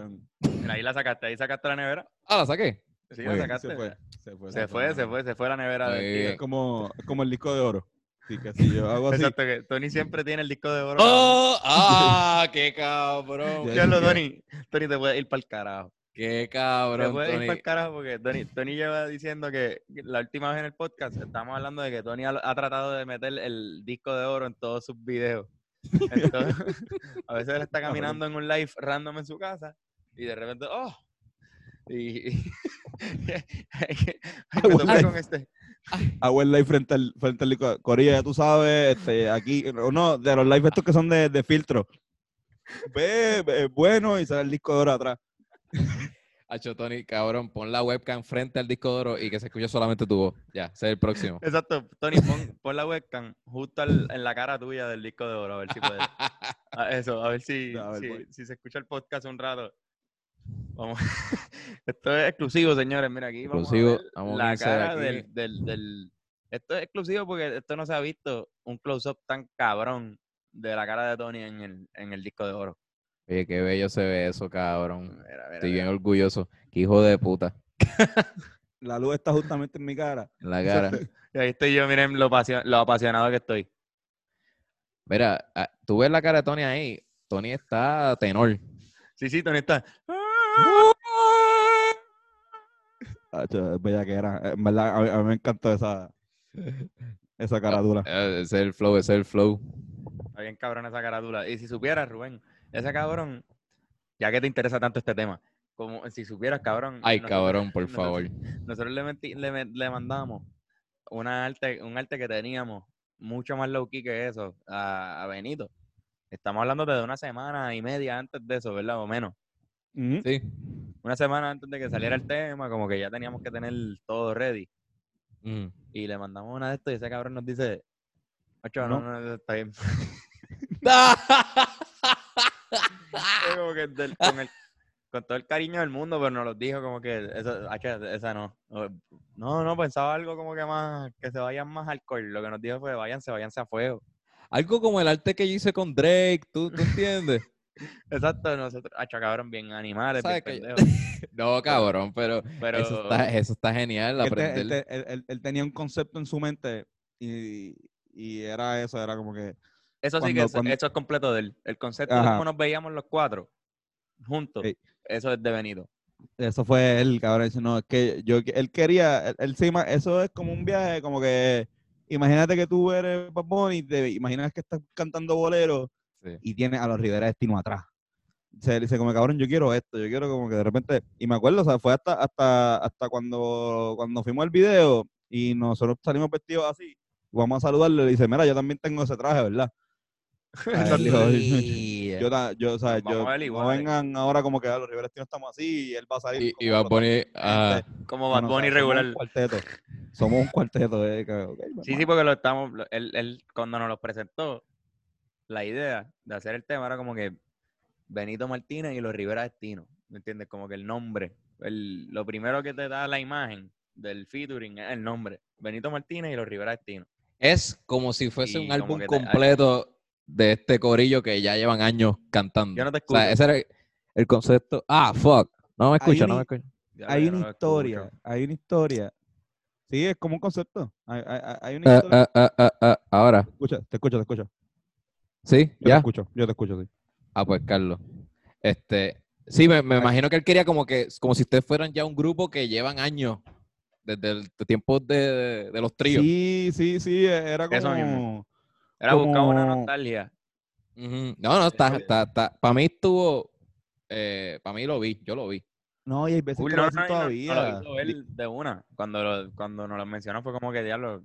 Mira, ahí la sacaste, ahí sacaste la nevera. Ah, la saqué. Sí, Muy la bien. sacaste. Se fue. Se fue, Se fue, se fue, se fue la nevera bien. tío. Es como, como el disco de oro. Sí, que si yo hago así, Exacto, que Tony siempre tiene el disco de oro. ¡Oh! ¡Ah! ¡Qué cabrón! Ya, Ya lo. Tony. Tony, te puedes ir para el carajo. ¡Qué Te cabrón, puedes ir Tony! para el carajo porque Tony, Tony lleva diciendo que la última vez en el podcast estábamos hablando de que Tony ha, ha tratado de meter el disco de oro en todos sus videos. Entonces, a veces él está caminando en un live random en su casa y de repente, ¡oh! Y, y- hay que, hay que bueno, tocar con este. hago el live frente al, frente al. Corilla, ya tú sabes, este, aquí, no, de los live estos que son de, de filtro. Ve, ve, bueno, y sale el disco de oro atrás. Hacho, Tony, cabrón, pon la webcam frente al disco de oro y que se escuche solamente tu voz. Ya, ese es el próximo. Exacto, Tony, pon, pon la webcam justo al- en la cara tuya del disco de oro, a ver si puedes. Ah, Eso, a ver si, A ver, si, se escucha el podcast un rato. Vamos. Esto es exclusivo, señores. Mira, aquí vamos a ver vamos la 15 de cara del, del, del- Esto es exclusivo porque esto no se ha visto un close-up tan cabrón de la cara de Tony en el, en el disco de oro. Oye, qué bello se ve eso, cabrón. Mira, mira, Estoy mira. bien orgulloso. Qué hijo de puta. La luz está justamente en mi cara. En la cara. Y ahí estoy yo, miren lo, pasio- lo apasionado que estoy. Mira, ah, tú ves la cara de Tony ahí. Tony está tenor. Sí, sí, Tony está. Es bella que era. En verdad, a mí, a mí me encantó esa, esa caradura. Eh, Ese es el flow, ese es el flow. Está bien cabrón esa carátula. Y si supieras, Rubén, ese cabrón, ya que te interesa tanto este tema, como si supieras, cabrón. Ay, nosotros- cabrón, por nosotros- favor. Nosotros le, le, le mandamos una arte, un arte que teníamos mucho más low key que eso a, a Benito. Estamos hablando de una semana y media antes de eso, ¿verdad? O menos. Sí. Una semana antes de que saliera el tema, como que ya teníamos que tener todo ready. Mm. Y le mandamos una de estos y ese cabrón nos dice, ocho, no, no, está bien. Fue como que del- con, el- con todo el cariño del mundo, pero nos lo dijo como que eso, hacho, esa no. No, no, pensaba algo como que más, que se vayan más alcohol. Lo que nos dijo fue, váyanse, váyanse a fuego. Algo como el arte que yo hice con Drake, ¿tú, tú entiendes? Exacto, nosotros, hacho, cabrón, bien animales, bien ¿Sabes que-. No, cabrón, pero, Pero eso, está, eso está genial, Él, te- él aprender. te- él- él- él tenía un concepto en su mente y, y era eso, era como que... eso sí que es, cuando- eso es completo de él. El concepto de Ajá. cómo nos veíamos los cuatro juntos, eso es de Benito. Eso fue él, cabrón. No, es que yo, él quería, él, él se eso es como un viaje, como que, imagínate que tú eres Bad Bunny, te imaginas que estás cantando bolero Sí. y tienes a los Rivera Destino atrás. Se dice como, cabrón, yo quiero esto, yo quiero como que de repente, y me acuerdo, o sea, fue hasta, hasta, hasta cuando, cuando fuimos al video y nosotros salimos vestidos así, vamos a saludarle, le dice, mira, yo también tengo ese traje, ¿verdad? Ah, yo, yo, o sea, Vamos yo, a ver no vengan ahora como que a los Rivera Destino estamos así y él va a salir. Y, como y va a otro poner. ah, Como no, Bad no, o Bunny sea, regular. Somos un cuarteto. Somos un cuarteto. Eh, que, pues, Sí, sí, porque lo estamos, lo- él, él cuando nos lo presentó, la idea de hacer el tema era como que Benito Martínez y los Rivera Destino, ¿me entiendes? Como que el nombre, el, lo primero que te da la imagen del featuring es el nombre, Benito Martínez y los Rivera Destino. es como si fuese Y un como álbum te- completo de este corillo que ya llevan años cantando. Yo no te O sea, escucho. ese era el- el concepto. Ah, fuck. No me escucha, no me escucha. Ya Hay no una historia. escucho. Hay una historia. Sí, es como un concepto. Hay, hay- hay- hay una Ah, historia. ah, ah, ah, ah, ahora, Te escucho, te escucho, te escucho. ¿sí? Yo te ¿Ya? escucho, yo te escucho, sí. Ah, pues Carlos. Este, sí, me, me imagino que él quería como que, como si ustedes fueran ya un grupo que llevan años, desde el de tiempos de, de los tríos. Sí, sí, sí, era Eso como... mismo. Era buscar una como- nostalgia. No, no, está, está, está. Para mí estuvo, para mí lo vi, yo lo vi. No, y hay veces que no, lo no, hacen no- no todavía. lo hizo él de una. Cuando, lo- cuando nos lo mencionó fue como que diablo.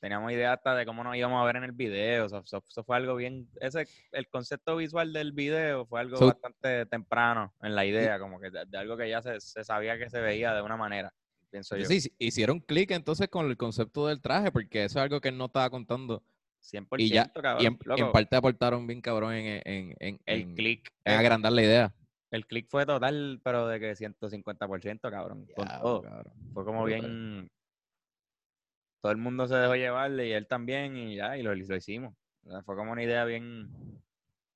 Teníamos idea hasta de cómo nos íbamos a ver en el video. Eso, eso- eso fue algo bien. Ese, el concepto visual del video fue algo So- bastante temprano en la idea, como que de, de algo que ya se, se sabía que se veía de una manera, pienso yo. Sí, sí, hicieron clic entonces con el concepto del traje, porque eso es algo que él no estaba contando. 100%, Y ya, cabrón. y en, parte aportaron bien cabrón en, en, en, el en- click. en agrandar la idea. El click fue total, pero de que 150%, cabrón. Con Diablo, todo. cabrón. Fue como bien. Todo el mundo se dejó llevarle y él también, y ya, y lo, lo hicimos. O sea, fue como una idea bien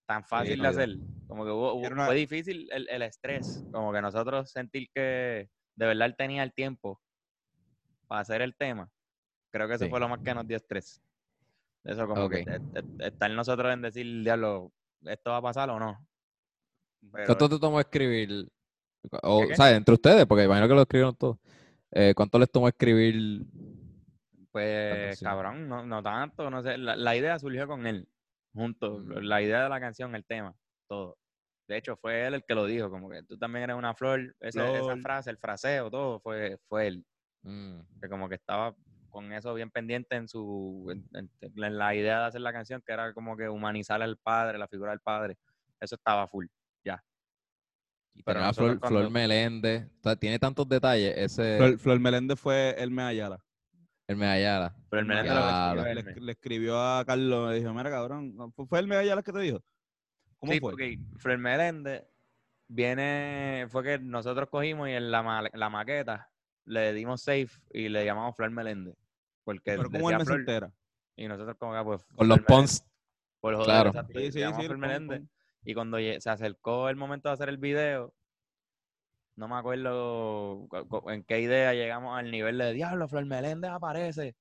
tan fácil de hacer. Como que hubo- hubo- una- fue difícil el, el estrés. Como que nosotros sentir que de verdad él tenía el tiempo para hacer el tema. Creo que eso Sí. fue lo más que nos dio estrés. Eso como que está en nosotros en decir, diablo, ¿esto va a pasar o no? Pero ¿Cuánto te tomó escribir? O, qué? ¿sabes? Entre ustedes, porque imagino que lo escribieron todos. Eh, ¿Cuánto les tomó escribir? Pues, cabrón, no, no tanto, no sé. La, la idea surgió con él, junto. Mm. La idea de la canción, el tema, todo. De hecho, fue él el que lo dijo, como que tú también eres una flor. Esa Flor. frase, el fraseo, todo, fue, fue él. Mm, Que como que estaba con eso bien pendiente en su en, en- en la idea de hacer la canción, que era como que humanizar al padre, la figura del padre. Eso estaba full. y Pero tenía Flor, cuando- Flor Meléndez. O sea, tiene tantos detalles ese. Flor, Flor Meléndez fue Elme Ayala. El Medallada. Pero el Le, él, le- le escribió a Carlos, le dijo, mira cabrón, ¿no ¿fue- ¿fue Elme Ayala que te dijo? ¿Cómo sí, fue? porque Flor Meléndez viene, fue que nosotros cogimos y en la, ma- la maqueta le dimos safe y le llamamos Flor Meléndez. Porque Pero ¿cómo decía él me se Flor, entera? y nosotros como que pues Con los Pons. por joder, claro. exacto, Sí, sí, sí, Meléndez. Y cuando se acercó el momento de hacer el video, no me acuerdo cu- cu- en qué idea llegamos al nivel de diablo, Flor Meléndez aparece.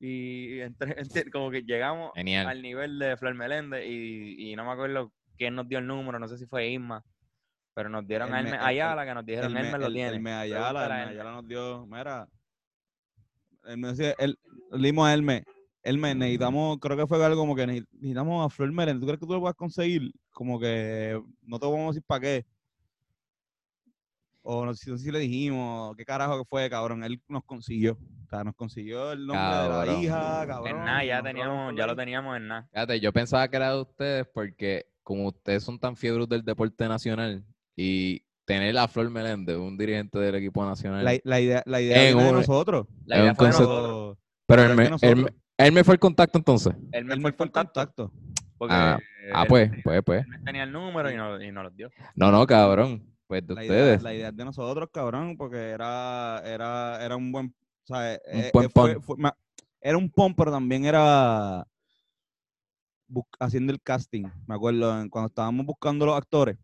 Y entre- como que llegamos Genial. al nivel de Flor Meléndez y, y no me acuerdo quién nos dio el número, no sé si fue Isma, pero nos dieron a El me- Elme el- Ayala que nos dijeron, me lo tiene. Ayala, a. Ayala nos dio, mira, él me decía, él, le dimos a Elme, Elme, necesitamos, creo que fue algo como que neces- necesitamos a Flor Meléndez, ¿tú crees que tú lo puedas conseguir? Como que no te vamos a decir para qué. O no sé, no sé si le dijimos, qué carajo que fue, cabrón, él nos consiguió. O sea, nos consiguió el nombre de la hija, cabrón. En nada, ya teníamos, ya lo teníamos en nada. Fíjate, yo pensaba que era de ustedes porque como ustedes son tan fiebres del deporte nacional y tener a Flor Meléndez, un dirigente del equipo nacional. La, la idea, la idea En de nosotros. La idea fue de nosotros. pero él idea me, él, me, nosotros. él me fue el contacto entonces. Él me Él fue el contacto. Porque Ah, Ah, él pues, tenía- pues, pues. él tenía el número y nos, y nos lo dio. No, no, cabrón. Pues de La idea, ustedes. la idea es de nosotros, cabrón, porque era, era, era un buen, o sea, eh, buen eh, fue- fue- era un pon, pero también era haciendo el casting. Me acuerdo cuando estábamos buscando los actores,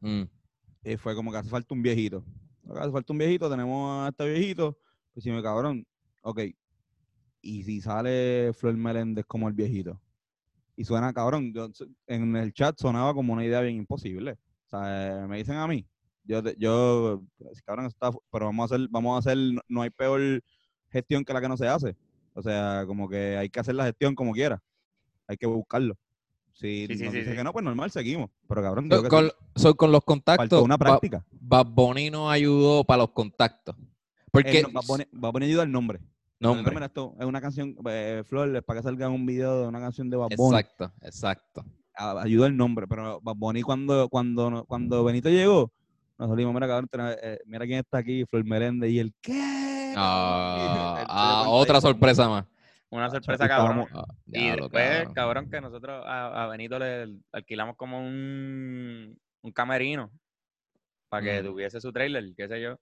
Mm, y fue como que hace falta un viejito. Hace falta un viejito, tenemos a este viejito. Pues me cabrón, ok. Y si sale Flor Meléndez como el viejito. Y suena, cabrón, yo- en el chat sonaba como una idea bien imposible. O sea, eh, me dicen a mí. Yo, yo, cabrón, está, pero vamos a hacer, vamos a hacer, no hay peor gestión que la que no se hace. O sea, como que hay que hacer la gestión como quiera. Hay que buscarlo. Si Sí, sí, nos sí, dice sí. que no, pues normal, seguimos. Pero cabrón, So, con, sí, so, con los faltó contactos, una Ba- práctica. Bad Bunny nos ayudó para los contactos. Porque, Él no- va, a poner, va a poner ayuda al nombre. nombre. Mira, esto es una canción, eh, Flor, para que salga un video de una canción de Bad Bunny. Exacto, exacto. ayuda el nombre, pero Bad Bunny cuando, cuando, no- cuando Benito llegó, nos salimos, mira, cabrón, eh, mira quién está aquí, Flor Meléndez, y el ¿qué? Ah, ah, otra sorpresa más. Una sorpresa cabrón. estábamos- Ah, Y diablo, después, cabrón. cabrón, que nosotros a, a Benito le alquilamos como un, un camerino para que Mm. tuviese su trailer, qué sé yo.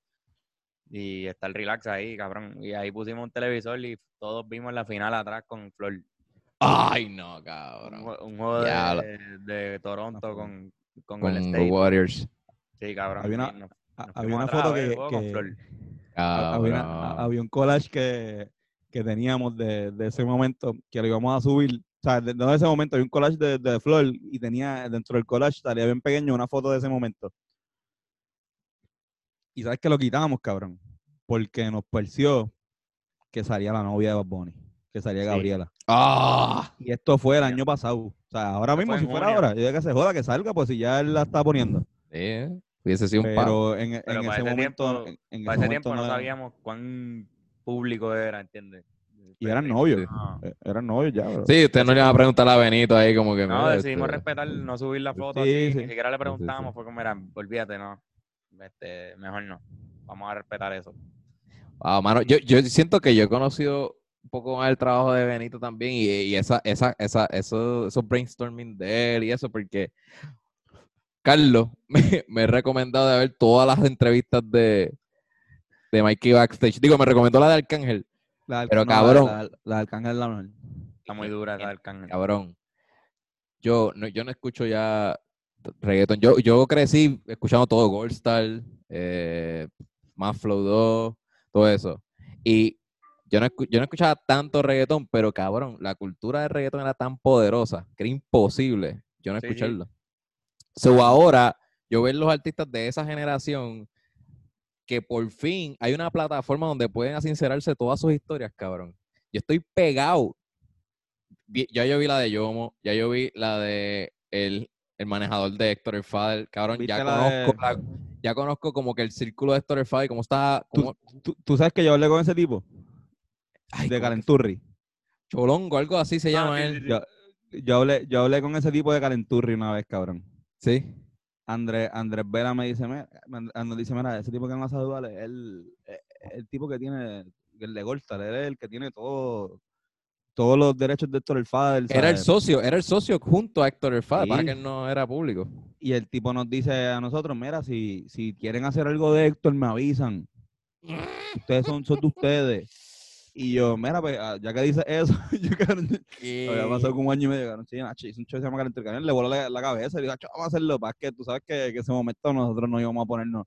Y está el relax ahí, cabrón. Y ahí pusimos un televisor y todos vimos la final atrás con Flor. Ay, no, cabrón. un juego de, de Toronto con, con, Con los State. Warriors. Sí, cabrón. Había una- y nos- nos había una foto el que, juego con que- había, una- Cabrón. había un collage que, que teníamos de, de ese momento que lo íbamos a subir. O sea, de, no de ese momento, había un collage de, de Flor y tenía dentro del collage, salía bien pequeño, una foto de ese momento. Y sabes que lo quitamos, cabrón, porque nos pareció que salía la novia de Bad Bunny, que salía Sí. Gabriela. Ah, Y esto fue el año pasado. O sea, ahora mismo, si en fuera junio. ahora, yo digo que se joda, que salga, pues si ya él la está poniendo. sí, hubiese sido un. Pero en, en Pero para ese momento, tiempo- en, en Para ese ese momento tiempo no era- sabíamos cuán público era, ¿entiendes? Y eran Pero- novios. No, eh, eran novios ya. bro. Sí, usted no le va a preguntar a Benito ahí como que... No, mira, decidimos este, respetar, no subir la foto Sí, así, sí. ni siquiera le sí, sí. como, mira, olvídate, no, este, mejor no, vamos a respetar eso. Ah, mano, yo, yo siento que yo he conocido un poco más el trabajo de Benito también y, y esa, esa, esa, eso, esos brainstorming de él y eso, porque Carlos me, me ha recomendado de ver todas las entrevistas de, de Mikey Backstage. Digo, me recomendó la de Arcángel. La del- Pero, no, la- cabrón. La, la del Arcángel la mejor. Está muy dura esa del cángel. Cabrón. Yo no, yo no escucho ya reggaeton. Yo, yo crecí escuchando todo, Goldstar, eh, Más Flow 2, todo eso. Y yo no, escu- yo no escuchaba tanto reggaetón, pero cabrón, la cultura del reggaetón era tan poderosa que era imposible yo no Sí, sí. escucharlo. So ahora, yo ver los artistas de esa generación que por fin hay una plataforma donde pueden sincerarse todas sus historias, cabrón. Yo estoy pegado. Ya yo vi la de Yomo, ya yo vi la de el, el manejador de Héctor El Fader, cabrón, ya ¿Viste la de- conozco, la- ya conozco como que el círculo de Héctor El Fader, cómo está, ¿Tú, cómo- tú- tú sabes que yo hablé con ese tipo ay, de ¿cómo que Calenturri. Cholongo, algo así se llama sí, él. sí, sí. Yo, yo hablé, yo hablé con ese tipo de Calenturri una vez, cabrón. Sí. Andrés, Andrés Vela me dice, mira, Andrés dice, mira, ese tipo que me va a saludar es el, el tipo que tiene, el de Goldstar, él es el que tiene todo, todos los derechos de Héctor el Fader. Era el socio, era el socio junto a Héctor El Fader, para que no era público. Y el tipo nos dice a nosotros, mira, si, si quieren hacer algo de Héctor, me avisan. Ustedes son, son de ustedes. Y yo, mira, pues, ah, ya que dice eso, yo cabrón, había pasado como un año y medio, cabrón, sí, Nacho, hizo un show que se llama Calentur, cabrón, le voló la, la cabeza y dijo, "Acho, vamos a hacerlo, para que tú sabes que, que en ese momento nosotros no íbamos a ponernos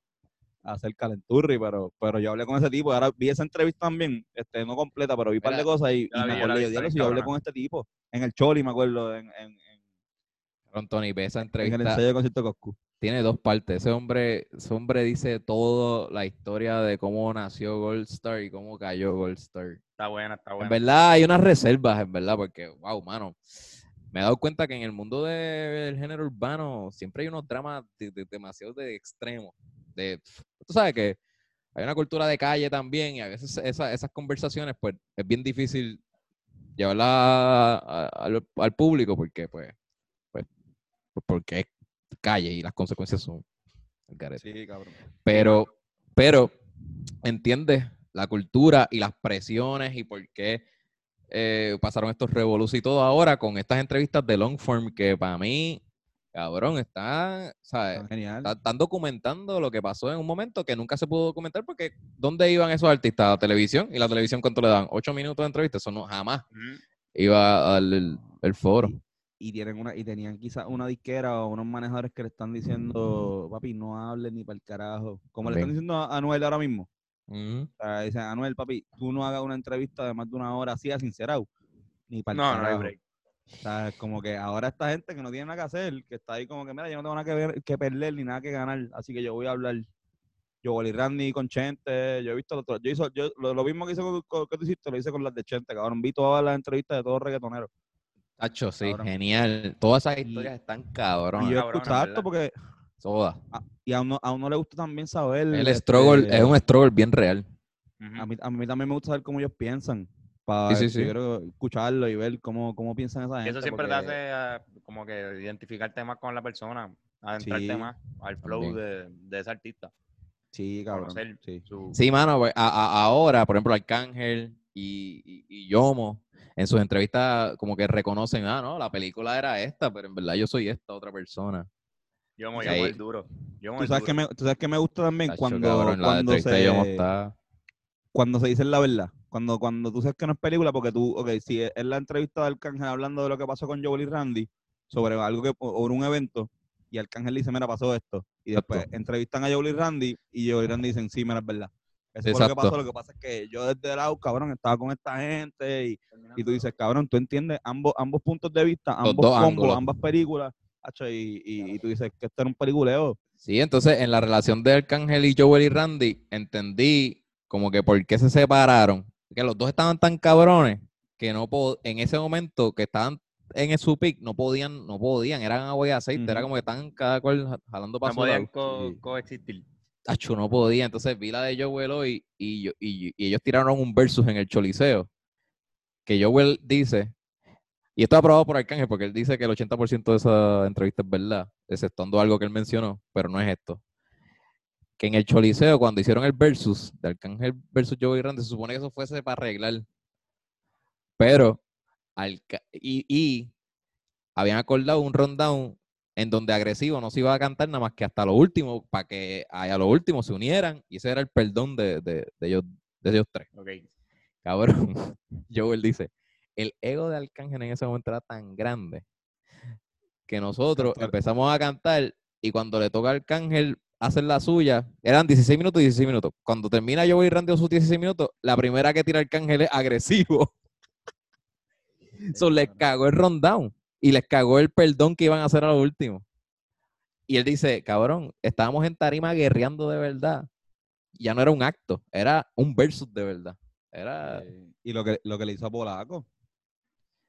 a hacer calenturri, pero, pero yo hablé con ese tipo, ahora vi esa entrevista también, este, no completa, pero vi un par de cosas y, y me acordé, yo, yo hablé con este tipo, en el Choli, me acuerdo, en, en, en, Cabrón, Tony, ve esa en el entrevista. ensayo de concierto Coscu. Tiene dos partes. Ese hombre, ese hombre dice toda la historia de cómo nació Gold Star y cómo cayó Gold Star. Está buena, está En buena. verdad hay unas reservas, en verdad, porque, wow, mano, me he dado cuenta que en el mundo de- del género urbano siempre hay unos dramas de- de- demasiado de extremos. De, tú sabes que hay una cultura de calle también y a veces esa- esas conversaciones, pues, es bien difícil llevarla a- a- al, al público porque, pues, pues, pues, porque es calle y las consecuencias son. Sí, cabrón. Pero, pero, entiendes la cultura y las presiones y por qué eh, pasaron estos revoluciones y todo ahora con estas entrevistas de long form que para mí, cabrón, están, ¿sabes? Genial. Está- Están documentando lo que pasó en un momento que nunca se pudo documentar porque ¿dónde iban esos artistas? A la televisión y la televisión cuánto le dan? ¿Ocho minutos de entrevista? Eso no, jamás iba al el foro. Y tienen una y tenían quizás una disquera o unos manejadores que le están diciendo, papi, no hables ni para el carajo. Como le están diciendo a Anuel ahora mismo. O sea, dicen, Anuel, papi, tú no hagas una entrevista de más de una hora así a sincerado. Ni para el No, no hay carajo. break. O sea, es como que ahora esta gente que no tiene nada que hacer, que está ahí como que, mira, yo no tengo nada que, ver, que perder ni nada que ganar, así que yo voy a hablar. Yo, Wally Randy con Chente, yo he visto lo, otro- yo hizo, yo, lo, lo mismo que hice con, con- que tú hiciste, lo hice con las de Chente, cabrón. Vi todas las entrevistas de todos los reggaetoneros. Tacho, sí, Cabrón. genial. Todas esas Y- historias están Y cabronas. yo cabrón, en esto verdad. porque Todas. a- y a uno, a uno le gusta también saber. El este, struggle es un struggle bien real. A, mí, a mí también me gusta saber cómo ellos piensan. Para Sí, sí, sí. Yo quiero escucharlo y ver cómo, cómo piensan esa Y gente. eso siempre te hace ah, como que identificarte más con la persona, adentrarte Sí. más al flow de, de ese artista. Sí, cabrón. su- Sí, mano, pues, a- a- ahora, por ejemplo, Arcángel y, y, y Yomo, en sus entrevistas como que reconocen, ah, no, la película era esta, pero en verdad yo soy esta otra persona. Yo me llamo el duro. Yo me ¿Tú sabes, que me, tú sabes que me gusta también Tacho, cuando, cabrón, cuando, se, está... cuando se dicen la verdad. Cuando, cuando tú sabes que no es película, porque tú, ok, si es la entrevista de Arcángel hablando de lo que pasó con Joel y Randy, sobre algo que, o un evento, y Arcángel dice, mira, pasó esto. Y después Exacto. entrevistan a Joel y Randy, y Joel y Randy dicen, sí, mira, es verdad. Eso fue lo que Exacto. pasó. Lo que pasa es que yo desde el lado, cabrón, estaba con esta gente, y, y tú dices, cabrón, tú entiendes ambos, ambos puntos de vista, Los ambos combos, ángulos. ambas películas, hacho, y, y, y tú dices que esto era un peliculeo. Sí, entonces en la relación de Arcángel y Joel y Randy, entendí como que por qué se separaron. Que los dos estaban tan cabrones que no en ese momento que estaban en su pick no podían, no podían, eran agua y aceite, era como que estaban cada cual ja- jalando para no podían co- coexistir. Tacho, no podía. Entonces vi la de Joel hoy y, y, y ellos tiraron un versus en el Choliseo. Que Joel dice, y esto es aprobado por Arcángel porque él dice que el 80% de esa entrevista es verdad, exceptuando algo que él mencionó, pero no es esto. Que en el Choliseo, cuando hicieron el versus de Arcángel versus Joel Randy, se supone que eso fuese para arreglar. Pero, Alca- y, y habían acordado un rundown en donde agresivo no se iba a cantar nada más que hasta lo último, para que a lo último se unieran, y ese era el perdón de, de- de ellos, de ellos tres. Ok. Cabrón, Joel dice, el ego de Arcángel en ese momento era tan grande que nosotros empezamos a cantar y cuando le toca a Arcángel hacen la suya. Eran 16 minutos y 16 minutos. Cuando termina Joey y Randy sus 16 minutos, la primera que tira Arcángel es agresivo. So, les cagó el rundown y les cagó el perdón que iban a hacer a lo último. Y él dice, cabrón, estábamos en tarima guerreando de verdad. Ya no era un acto, era un versus de verdad. Era... Y lo que, lo que le hizo a Polaco.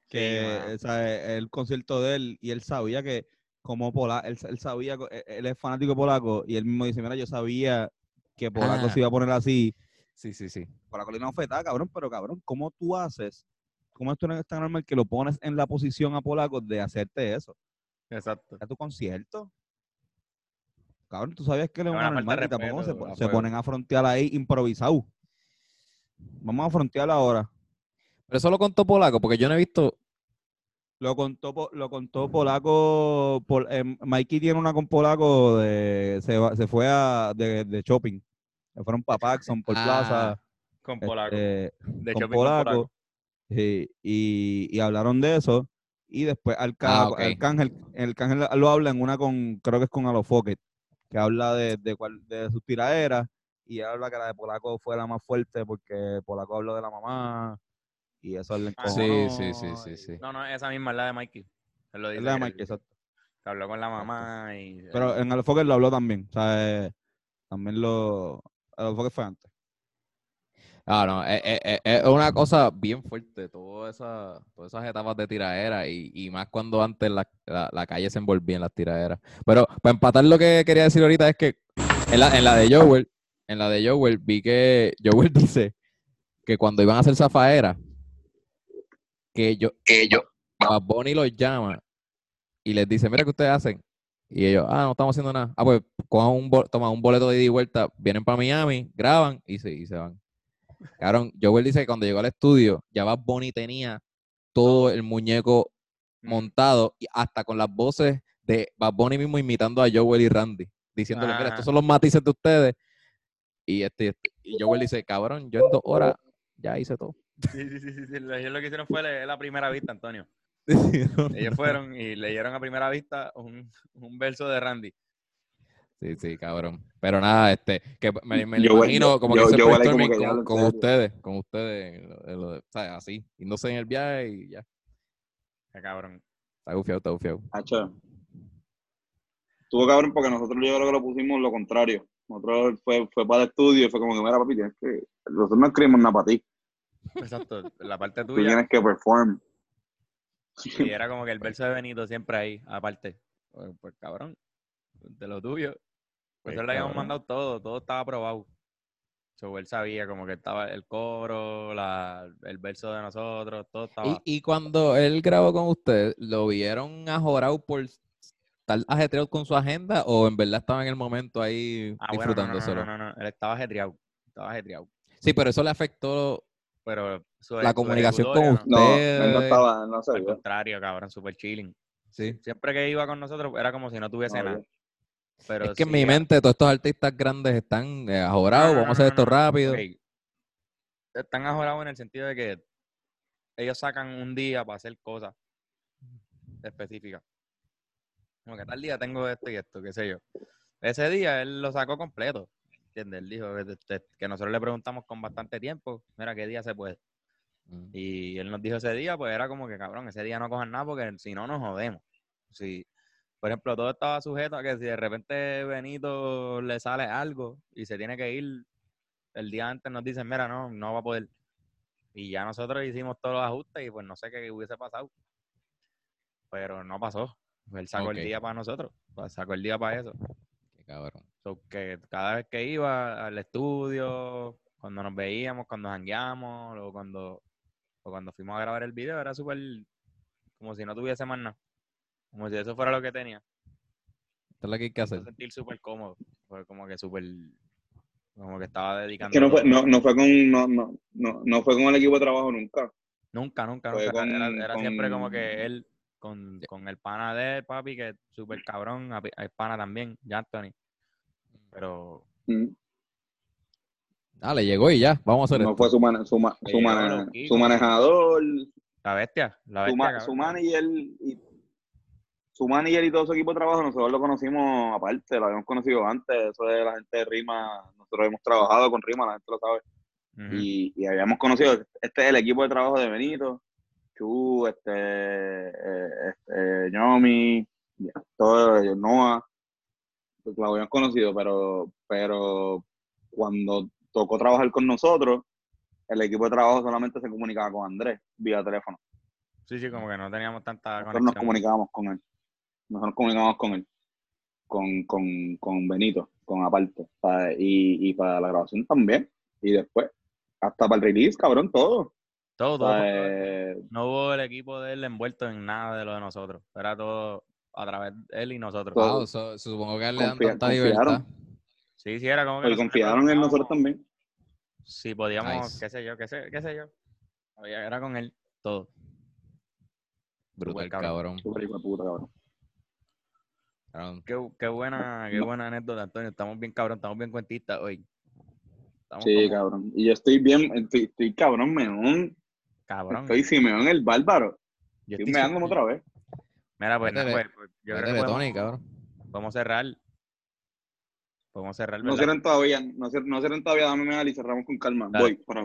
Que o sea, el concierto de él, y él sabía que como Polaco, él, él sabía, co- él, es fanático de Polaco, y él mismo dice, mira, yo sabía que Polaco Ah. se iba a poner así. Sí, sí, sí. Polaco le dio una cabrón, pero cabrón, ¿cómo tú haces? ¿Cómo esto no es tan normal que lo pones en la posición a Polaco de hacerte eso? Exacto. a tu concierto. Cabrón, tú sabías que él es Es un una anormal y tampoco se, ponen a frontear ahí improvisado. Vamos a frontear ahora. Pero eso lo contó Polaco, porque yo no he visto. Lo contó, lo contó Polaco. Pol- eh, Mikey tiene una con Polaco de. Se, fue a, de, de shopping. Se fueron para Paxson, por Ah, Plaza. Con Polaco. este, de con shopping con Polaco. Sí, y, y hablaron de eso. Y después Arca- Ah, ok. Arcángel, Arcángel lo habla en una con, creo que es con Alofoque, que habla de, de, cuál- de sus tiraderas. Y habla que la de Polaco fue la más fuerte porque Polaco habló de la mamá. Y eso le Ah, Sí, sí, sí, sí, sí. No, no, esa misma es la de Mikey. Él lo Es la de Mikey, él- exacto. que habló con la mamá y... Pero en Alofoque lo habló también. O sea, eh, también lo. Alofoque fue antes. Ah, no, es, es- es- es una cosa bien fuerte, toda esa, todas esas etapas de tiradera y, y más cuando antes la, la- la calle se envolvía en las tiraderas. Pero para empatar lo que quería decir ahorita es que en la, en la de Joel, en la de Joel vi que Joel dice que cuando iban a hacer zafaera, que yo, Que yo. Bad Bunny los llama y les dice, mira qué ustedes hacen. Y ellos, ah, no estamos haciendo nada. Ah, pues cojan un, un boleto de ida y vuelta, vienen para Miami, graban y se, y se van. Cabrón, Joel dice que cuando llegó al estudio, ya Bad Bunny tenía todo el muñeco Mm. montado y hasta con las voces de Bad Bunny mismo imitando a Joel y Randy, diciéndole, mira, estos son los matices de ustedes. Y, este, y este- y Joel dice, cabrón, yo en dos horas ya hice todo. Sí, sí, sí, sí. Ellos lo que hicieron fue leer la primera vista, Antonio. Ellos fueron y leyeron a primera vista un, un verso de Randy. Sí, sí, cabrón. Pero nada, este, que me, me lo Yo- imagino yo- como yo- que ese yo huele como que con, con ustedes, con ustedes, lo- lo ¿sabes? Así, yéndose en el viaje y ya. Qué cabrón. Está gufiado, está gufiado. Hacho. Estuvo cabrón porque nosotros yo creo que lo pusimos lo contrario. Nosotros fue, fue para el estudio y fue como que, mira, papi, tienes que... Nosotros no escribimos nada para ti. Exacto. La parte Tú tuya. tienes que perform. Y era como que el verso de Benito siempre ahí, aparte. Pues, pues, cabrón, de lo tuyo. Pues Pues, le habíamos cabrón. mandado todo, todo estaba aprobado. So, él sabía como que estaba el coro, la, el verso de nosotros, todo estaba. Y, y cuando él grabó con ustedes, ¿lo vieron ajorado por estar ajetreado con su agenda o en verdad estaba en el momento ahí Ah, bueno, no, no, no, disfrutándoselo? no, no, no, él estaba ajetreado. Estaba ajetreado. Sí, pero eso le afectó Pero su, la su comunicación con ejecutoria, No, ustedes. él no estaba, no Al sabía. contrario, cabrón, super chilling. Sí. Siempre que iba con nosotros era como si no tuviese No, nada. yo- Pero Es que en mi mente todos estos artistas grandes están eh, ajorados, No, no, vamos a hacer esto no. rápido. Ok. Están ajorados en el sentido de que ellos sacan un día para hacer cosas específicas. Como que tal día tengo esto y esto, qué sé yo. Ese día él lo sacó completo. ¿Entiendes? Él dijo que, que- que nosotros le preguntamos con bastante tiempo, mira, ¿qué día se puede? Mm. Y él nos dijo ese día, pues era como que, cabrón, ese día no cojan nada porque si no nos jodemos. Si, por ejemplo, todo estaba sujeto a que si de repente Benito le sale algo y se tiene que ir, el día antes nos dicen, mira, no, no va a poder. Y ya nosotros hicimos todos los ajustes y pues no sé qué hubiese pasado. Pero no pasó. Él sacó el día para nosotros, sacó el día para eso. Qué cabrón. So, que cada vez que iba al estudio, cuando nos veíamos, cuando jangueamos, o cuando, o cuando fuimos a grabar el video, era súper como si no tuviese más nada. Como si eso fuera lo que tenía. Esto es lo que hay que Me hacer. sentir súper cómodo. Fue como que súper, como que estaba dedicando. Es que no fue, no, no fue con, no, no, no, no fue con el equipo de trabajo nunca. Nunca, nunca, fue nunca. con- era era siempre como que él, con, con el pana de él, papi, que es súper cabrón, a- es pana también, ya Anthony. Pero Mm. Dale, llegó y ya, vamos a hacer No esto. fue su, mane- su, ma- su, manejador, la bestia, la su, ma- su manager y su manager y todo su equipo de trabajo, nosotros lo conocimos aparte, lo habíamos conocido antes, eso de la gente de Rima, nosotros hemos trabajado con Rima, la gente lo sabe, y, y habíamos conocido, este es el equipo de trabajo de Benito, Chu, este, eh, este, Yomi, todo, Noah, pues lo habíamos conocido, pero, pero cuando tocó trabajar con nosotros, el equipo de trabajo solamente se comunicaba con Andrés vía teléfono. Sí, sí, como que no teníamos tanta Nosotros nos conexión. comunicábamos con él. Nosotros nos comunicábamos con él. Con, con, con Benito, con aparte. ¿sabes? Y, y para la grabación también. Y después, hasta para el release, cabrón, todo. Todo, todo. ¿sabes? No hubo el equipo de él envuelto en nada de lo de nosotros. Era todo a través de él y nosotros. Wow, so- supongo que a él le dan tanta confiaron. libertad. Sí, sí, era como que Y nosotros confiaron en nosotros también. Sí, podíamos, Nice. qué sé yo, qué sé, qué sé yo. Había- Era con él todo. Brutal, cabrón. cabrón. Súper hijo de puta, cabrón. Cabrón. Qué, qué buena, qué buena anécdota, Antonio. Estamos bien cabrón, estamos bien cuentistas hoy. Estamos Sí, como- cabrón. Y yo estoy bien, estoy, estoy cabrón, meón. cabrón. Estoy Simeón el bárbaro. Yo Estoy súper- otra vez. Mira, pues, nada, Métele- pues, pues, yo creo que podemos, Tony, cabrón. podemos cerrar. Podemos cerrar, No ¿verdad? cierren todavía, no, cier- no cierren todavía, dame meal y cerramos con calma. Dale. Voy, para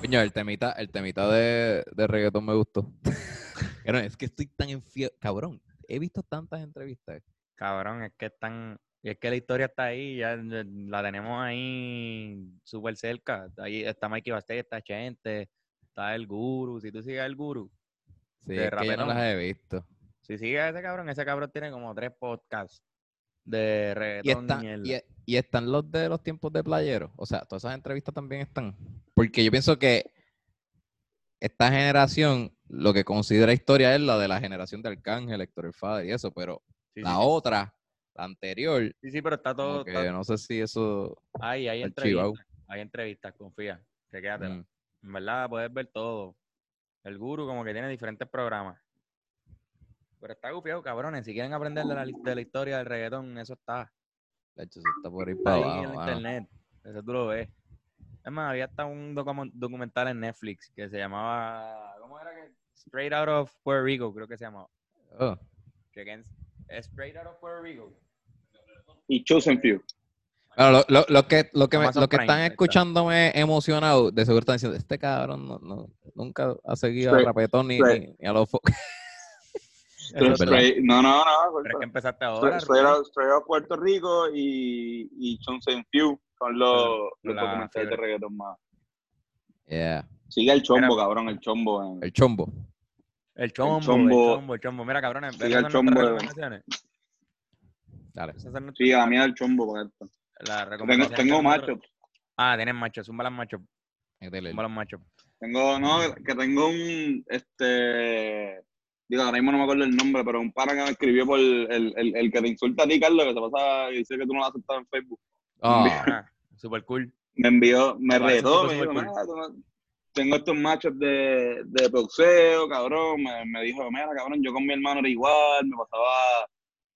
Coño, el temita, el temita de, de reggaetón me gustó. Cabrón, es que estoy tan enfie... Cabrón, he visto tantas entrevistas. Cabrón, es que están. Y es que la historia está ahí, ya la tenemos ahí súper cerca. Ahí está Mikey Bastet, está Chente, está el Guru. Si tú sigues al Guru, Sí, De es que yo no las he visto. si sigues a ese cabrón, ese cabrón tiene como tres podcasts de reggaetón y, y, y están los de los tiempos de playero. O sea, todas esas entrevistas también están. Porque yo pienso que esta generación, lo que considera historia es la de la generación de Arcángel, Héctor el Father y eso, pero Sí, la sí. otra, la anterior, Sí, sí, pero está todo. que está- no sé si eso... Ahí, hay entrevistas. Hay entrevistas, confía. Chequéatela. mm, En verdad, puedes ver todo. El Guru como que tiene diferentes programas. Pero está gufiado, cabrones. Si quieren aprender de la, de la historia del reggaetón, eso está. de hecho, eso está por ahí para ahí abajo. en mano. internet. Eso tú lo ves. Es más, había hasta un documental en Netflix que se llamaba. Straight Out of Puerto Rico, creo que se llamaba. Oh. Straight Out of Puerto Rico. Y Chosen Few. Bueno, lo, lo- lo que, lo que, me- lo que están escuchándome emocionado, de seguro están diciendo, este cabrón no, no- nunca ha seguido a Straight- Rapetón ni, straight. ni- ni a los... straight- no, no, no. Pero es que empezaste ahora. Straight, out, straight out Puerto Rico y, y Chosen Few son los, los La documentales de reggaeton más. Yeah, Sigue el chombo, cabrón, el chombo. en- el chombo. El chombo, el chombo. chombo, el chombo. Mira, cabrones, esas el chombo de- recomendaciones. Dale. Sí, a mí el chombo para esto. las Tengo, tengo macho. Ah, tienes machos, zumba las métele. zumba los machos. Tengo, no, que tengo un, este, digo, ahora mismo no me acuerdo el nombre, pero un pana que me escribió por el, el, el, el que te insulta a ti, Carlos, que se pasa y dice que tú no lo has aceptado en Facebook. Ah, Ah, super cool. Me envió, me retó, tipo me dijo, súper "Mira, tú no- tengo estos machos de, de boxeo, cabrón, me, me dijo, mira, cabrón, yo con mi hermano era igual, me pasaba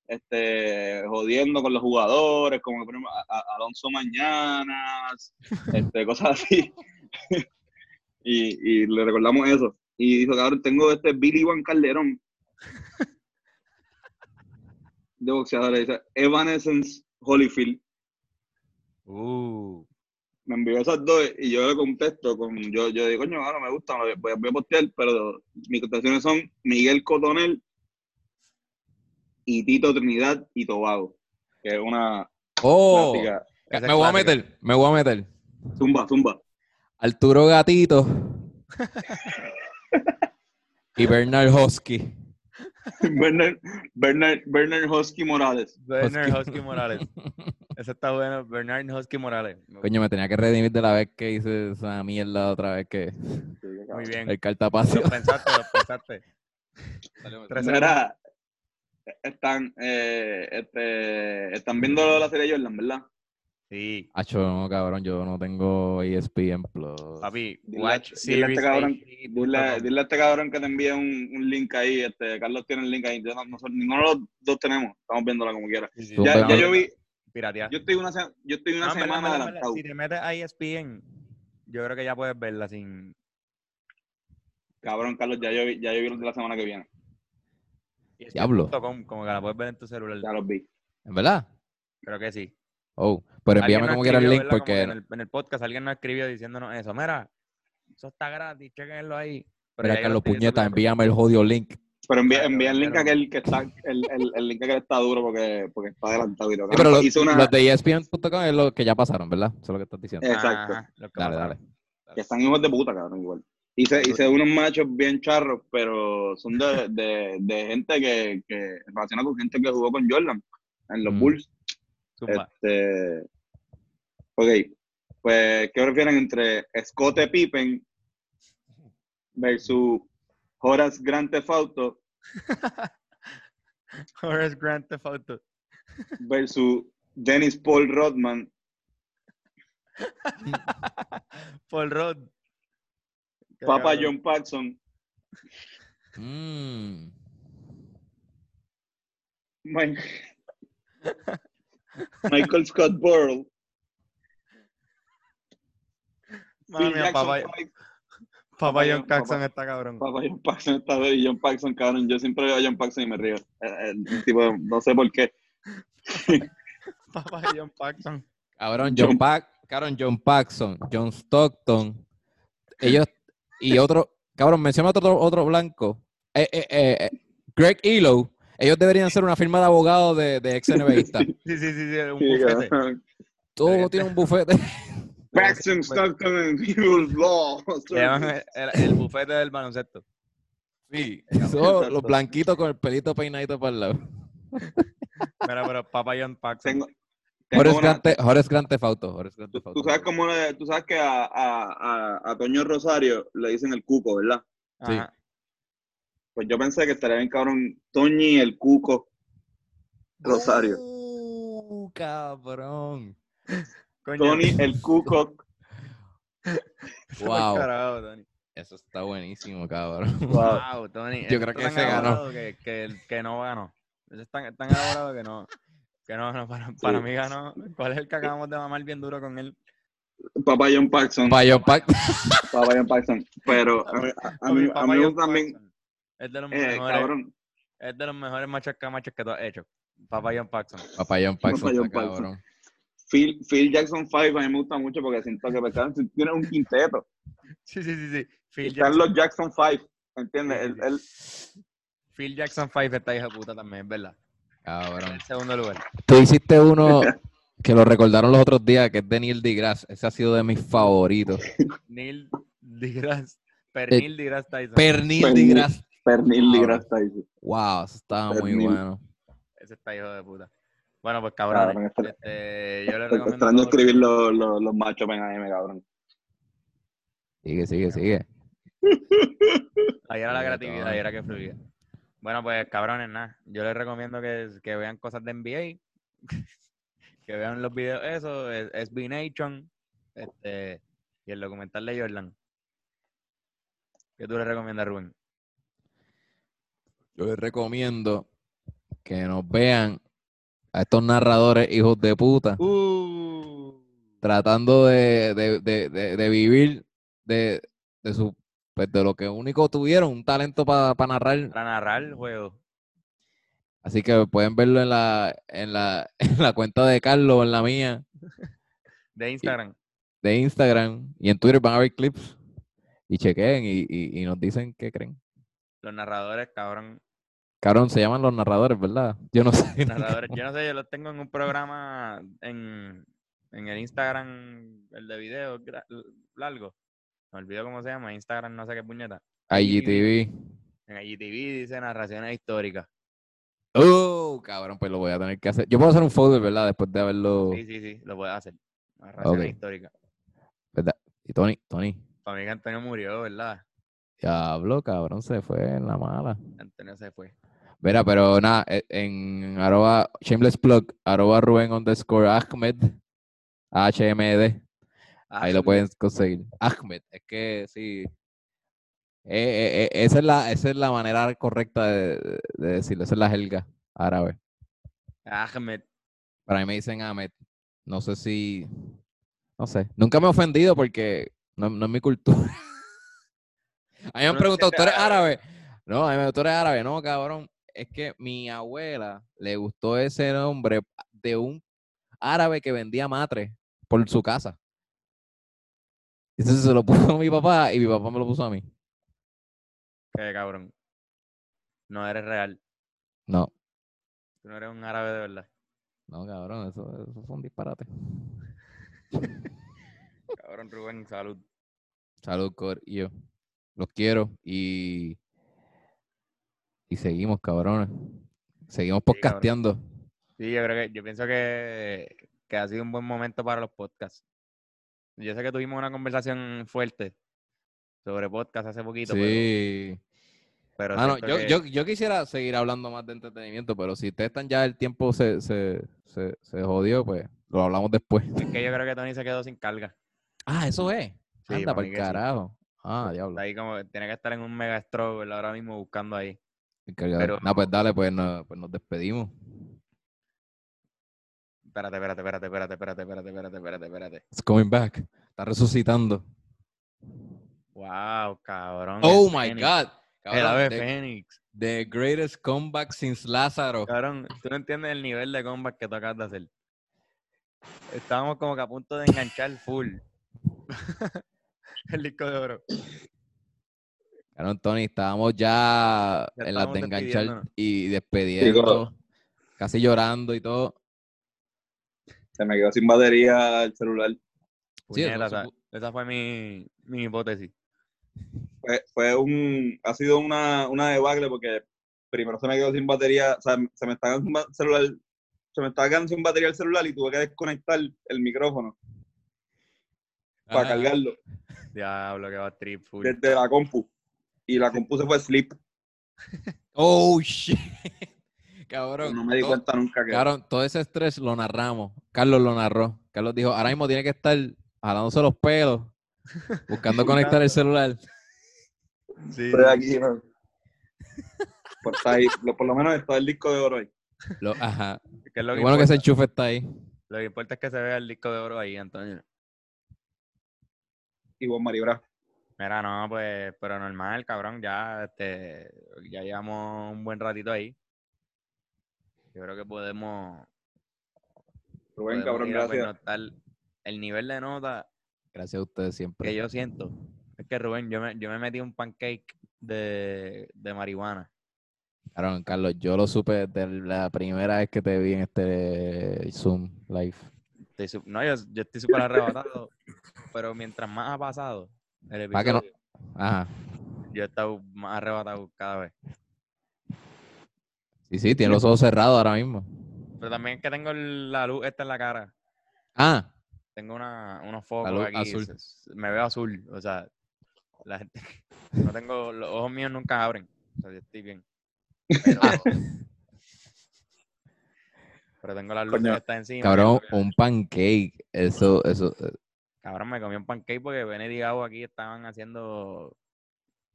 este, jodiendo con los jugadores, como por ejemplo, a- a- Alonso Mañanas, este, cosas así. y, y le recordamos eso. Y dijo, cabrón, tengo este Billy Juan Calderón de boxeadores, dice Evanescence Holyfield. Uh, me envió esas dos y yo le contesto con, yo, yo digo, coño, ahora me gusta, voy, a- voy a postear, pero mis contestaciones son Miguel Cotonel y Tito Trinidad y Tobago, que es una oh, clásica. esa es me voy a meter, me voy a meter. Zumba, zumba. Arturo Gatito y Bernard Hosky. Bernard, Bernard, Bernard Hosky Morales. Bernard. Husky Morales. Ese está bueno, Bernard Husky Morales. Coño, me tenía que redimir de la vez que hice esa mierda otra vez que Muy bien. el cartapacio. Lo pensaste, lo pensaste. Tres Mira, están, eh, este, están viendo la serie Jordan, ¿verdad? Sí, Acho, no, cabrón, yo no tengo E ESPN Plus. papi, Dile, watch dile a este cabrón, dile, dile a este cabrón que te envíe un, un link ahí. Este, Carlos tiene el link ahí. Yo no- nosotros- ninguno de los dos tenemos. Estamos viéndola como quiera. Sí, sí. Ya, ya yo vi, Piratear. yo estoy una, yo estoy una No, semana adelantado. Si te metes a E ESPN, yo creo que ya puedes verla sin. Cabrón, Carlos, ya yo vi, ya yo vi los de la semana que viene. Diablo. .com, como que la puedes ver en tu celular. Ya los vi. ¿En verdad? Creo que sí. Oh, pero envíame como quiera el link porque que en el, en el podcast alguien nos escribió diciéndonos eso. Mira, eso está gratis, chequenlo ahí. Pero Mira, Carlos Puñeta, envíame el jodido link. Pero envía, envía el link pero- a aquel que está, el, el, el link a aquel está duro porque, porque está adelantado. Y lo Sí, pero los, una, los de ESPN.com es lo que ya pasaron, ¿verdad? Eso es lo que estás diciendo. Exacto. Dale, dale. que están hijos de puta, cabrón, igual. Hice, hice unos machos bien charros, pero son de, de, de gente que, que relaciona con gente que jugó con Jordan en los Mm. Bulls. Zumba. Este, ok, pues, ¿qué prefieren entre Scottie Pippen versus Horace Grant Theft Auto Horace Grant Theft Auto. versus Dennis Paul Rodman? Paul Rod. Papa. John Paxson, Mm. Mi- Michael Scott Burrell, Papa John Papa- está cabrón. Papa John Paxson está de y John Paxson, cabrón. Yo siempre veo a John Paxson y me río. Eh, eh, tipo, no sé por qué. Papa John Paxson. Cabrón, John- John, Pac, cabrón, John Paxson, John Stockton, ellos y otro, cabrón, menciona otro, otro blanco, eh, eh, eh, eh, Greg Elo, ellos deberían ser una firma de abogados de, de ex NBAista. Sí, sí, sí, sí, un bufete. Todo tiene un bufete. Paxton, Stockton, and People's Law. Le llaman el, el bufete del baloncesto. Sí, todos los blanquitos con el pelito peinadito para el lado. Mira, pero Papa John. Tengo, tengo Horace una- Grant, Te- Horace Grant Theft Auto, Horace Grant tú, sabes cómo le- tú sabes que a, a, a, a Toño Rosario le dicen el cuco, ¿verdad? Sí. Ajá. Pues yo pensé que estaría bien cabrón Toñi el cuco Rosario. Uh, cabrón. Coño. Tony el cuco. Wow. Carajo, Tony. Eso está buenísimo, cabrón. Wow, Tony. Yo creo que ese ganó. Que, que, que no ganó. Eso es tan, tan elaborado que no. Que no, no, para, para mí ganó. ¿Cuál es el que acabamos de mamar bien duro con él? Papá John Paxson. John Papá John Paxson. Pero a mí, a, mí, a John también, Paxson. Es de los eh, mejores. cabrón, Es de los mejores machos que tú has hecho. Papa John Paxson. Papá John Paxson, Papá John está Paxson. cabrón. Phil, Phil Jackson 5 a mí me gusta mucho porque siento que pues, cabrón, tiene un quinteto. Sí, sí, sí, sí. Phil Están Jackson, los Jackson 5, ¿entiendes? Phil Jackson 5 está hija de puta también, es verdad. En Cabrón. el segundo lugar. Tú hiciste uno que lo recordaron los otros días, que es de Neil deGrasse. Ese ha sido de mis favoritos. Neil deGrasse. Pernil deGrasse Tyson. Pernil deGrasse. Pernil deGrasse Tyson. Wow, eso estaba muy bueno. Ese está hijo de puta. Bueno, pues cabrón. Cabrón, este- este, yo le Estoy recomiendo. extraño todo- escribir los, los, los machos en AM, cabrón. Sigue, sigue, sigue. Ahí era la creatividad, ahí era que fluía. Bueno, pues cabrones, nada. Yo les recomiendo que, que vean cosas de NBA. que vean los videos, eso, es- SB Nation. Este, y el documental de Jordan. ¿Qué tú le recomiendas, Rubén? Yo les recomiendo que nos vean a estos narradores hijos de puta Uh, tratando de, de, de, de, vivir de, de su pues de lo que único tuvieron, un talento para narrar. para narrar el juego. Así que pueden verlo en la, en la, en la cuenta de Carlos, en la mía, De Instagram. de Instagram y en Twitter van a ver clips y chequeen y, y, y nos dicen qué creen. Los narradores, cabrón. Cabrón, se llaman los narradores, ¿verdad? Yo no sé. narradores. Yo no sé, yo los tengo en un programa en, en el Instagram, el de video largo. Me olvido cómo se llama, Instagram no sé qué puñeta. IGTV. En IGTV dice narraciones históricas. Oh, cabrón, pues lo voy a tener que hacer. Yo puedo hacer un folder, ¿verdad? Después de haberlo. Sí, sí, sí, lo puedes hacer. Narraciones históricas. ¿verdad? Y Tony, Tony, Para mí que Antonio murió, ¿verdad? diablo, cabrón, se fue en la mala. Antonio se fue. Verá, pero nada, e- en arroba shameless plug, arroba Rubén underscore Ahmed, HMD, Ah, ahí lo pueden conseguir. Ahmed, es que sí. Eh, eh, eh, esa, es la, esa es la manera correcta de, de- de decirlo, esa es la jerga árabe. Ahmed. Para mí me dicen Ahmed. No sé si. No sé. Nunca me he ofendido porque no, no es mi cultura. A mí me han preguntado, ¿tú eres árabe? No, a mí me tú eres árabe. No, cabrón. Es que mi abuela le gustó ese nombre de un árabe que vendía matre por su casa. Entonces se lo puso a mi papá y mi papá me lo puso a mí. Qué cabrón. No eres real. No, Tú no eres un árabe de verdad. no, cabrón, eso, eso fue un disparate. Cabrón, Rubén, salud. Salud, Cor y yo. Los quiero y. Y seguimos, cabrones. Seguimos podcasteando. Sí, yo creo que, yo pienso que, que ha sido un buen momento para los podcasts. Yo sé que tuvimos una conversación fuerte sobre podcast hace poquito, Sí. pero siento yo, que- yo, yo quisiera seguir hablando más de entretenimiento, pero si ustedes están ya el tiempo se, se, se, se jodió, pues lo hablamos después. es que yo creo que Tony se quedó sin carga. Ah, eso es. Sí, Anda, para el sí. carajo. Ah, diablo. Está ahí como, tiene que estar en un mega struggle ahora mismo buscando ahí. Pero- No, pues dale, pues, no- pues nos despedimos. Espérate, espérate, espérate, espérate, espérate, espérate, espérate, espérate, espérate. It's coming back. Está resucitando. Wow, cabrón. Oh my Fénix, God. El ave the, Fénix. the greatest comeback since Lázaro. Cabrón, tú no entiendes el nivel de combat que tú acabas de hacer. Estábamos como que a punto de enganchar full. el disco de oro. Cabrón, Tony, estábamos ya, Ya en las estamos de enganchar y despidiendo, casi llorando y todo. Se me quedó sin batería el celular. Sí, esa, fue mi, mi hipótesis. Fue, fue un, ha sido una, una debacle porque primero se me quedó sin batería, o sea, se me estaba quedando sin celular, se me estaba quedando sin batería el celular y tuve que desconectar el micrófono para cargarlo Diablo, que va trip full. desde la compu. Y la compu se fue sleep. Oh, shit. Cabrón. No me di todo- cuenta nunca que. Cabrón, todo ese estrés lo narramos. Carlos lo narró. Carlos dijo, ahora mismo tiene que estar jalándose los pelos, buscando conectar el celular. Sí, Estoy aquí, ¿no? Pues está ahí, lo- por lo menos está el disco de oro ahí. Lo- ajá. que es lo que bueno que ese enchufe está ahí. Lo que importa es que se vea el disco de oro ahí, Antonio. Y Juan Maribra. Mira, no, pues, pero normal, cabrón, ya, este, ya llevamos un buen ratito ahí. Yo creo que podemos, Rubén, podemos cabrón, ir a gracias. El nivel de nota Gracias a ustedes siempre. que yo siento es que, Rubén, yo me, yo me metí un pancake de, de marihuana. Cabrón, Carlos, yo lo supe desde la primera vez que te vi en este Zoom live. Estoy no, yo, yo estoy súper arrebatado, pero mientras más ha pasado el que no- Ajá. yo he estado más arrebatado cada vez. Sí, sí, tiene los ojos cerrados ahora mismo. Pero también es que tengo la luz esta en la cara. Ah, Tengo una, unos focos luz aquí. azul. me veo azul. O sea, la gente. No tengo. Los ojos míos nunca abren. O sea, yo estoy bien. Pero, pero tengo las luces Coño, estas encima. cabrón, que- un pancake. Eso, eso. Cabrón, me comí un pancake porque Benny y Gabo aquí estaban haciendo.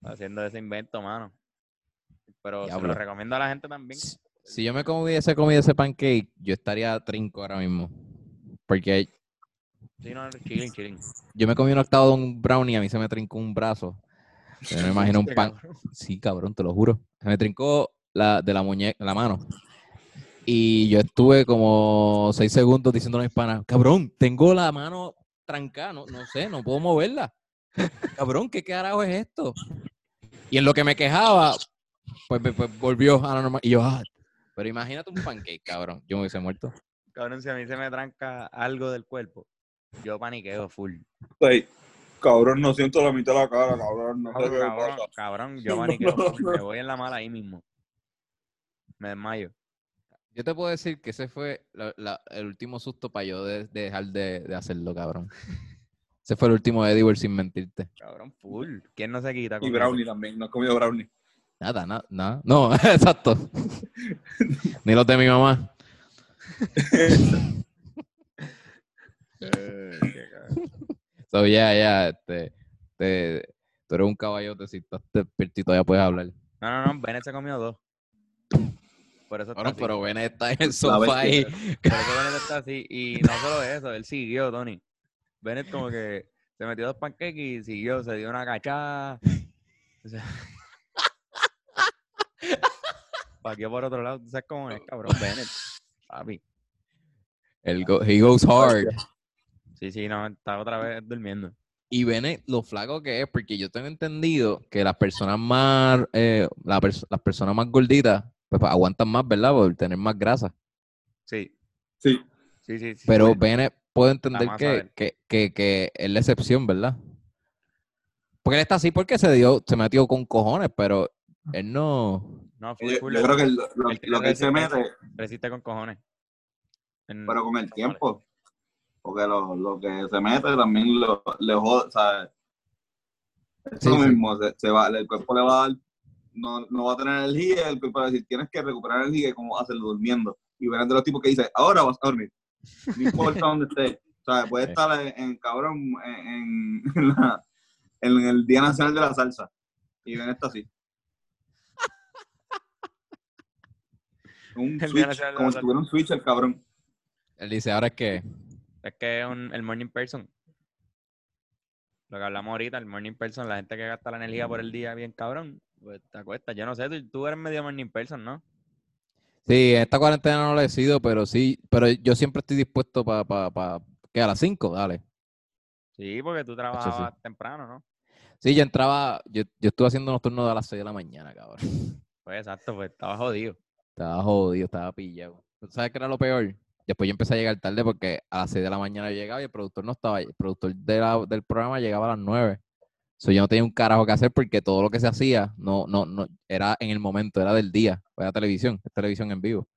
Haciendo ese invento, mano. Pero se lo recomiendo a la gente también. Si- Si yo me hubiese comido ese pancake, yo estaría trinco ahora mismo. Porque Sí, no, chilling, chilling. yo me comí un octavo de un brownie y a mí se me trincó un brazo. Yo me imagino un pan. Sí, cabrón, te lo juro. Se me trincó la, de la muñeca, la mano. Y yo estuve como seis segundos diciéndole a mis panas, cabrón, tengo la mano trancada, no, no sé, no puedo moverla. Cabrón, ¿qué carajo es esto? Y en lo que me quejaba, pues, pues, pues, volvió a la normal. Y yo, ah, pero imagínate un pancake, cabrón. Yo me hubiese muerto. Cabrón, si a mí se me tranca algo del cuerpo, yo paniqueo full. Estoy- Cabrón, no siento la mitad de la cara, cabrón. No sé Cabrón, qué cabrón, pasa. cabrón, yo paniqueo full, me voy en la mala ahí mismo. Me desmayo. Yo te puedo decir que ese fue la- la- el último susto para yo de, de dejar de, de hacerlo, cabrón. Ese fue el último Edible sin mentirte. Cabrón, full. ¿Quién no se quita? Y brownie también, no he comido brownie. Nada, nada, nada. No, exacto. Ni los de mi mamá. So, ya, ya, este, te- tú eres un caballote, si estás despiertito ya puedes hablar. No, no, no, Bennett se comió dos. Por eso está Bueno, así. pero ven, está en el sofá ahí. Por eso Bennett está así. Y no solo eso, él siguió, Tony. Bennett como que se metió dos pancakes y siguió, se dio una cachada. O sea, por otro lado. ¿Tú sabes cómo es, cabrón? Bennett. Papi. El go- he goes hard. Sí, sí, no, está otra vez durmiendo. Y Bennett, lo flaco que es, porque yo tengo entendido que las personas más, eh, la pers- las personas más gorditas, pues pa- aguantan más, ¿verdad? Por tener más grasa. Sí, Sí. sí, sí. sí, Pero. Bennett puedo entender que, que, que, que es la excepción, ¿verdad? Porque él está así porque se dio, se metió con cojones, pero él no. No, full, Yo, full, yo creo que lo, que él se mete, resiste con cojones. En- pero con el tiempo. Porque lo, lo que se mete también lo, le jode, ¿sabes? Es Sí, lo sí. mismo, se, se va, el cuerpo le va a dar, no, no va a tener energía, el cuerpo va a decir, tienes que recuperar energía, como hacerlo durmiendo. Y verán de los tipos que dice, ahora vas a dormir. No importa dónde estés. O sea, puede estar en, en, cabrón, en, en, la- en el Día Nacional de la Salsa. Y ven está así. Un switch, como si tuviera un switch el cabrón. Él dice, ahora es que. Es que es un- el morning person. Lo que hablamos ahorita, el morning person, la gente que gasta la energía por el día bien cabrón, pues te acuestas. Yo no sé, tú, tú eres medio morning person, ¿no? Sí, en esta cuarentena no lo he sido, pero sí, pero yo siempre estoy dispuesto para, pa, pa, que a las 5, dale. Sí, porque tú trabajabas temprano, ¿no? Sí, yo entraba, yo, yo estuve haciendo unos turnos a las 6 de la mañana, cabrón. Pues exacto, pues estaba jodido. Estaba jodido, estaba pillado. ¿Tú ¿Sabes qué era lo peor? Después yo empecé a llegar tarde porque a las 6 de la mañana yo llegaba y el productor no estaba. El productor de la- del programa llegaba a las 9. So, yo no tenía un carajo que hacer porque todo lo que se hacía no, no, no, era en el momento, era del día. Era televisión, es televisión en vivo.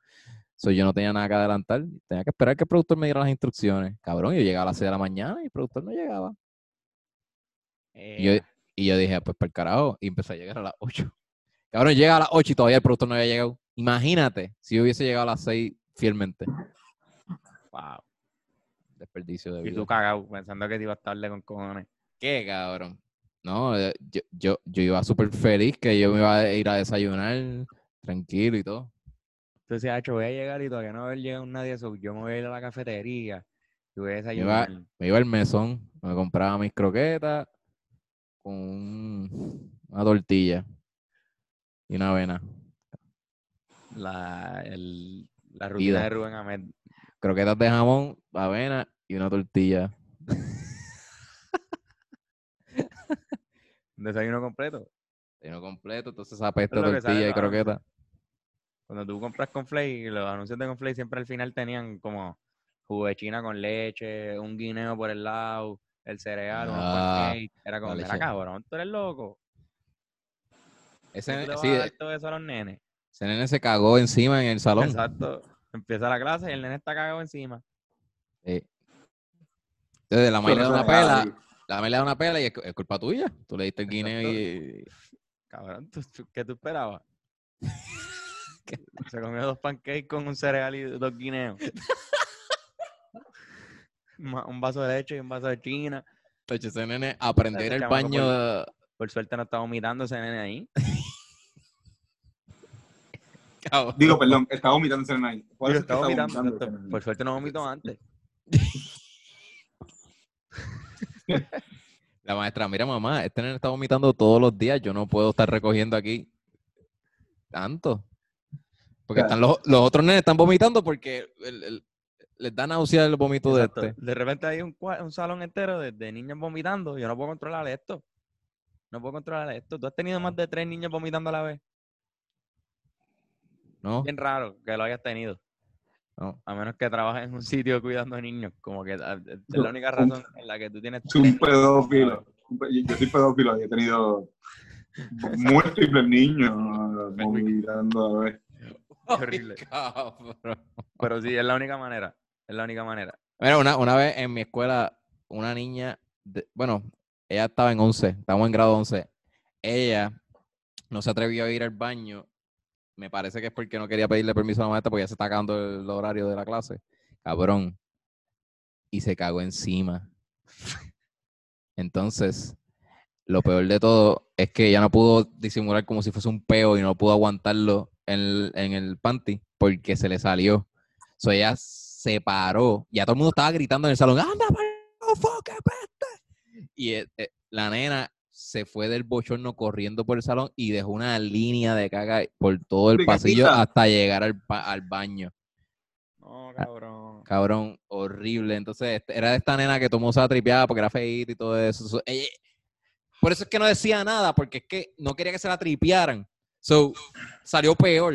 So, yo no tenía nada que adelantar. Tenía que esperar que el productor me diera las instrucciones. Cabrón, yo llegaba a las 6 de la mañana y el productor no llegaba. Y yo, Eh, y yo dije, pues para el carajo. Y empecé a llegar a las 8. Cabrón, llega a las 8 y todavía el productor no había llegado. Imagínate si yo hubiese llegado a las 6 fielmente. wow. Desperdicio de Y vida. tú cagado, pensando que te ibas tarde con cojones. ¿Qué, cabrón? No, eh, yo, yo, yo iba súper feliz que yo me iba a ir a desayunar tranquilo y todo. Entonces, hacho, voy a llegar y todavía no va a haber llegado nadie. yo me voy a ir a la cafetería y voy a desayunar. Me iba al mesón, me compraba mis croquetas con un- una tortilla y una avena. La, el- la rutina de Rubén Ahmed. Croquetas de jamón, avena y una tortilla. Un desayuno completo. Lleno completo, entonces apesta tortilla y croqueta. Cuando tú compras Conflay, los anuncios de Conflay siempre al final tenían como jugo de china con leche, un guineo por el lado, el cereal, unos Ah, pancakes. Era como, mira leche. cabrón, tú eres loco. Ese, ¿Tú le vas sí, a dar todo eso a los nenes? ese nene se cagó encima en el salón. Exacto. Empieza la clase y el nene está cagado encima. Sí. Entonces, la maíz le da una pela, ahí. La maíz le da una pela y es, es culpa tuya. Tú le diste el guineo y... Cabrón, ¿tú- tú- ¿qué tú esperabas? Se comió dos pancakes con un cereal y dos guineos. Un vaso de leche y un vaso de china. Ese nene aprender Ese el baño... Por suerte no estaba vomitando ese nene ahí. Cabrón. Digo, perdón, estaba vomitando ese nene ahí. Por estaba vomitando. vomitando. Por suerte no vomitó antes. La maestra, mira mamá, este nene está vomitando todos los días, yo no puedo estar recogiendo aquí tanto. Porque están los, los otros nenes están vomitando porque el- el- les da náusea el vómito de este. De repente hay un, salón entero de, de niños vomitando. Yo no puedo controlar esto. No puedo controlar esto. ¿Tú has tenido más de tres niños vomitando a la vez? ¿No? Bien raro que lo hayas tenido. No. A menos que trabajes en un sitio cuidando a niños. Como que es la única razón en la que tú tienes. Soy tres un pedófilo. Yo soy pedófilo y he tenido múltiples niños vomitando a ver. horrible. Pero sí, es la única manera. Es la única manera. Mira, una, una vez en mi escuela, una niña, de- bueno, ella estaba en 11, estamos en grado 11. Ella no se atrevió a ir al baño. Me parece que es porque no quería pedirle permiso a la maestra porque ya se está acabando el horario de la clase. Cabrón. Y se cagó encima. Entonces, lo peor de todo es que ella no pudo disimular como si fuese un peo y no pudo aguantarlo en el, en el panty porque se le salió. So ella se paró. Ya todo el mundo estaba gritando en el salón, ¡anda, peste! Y eh, eh, la nena se fue del bochorno corriendo por el salón y dejó una línea de caga por todo el pasillo hasta llegar al, al baño. No, cabrón. Cabrón, horrible. Entonces, este, era de esta nena que tomó esa tripeada porque era feíta y todo eso. So, ella- por eso es que no decía nada, porque es que no quería que se la tripearan. So, salió peor.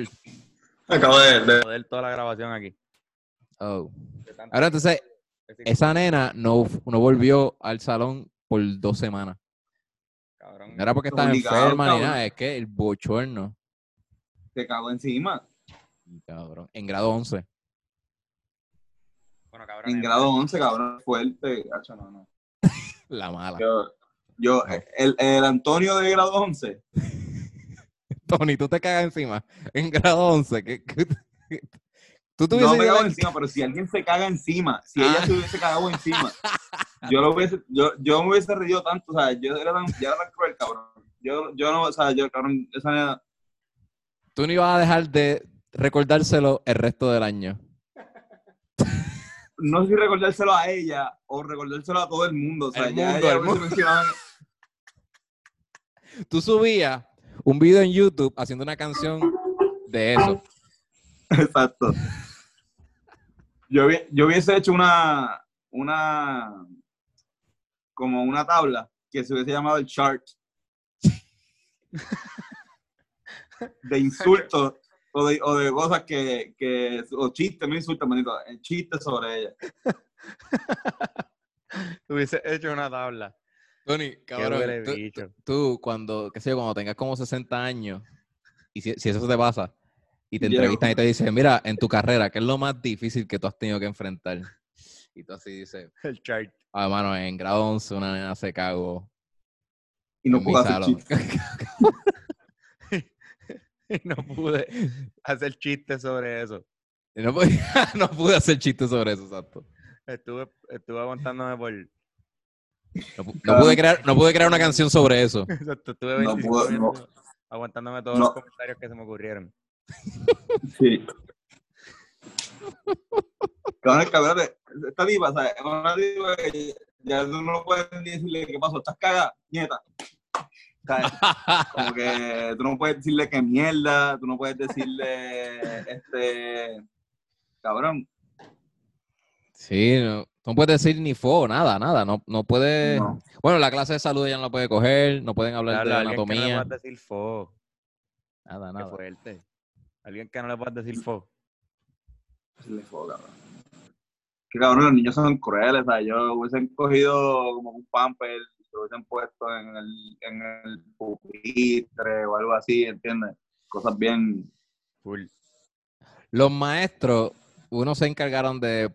Acabo de, de- toda la grabación aquí. Oh. Ahora, entonces, esa nena no, no volvió al salón por dos semanas. Cabrón. No era porque estaba enferma ni cabrón. nada, es que el bochorno. te cago encima. Cabrón, en grado 11. Bueno, cabrón. En grado 11, cabrón, fuerte. Hacho, no, no. La mala. Yo, yo el, el Antonio de grado 11, Tony, tú te cagas encima. En grado 11. ¿qué, qué- qué- tú no me cago encima, pero si alguien se caga encima, si Ah. ella se hubiese cagado encima, yo lo hubiese, yo, yo me hubiese reído tanto, o sea, yo era tan, ya era tan cruel, cabrón. Yo, yo no, o sea, yo, cabrón, esa nena, tú no ibas a dejar de recordárselo el resto del año. no sé si recordárselo a ella o recordárselo a todo el mundo, o sea, El ya mundo, ella el mundo. Tú subías un video en YouTube haciendo una canción de eso. Exacto. Yo, yo hubiese hecho una, una, como una tabla que se hubiese llamado el chart de insultos o de, o de cosas que, que, o chistes, no insultos, manito, eh, chistes sobre ella. Hubiese hecho una tabla. Tony, Qué cabrón, tú, tú cuando, qué sé yo, cuando tengas como 60 años, y si, si eso te pasa, y te Llego. entrevistan y te dicen, mira, en tu carrera, ¿qué es lo más difícil que tú has tenido que enfrentar? Y tú así dices, El chart. ah, mano, en grado 11 una nena se cagó Y no puedo hacer salón. chistes. Y no pude hacer chistes sobre eso. Y no, pude, no pude hacer chistes sobre eso, exacto. Estuve, estuve aguantándome por. No, pu- no pude crear, no pude crear una canción sobre eso. Exacto, estuve No 25 puedo, no. minutos aguantándome todos No. los comentarios que se me ocurrieron. Sí. Cabrón, cabrón, esta diva, ¿sabes? Es una diva que ya tú no puedes ni decirle qué pasó, estás cagada, nieta. ¿Sabes? Como que tú no puedes decirle que mierda, tú no puedes decirle, este, cabrón, Sí, no, no puedes decir ni fo, nada, nada. No, no puede. no. Bueno, la clase de salud ella no la puede coger, no pueden hablar Claro, de que no anatomía. puedas decir fo. Nada, Qué nada. fuerte. Alguien que no le puedas decir fo. Decirle fo, cabrón. Que cabrón, los niños son crueles, ¿sabes? Yo hubiesen cogido como un pamper, lo hubiesen puesto en el, en el pupitre o algo así, ¿entiendes? Cosas bien, Full. Los maestros, uno se encargaron de.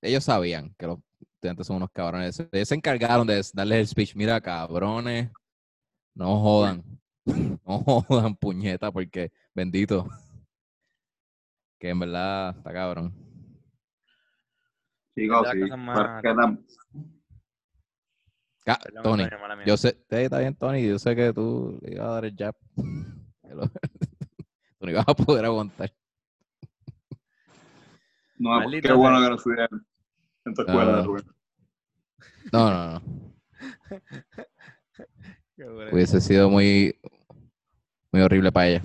Ellos sabían que los estudiantes son unos cabrones. Ellos se encargaron de darles el speech. Mira, cabrones, no jodan. No jodan, puñeta, porque bendito. Que en verdad está cabrón. chicos, sí. más- Perdón, Tony, Antonio, yo sé, sí, está bien, Tony, yo sé que tú le ibas a dar el jab. Tú no ibas a poder aguantar. No, Maldita qué bueno que no estuvieran en tu escuela, Ah. Rubén. No, no, no. Qué bueno. Hubiese sido muy, muy horrible para ella.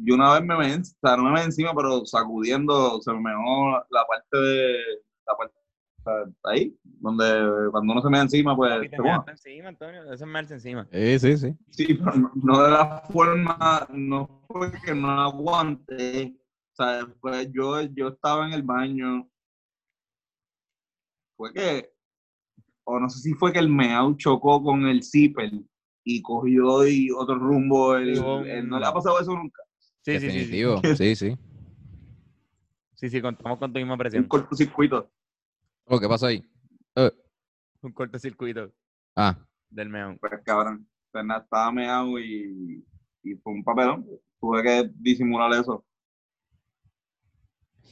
Yo una vez me me, o sea, no me me encima, pero sacudiendo, se me meó la parte de, la parte, o sea, ahí, donde cuando uno se me encima, pues, Papi, te encima, Antonio. Eso es encima. Sí, sí, sí. Sí, pero no, no de la forma, no fue que no aguanté, o sea, pues yo, yo estaba en el baño, fue que, o no sé si fue que el meao chocó con el zipper y cogió y otro rumbo, el- no le ha pasado eso nunca. Sí, sí, sí, sí. Definitivo. Sí, sí. Sí, sí, contamos con tu misma Un presión. cortocircuito. Oh, ¿Qué pasó ahí? Eh, Un cortocircuito ah, del meón. Pues cabrón, pues nada, estaba meado y, y fue un papelón. Tuve que disimular eso.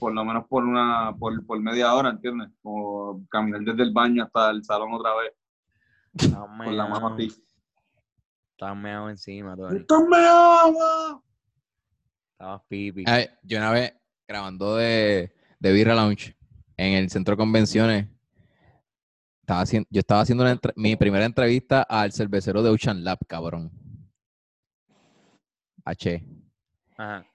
Por lo menos por una, por, por media hora, ¿entiendes? Como caminar desde el baño hasta el salón otra vez, Estaba con la mano así. Estaba meado encima, Tony. ¡Estás meado! Estabas pipi. a ver, yo una vez grabando de, de Birra Lounge en el centro de convenciones, estaba haciendo, yo estaba haciendo una mi primera entrevista al cervecero de Ocean Lab, cabrón. H. Ajá.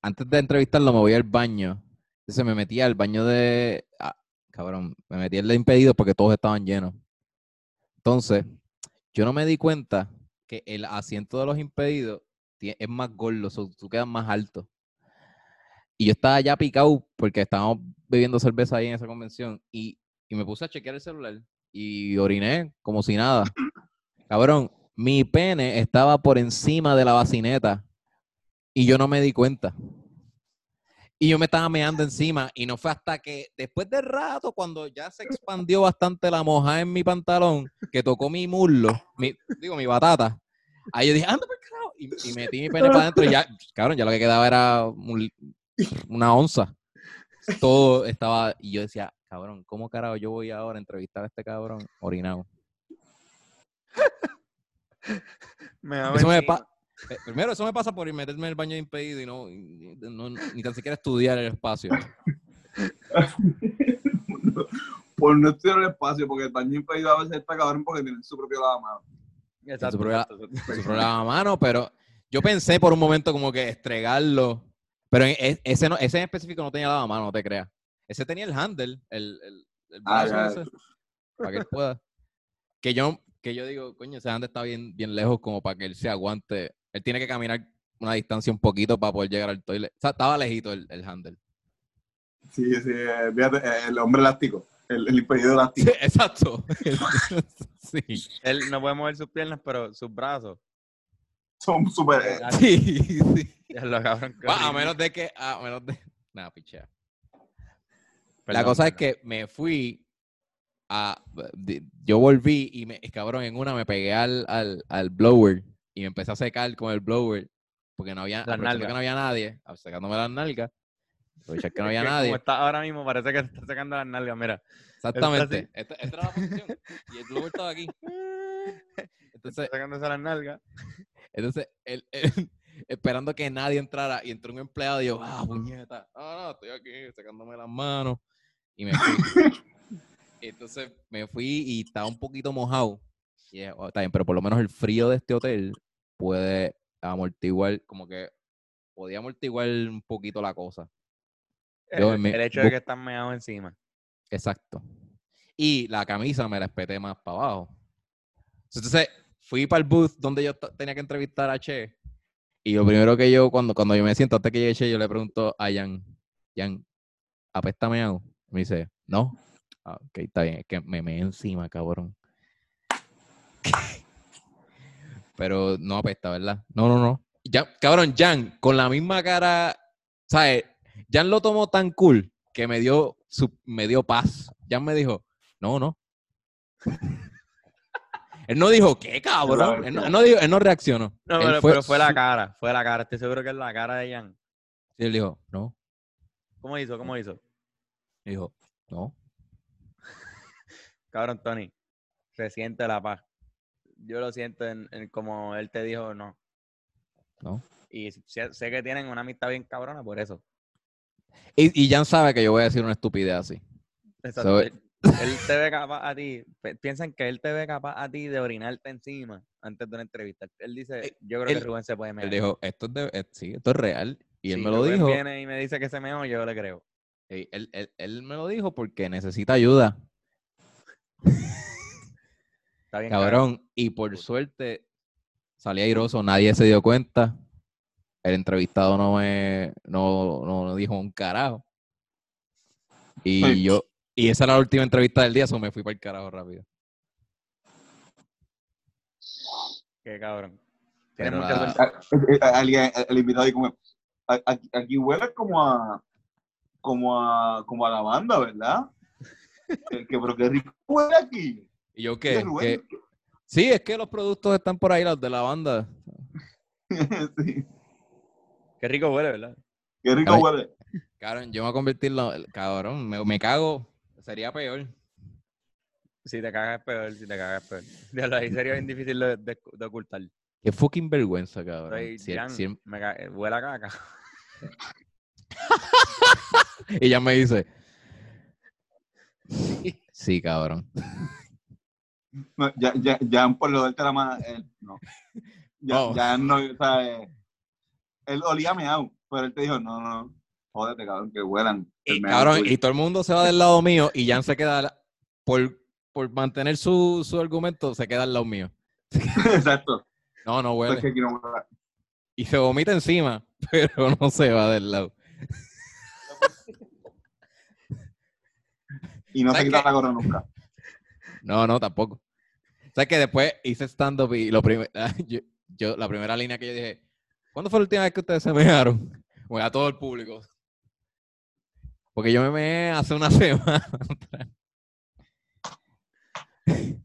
Antes de entrevistarlo me voy al baño. Entonces me metí al baño de... ah, cabrón, me metí el de impedido porque todos estaban llenos. Entonces, yo no me di cuenta que el asiento de los impedidos es más gordo, so, tú quedas más alto. Y yo estaba ya picado porque estábamos bebiendo cerveza ahí en esa convención y, y me puse a chequear el celular y oriné como si nada. Cabrón, mi pene estaba por encima de la bacineta y yo no me di cuenta. Y yo me estaba meando encima y no fue hasta que después de rato, cuando ya se expandió bastante la moja en mi pantalón, que tocó mi muslo, mi, digo, mi batata, ahí yo dije, anda por carajo, y, y metí mi pene para adentro y ya, cabrón, ya lo que quedaba era un- una onza. Todo estaba, y yo decía, cabrón, ¿cómo carajo yo voy ahora a entrevistar a este cabrón orinado? Me Eso me eh, primero, eso me pasa por meterme en el baño impedido y no, y- no- ni tan siquiera estudiar el espacio. Por no estudiar el espacio, porque el baño impedido a veces está cabrón porque tiene su propio lavamano. Exacto, problema- exacto, exacto. su programa a mano, pero yo pensé por un momento como que estregarlo. Pero en- ese, no, ese en específico no tenía lavamano, no te creas. Ese tenía el handle, el, el, el Ah, brazo ese, para que él pueda. Que yo, que yo digo, coño, ese handle está bien, bien lejos como para que él se aguante. Él tiene que caminar una distancia un poquito para poder llegar al toilet. O sea, estaba lejito el, el handle. Sí, sí, eh, fíjate, eh, el hombre elástico, el, el impedido Sí, elástico. exacto. sí. Él no puede mover sus piernas, pero sus brazos. Son súper. eh, Sí, sí. Lo cabrón a menos de que. A menos de. Nada, pichea. la Perdón, cosa es que me fui a. Yo volví y me. Cabrón, en una me pegué al, al, al blower y me empecé a secar con el blower porque no había. Que no había nadie, secándome las nalgas. Aprovechar que no Es había que nadie. Como está ahora mismo, parece que está sacando las nalgas. Mira, Exactamente. Esta, esta era la posición. Y el blower estaba aquí. Entonces, sacándose las nalgas. Entonces, esperando que nadie entrara, y entró un empleado y yo, ah, puñeta, no, no, estoy aquí sacándome las manos. Y me fui. Entonces me fui y estaba un poquito mojado. Y "Oh, está bien, pero por lo menos el frío de este hotel puede amortiguar, como que podía amortiguar un poquito la cosa. Yo el, me- el hecho de que están meados encima. Exacto. Y la camisa me la espeté más para abajo. Entonces, fui para el booth donde yo tenía que entrevistar a Che. Y lo primero que yo, cuando, cuando yo me siento, antes que llegue Che, yo le pregunto a Jan, Jan, ¿apesta meado? Me dice, no. Ah, ok, está bien, es que me meé encima, cabrón. Pero no apesta, ¿verdad? No, no, no. Ya, cabrón, Jan, con la misma cara, ¿sabes? Jan lo tomó tan cool que me dio, su, me dio paz. Jan me dijo, no, no. él no dijo, ¿qué cabrón? Él no, él no dijo- él no reaccionó. No, pero fue, pero fue la cara, fue la cara. Estoy seguro que es la cara de Jan. Sí, él dijo, no. ¿Cómo hizo? ¿Cómo hizo? Dijo, no. Cabrón, Tony, se siente la paz. Yo lo siento en, en como él te dijo, no. No. Y sé, sé que tienen una amistad bien cabrona por eso. Y, y Jan sabe que yo voy a decir una estupidez así. Exacto. So- él, él te ve capaz a ti, piensan que él te ve capaz a ti de orinarte encima antes de una entrevista. Él dice, Eh, yo creo él- que Rubén se puede mear. Él dijo, esto es, de, sí, esto es real. Y él me lo Rubén dijo. viene y me dice que se meó, yo le creo. Él, él- él me lo dijo porque necesita ayuda. Está bien Cabrón, y por suerte salí airoso, nadie se dio cuenta. El entrevistado no me no, no, no dijo un carajo. Y yo, y esa era la última entrevista del día, eso me fui para el carajo rápido. Qué cabrón. Tienes Pero mucha la- suerte. Alguien, el invitado como, "A- aquí, aquí huele como a, como a, como a lavanda, ¿verdad? Que, que- pero qué rico huele aquí. ¿Y yo qué? ¿Qué? Sí, es que los productos están por ahí, los de la banda. Sí, Qué rico huele, ¿verdad? qué rico huele. Cabrón, yo me voy a convertirlo, cabrón, me, me cago, sería peor. Si te cagas es peor, si te cagas es peor. Diablo, ahí sería bien difícil de, de- de ocultar. Qué fucking vergüenza, cabrón. Soy Si Jan, me huele a caca. y ella me dice, Sí, cabrón. No, ya, ya, ya por lo darte la mano, él, no. Ya, Oh. ya no, o sea, eh, él olía meado, pero él te dijo, no, no, jódete, cabrón, que huelan. el Y, cabrón, tuyo". y todo el mundo se va del lado mío y Jan se queda por, por mantener su, su argumento, se queda al lado mío. Exacto. No, no Pues huele. que aquí no. Y se vomita encima, pero no se va del lado. Y no se ¿Sabes quita la gorra nunca. No, no, tampoco. O sea que después hice stand-up y lo yo, yo- la primera línea que yo dije, ¿cuándo fue la última vez que ustedes se mearon? Bueno, a todo el público. Porque yo me meé hace una semana.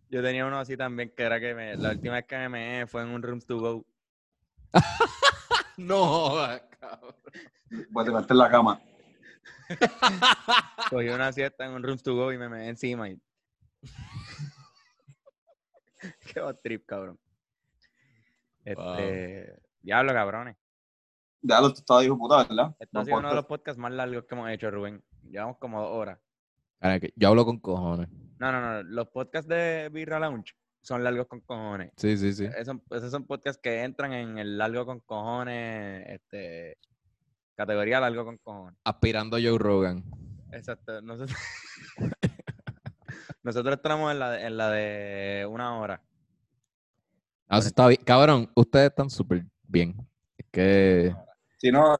Yo tenía uno así también, que era que me- la última vez que me meé fue en un Rooms to Go. no, cabrón. Voy a tirarte en la cama. Cogí una siesta en un Rooms to Go y me meé encima. Y... Qué bad trip, cabrón. Este... Diablo, cabrones. Ya lo estaba hijo puta, ¿verdad? Este ha No sido uno de los podcast. podcasts más largos que hemos hecho, Rubén. Llevamos como dos horas. Yo hablo con cojones. No, no, no. Los podcasts de Birra Lounge son largos con cojones. Sí, sí, sí. Esos, esos son podcasts que entran en el largo con cojones, este, categoría largo con cojones. Aspirando a Joe Rogan. Exacto. Nosotros, nosotros estamos en la, de, en la de una hora. Ah, eso está bien. Cabrón, ustedes están súper bien. Es que... Si no,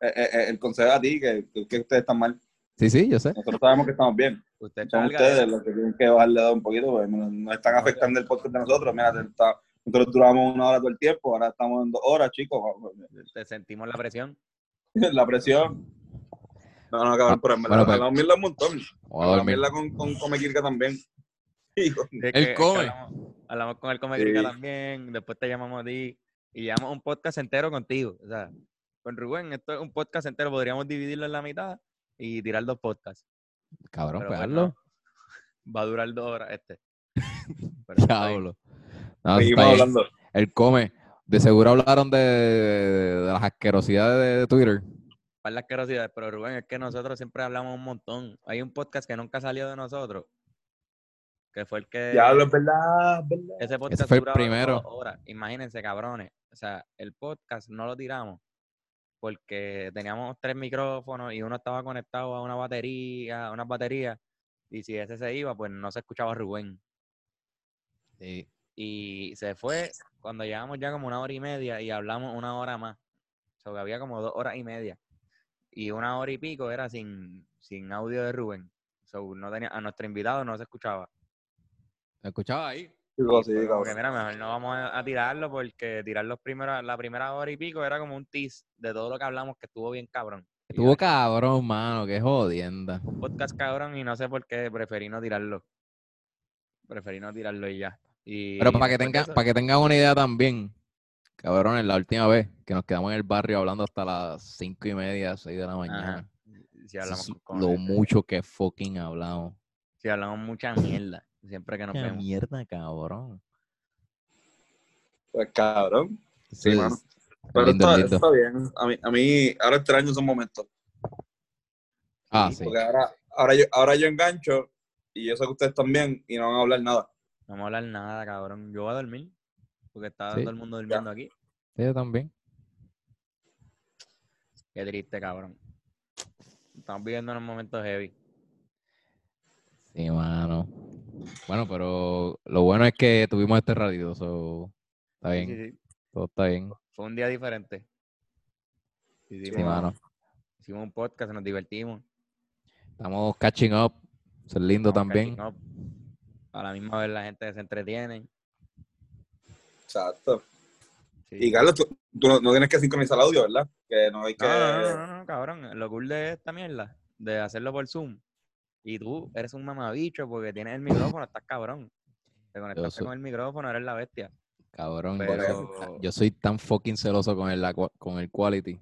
eh, eh, eh, el consejo a ti, que, ustedes están mal. Sí, sí, yo sé. Nosotros sabemos que estamos bien. Usted Son ustedes de- los que tienen que bajarle dos un poquito, porque nos, nos están afectando el podcast de nosotros. Mira, está- nosotros duramos una hora todo el tiempo, ahora estamos en dos horas, chicos. te sentimos la presión. La presión. No, no, cabrón, pero en verdad, Bueno, pues- hablamos mierda un montón. Hablamos mierda con, con Come Kirka también. Con- Es Él que- es que come. Hablamos, hablamos con el Come Sí. También, después te llamamos a ti y llevamos un podcast entero contigo. O sea, con Rubén, esto es un podcast entero, podríamos dividirlo en la mitad y tirar dos podcasts. Cabrón, Pero pues pues hazlo. no, Va a durar dos horas este. Diablo. No, Seguimos hablando. Él come. De seguro hablaron de, de las asquerosidades de, de Twitter. para las asquerosidades, pero Rubén, es que nosotros siempre hablamos un montón. Hay un podcast que nunca salió de nosotros, que fue el que... Diablo, es verdad, es verdad. Ese podcast fue el primero. dos horas. Imagínense, cabrones. O sea, el podcast no lo tiramos porque teníamos tres micrófonos y uno estaba conectado a una batería, a unas baterías, y si ese se iba, pues no se escuchaba Rubén. Sí. Y se fue cuando llegamos ya como una hora y media y hablamos una hora más. O sea, que había como dos horas y media. Y una hora y pico era sin, sin audio de Rubén. So, no tenía, a nuestro invitado no se escuchaba. ¿Me escuchaba ahí? Chicos, sí, como que, mira, mejor no vamos a, tirarlo porque tirar los primeros, la primera hora y pico era como un tease de todo lo que hablamos que estuvo bien cabrón. Estuvo cabrón, mano. Qué jodienda. Un podcast cabrón y no sé por qué preferí no tirarlo. Preferí no tirarlo y ya. Y Pero para que tengan, para que tengan una idea también, cabrones, la última vez que nos quedamos en el barrio hablando hasta las cinco y media, seis de la mañana. si Eso hablamos, es con lo mucho que fucking hablamos. Si hablamos mucha mierda. Siempre que nos Qué vemos. mierda, cabrón. Pues cabrón. Sí, es mano. Pero lindo, está, lindo. está bien. A mí, a mí ahora extraño esos momentos. Ah, sí. Porque ahora, ahora, yo, ahora yo engancho y yo sé que ustedes también y no van a hablar nada. No vamos a hablar nada, cabrón. Yo voy a dormir. Porque está Sí. todo el mundo durmiendo aquí. Sí, yo también. Qué triste, cabrón. Estamos viviendo unos momentos heavy. Sí, mano. Bueno, pero lo bueno es que tuvimos este ratito, so, está bien, sí, sí. todo está bien. Fue un día diferente. Hicimos, Sí, mano. hicimos un podcast, nos divertimos. Estamos catching up, eso es lindo estamos también. catching up. A la misma vez la gente se entretiene. Exacto. Sí. Y Carlos, tú, tú no, no tienes que sincronizar el audio, ¿verdad? Que no hay que. No, no, no, no, no, cabrón. Lo cool de esta mierda, de hacerlo por Zoom. Y tú eres un mamabicho porque tienes el micrófono, estás cabrón. Te conectaste soy- con el micrófono, eres la bestia. Cabrón, yo Pero- soy- yo soy tan fucking celoso con el, con el quality.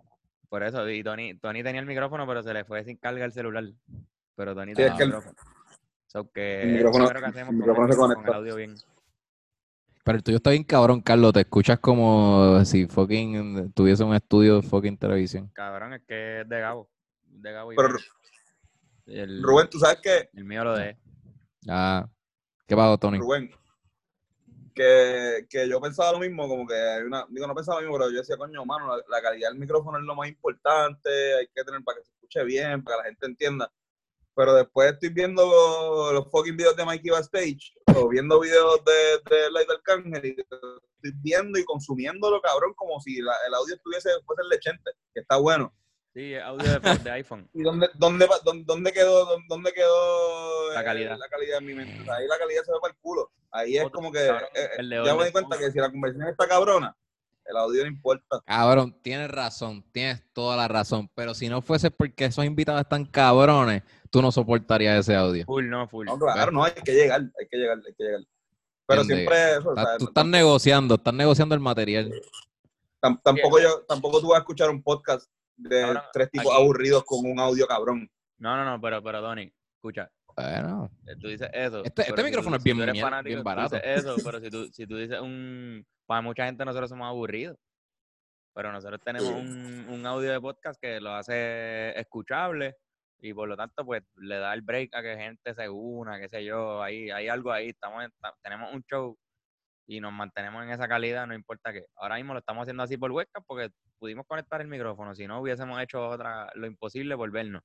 Por eso, y Tony, Tony tenía el micrófono, pero se le fue sin carga el celular. Pero Tony Sí, tenía el micrófono. So que el es micrófono- lo primero que hacemos el con micrófono el- se con conecta. el audio bien. Pero el tuyo está bien cabrón, Carlos, te escuchas como si fucking tuviese un estudio de fucking televisión. Cabrón, es que es de Gabo. De Gabo y Pero. El, Rubén, tú sabes que el mío lo de. Ah, ¿qué pasó, Tony? Rubén, que, que yo pensaba lo mismo, como que hay una, digo, no pensaba lo mismo, pero yo decía, coño, mano, la, la calidad del micrófono es lo más importante, hay que tener para que se escuche bien, para que la gente entienda. Pero después estoy viendo los fucking videos de Mikey Backstage, o viendo videos de, de Light Arcángel, y estoy viendo y consumiéndolo, cabrón, como si la- el audio estuviese fuese el lechente, que está bueno. Sí, audio de, de iPhone. ¿Y dónde, dónde, va- dónde, dónde quedó, dónde, quedó La eh, calidad. la calidad en mi mente? O sea, ahí la calidad se ve para el culo. Ahí es Otro, como que cabrón, eh, de ya me di cuenta que si la conversión está cabrona, el audio no importa. Cabrón, tienes razón, tienes toda la razón. Pero si no fuese porque esos invitados están cabrones, tú no soportarías ese audio. Full, no, full. No, claro, no, hay que llegar, hay que llegar, hay que llegar. Pero siempre eso, o Estás- sea, tú no- estás negociando, estás negociando el material. tam- tampoco yo, tampoco tú vas a escuchar un podcast de Cabrón, tres tipos aquí- aburridos con un audio cabrón. No, no, no, pero, pero Donny, escucha, Bueno, eh, tú dices eso. Este- este micrófono tú- es bien si tú eres miel- fanático, bien tú barato. dices eso, pero si tú, si tú dices un... Para mucha gente nosotros somos aburridos. Pero nosotros tenemos un, un audio de podcast que lo hace escuchable y por lo tanto pues le da el break a que gente se una, qué sé yo, ahí hay algo ahí, estamos en- tenemos un show y nos mantenemos en esa calidad, no importa qué. Ahora mismo lo estamos haciendo así por webcam porque pudimos conectar el micrófono, si no hubiésemos hecho otra lo imposible por vernos.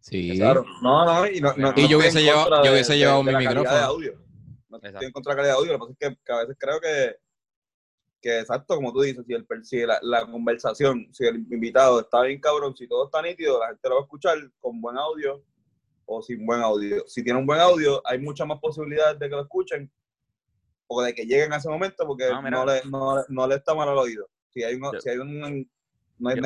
sí. Claro. No, no, y no, no- Y no yo estoy hubiese en llevado- yo hubiese de- llevado de mi calidad de micrófono. audio. No estoy Exacto. en contra de la calidad de audio, lo que pasa es que, que a veces creo que, que exacto, como tú dices, si, el, si la, la conversación, si el invitado está bien cabrón, si todo está nítido, la gente lo va a escuchar con buen audio o sin buen audio. Si tiene un buen audio, hay muchas más posibilidades de que lo escuchen o de que lleguen a ese momento porque No, mira. no, le, no, no le está mal al oído. Si hay un, Yo- si hay un no hay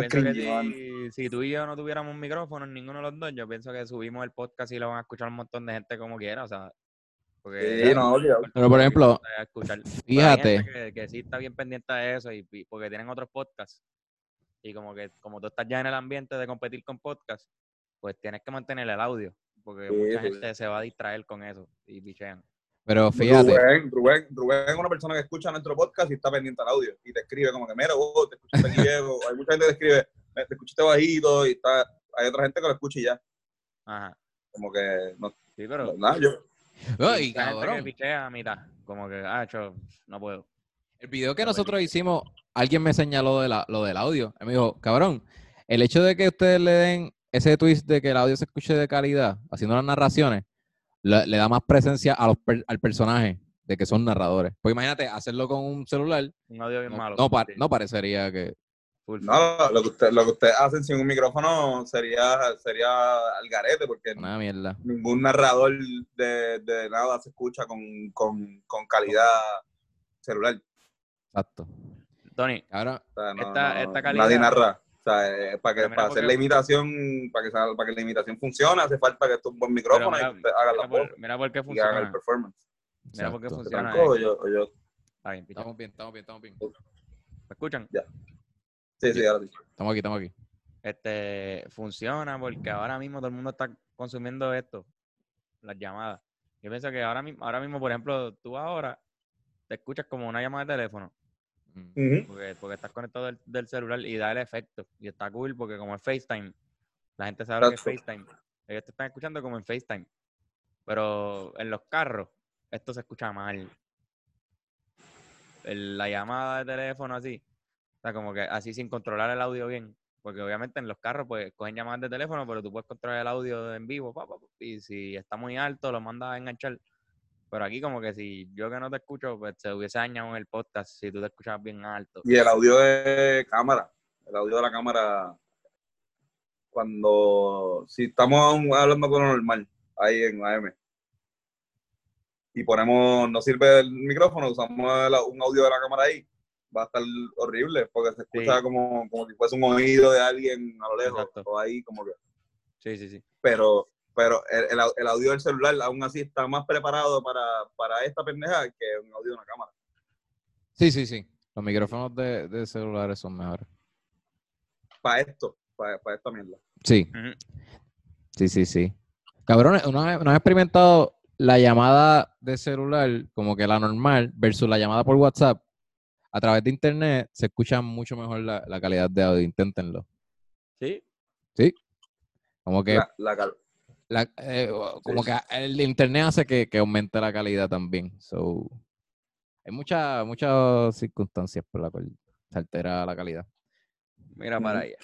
si, si tú y yo no tuviéramos un micrófono, ninguno de los dos, yo pienso que subimos el podcast y lo van a escuchar un montón de gente como quiera, o sea, porque Sí, no. Pero, por ejemplo, Fíjate, que, que sí está bien pendiente de eso y, y porque tienen otros podcasts y como que como tú estás ya en el ambiente de competir con podcasts, pues tienes que mantener el audio porque Sí, mucha sí. gente se va a distraer con eso y bichean. Pero fíjate, Rubén, Rubén, Rubén es una persona que escucha nuestro podcast y está pendiente al audio y te escribe como que, mira, vos, te escuchaste aquí viejo. Hay mucha gente que te escribe, "Me- te escuchaste bajito y está, hay otra gente que lo escucha y ya. Ajá. Como que, no, Sí, pero nada, yo, que cabrón, pichea a mitad, como que, ah, cho, no puedo. el video que nosotros hicimos, alguien me señaló de la- lo del audio. Él me dijo, cabrón, el hecho de que ustedes le den ese twist de que el audio se escuche de calidad, haciendo las narraciones, le, le da más presencia a los per- al personaje de que son narradores. Pues imagínate, hacerlo con un celular, Un audio bien no, malo. no pa- no parecería que... no, lo que usted, lo que ustedes hacen sin un micrófono sería, sería al garete porque Una mierda. ningún narrador de, de nada se escucha con, con, con calidad celular. Exacto. Tony, Cabrón, O sea, no- Esta- no- esta calidad- Nadie narra. Sea, eh, para, que, para hacer porque- la imitación, para que, para que la imitación funcione, hace falta que esté un buen micrófono mira- y usted haga la voz mira por qué y haga el funciona. performance. Mira por qué exacto. ¿Te funciona. eh. yo, o yo? Está bien. Estamos bien, estamos bien, estamos bien. ¿Me escuchan? Sí, sí, ahora sí. Estamos aquí, estamos aquí. Este, funciona porque ahora mismo todo el mundo está consumiendo esto, las llamadas. Yo pienso que ahora mismo, ahora mismo, por ejemplo, tú ahora te escuchas como una llamada de teléfono, Mm. Porque, porque estás conectado del, del celular y da el efecto. Y está cool porque como es FaceTime, la gente sabe que es. FaceTime. Ellos te están escuchando como en FaceTime. Pero en los carros, esto se escucha mal. El- la llamada de teléfono así, o sea, como que así sin controlar el audio bien. Porque obviamente en los carros pues cogen llamadas de teléfono, pero tú puedes controlar el audio en vivo, pa, pa, pa, y si está muy alto lo mandas a enganchar. Pero aquí como que si yo que no te escucho, pues se hubiese dañado en el podcast si tú te escuchabas bien alto. Y el audio de cámara, el audio de la cámara, cuando, si estamos hablando con lo normal, ahí en AM, y ponemos, no sirve el micrófono, usamos un audio de la cámara ahí, va a estar horrible, porque se escucha Sí. como, como si fuese un oído de alguien a lo lejos, Exacto. o ahí como que, Sí, sí, sí. pero pero el, el au- el audio del celular aún así está más preparado para, para esta pendeja que un audio de una cámara. Sí, sí, sí. Los micrófonos de, de celulares son mejores. Para esto, para, para esta mierda. Sí. Sí, sí, sí. Cabrones, ¿no has, no has experimentado la llamada de celular como que la normal versus la llamada por WhatsApp? A través de internet se escucha mucho mejor la, la calidad de audio. Inténtenlo. Sí, Como que La, la la- eh, como que el internet hace que, que aumente la calidad también. So, hay muchas muchas circunstancias por las cuales se altera la calidad. Mira para allá.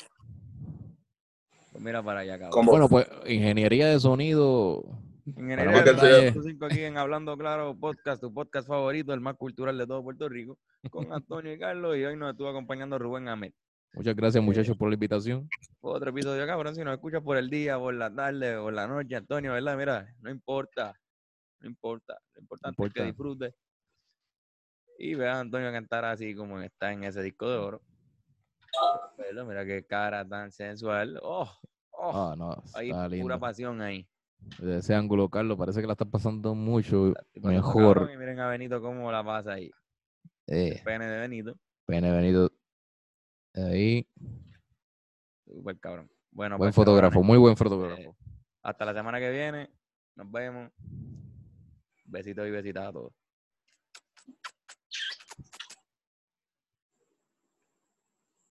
Pues mira para allá, cabrón. Bueno, pues ingeniería de sonido. Ingeniería de. Sonido, cinco aquí en Hablando Claro Podcast, tu podcast favorito, el más cultural de todo Puerto Rico, con Antonio y Carlos. Y hoy nos estuvo acompañando Rubén Ahmed. Muchas gracias, muchachos, por la invitación. Otro episodio, cabrón. Si nos escuchas por el día, por la tarde, por la noche, Antonio, ¿verdad? Mira, no importa. No importa. Lo importante es que disfrutes. Y vean a Antonio cantar así como está en ese disco de oro. ¿Verdad? Mira qué cara tan sensual. Oh, oh. Ah, no, hay pura lindo. pasión ahí. De ese ángulo, Carlos, parece que la está pasando mucho mejor. cabrón, Y miren a Benito cómo la pasa ahí. Eh, El pene de Benito. pene venido ahí. Súper cabrón. Bueno, Buen pues, fotógrafo, muy buen fotógrafo. hasta la semana que viene. Nos vemos. Besitos y besitas a todos.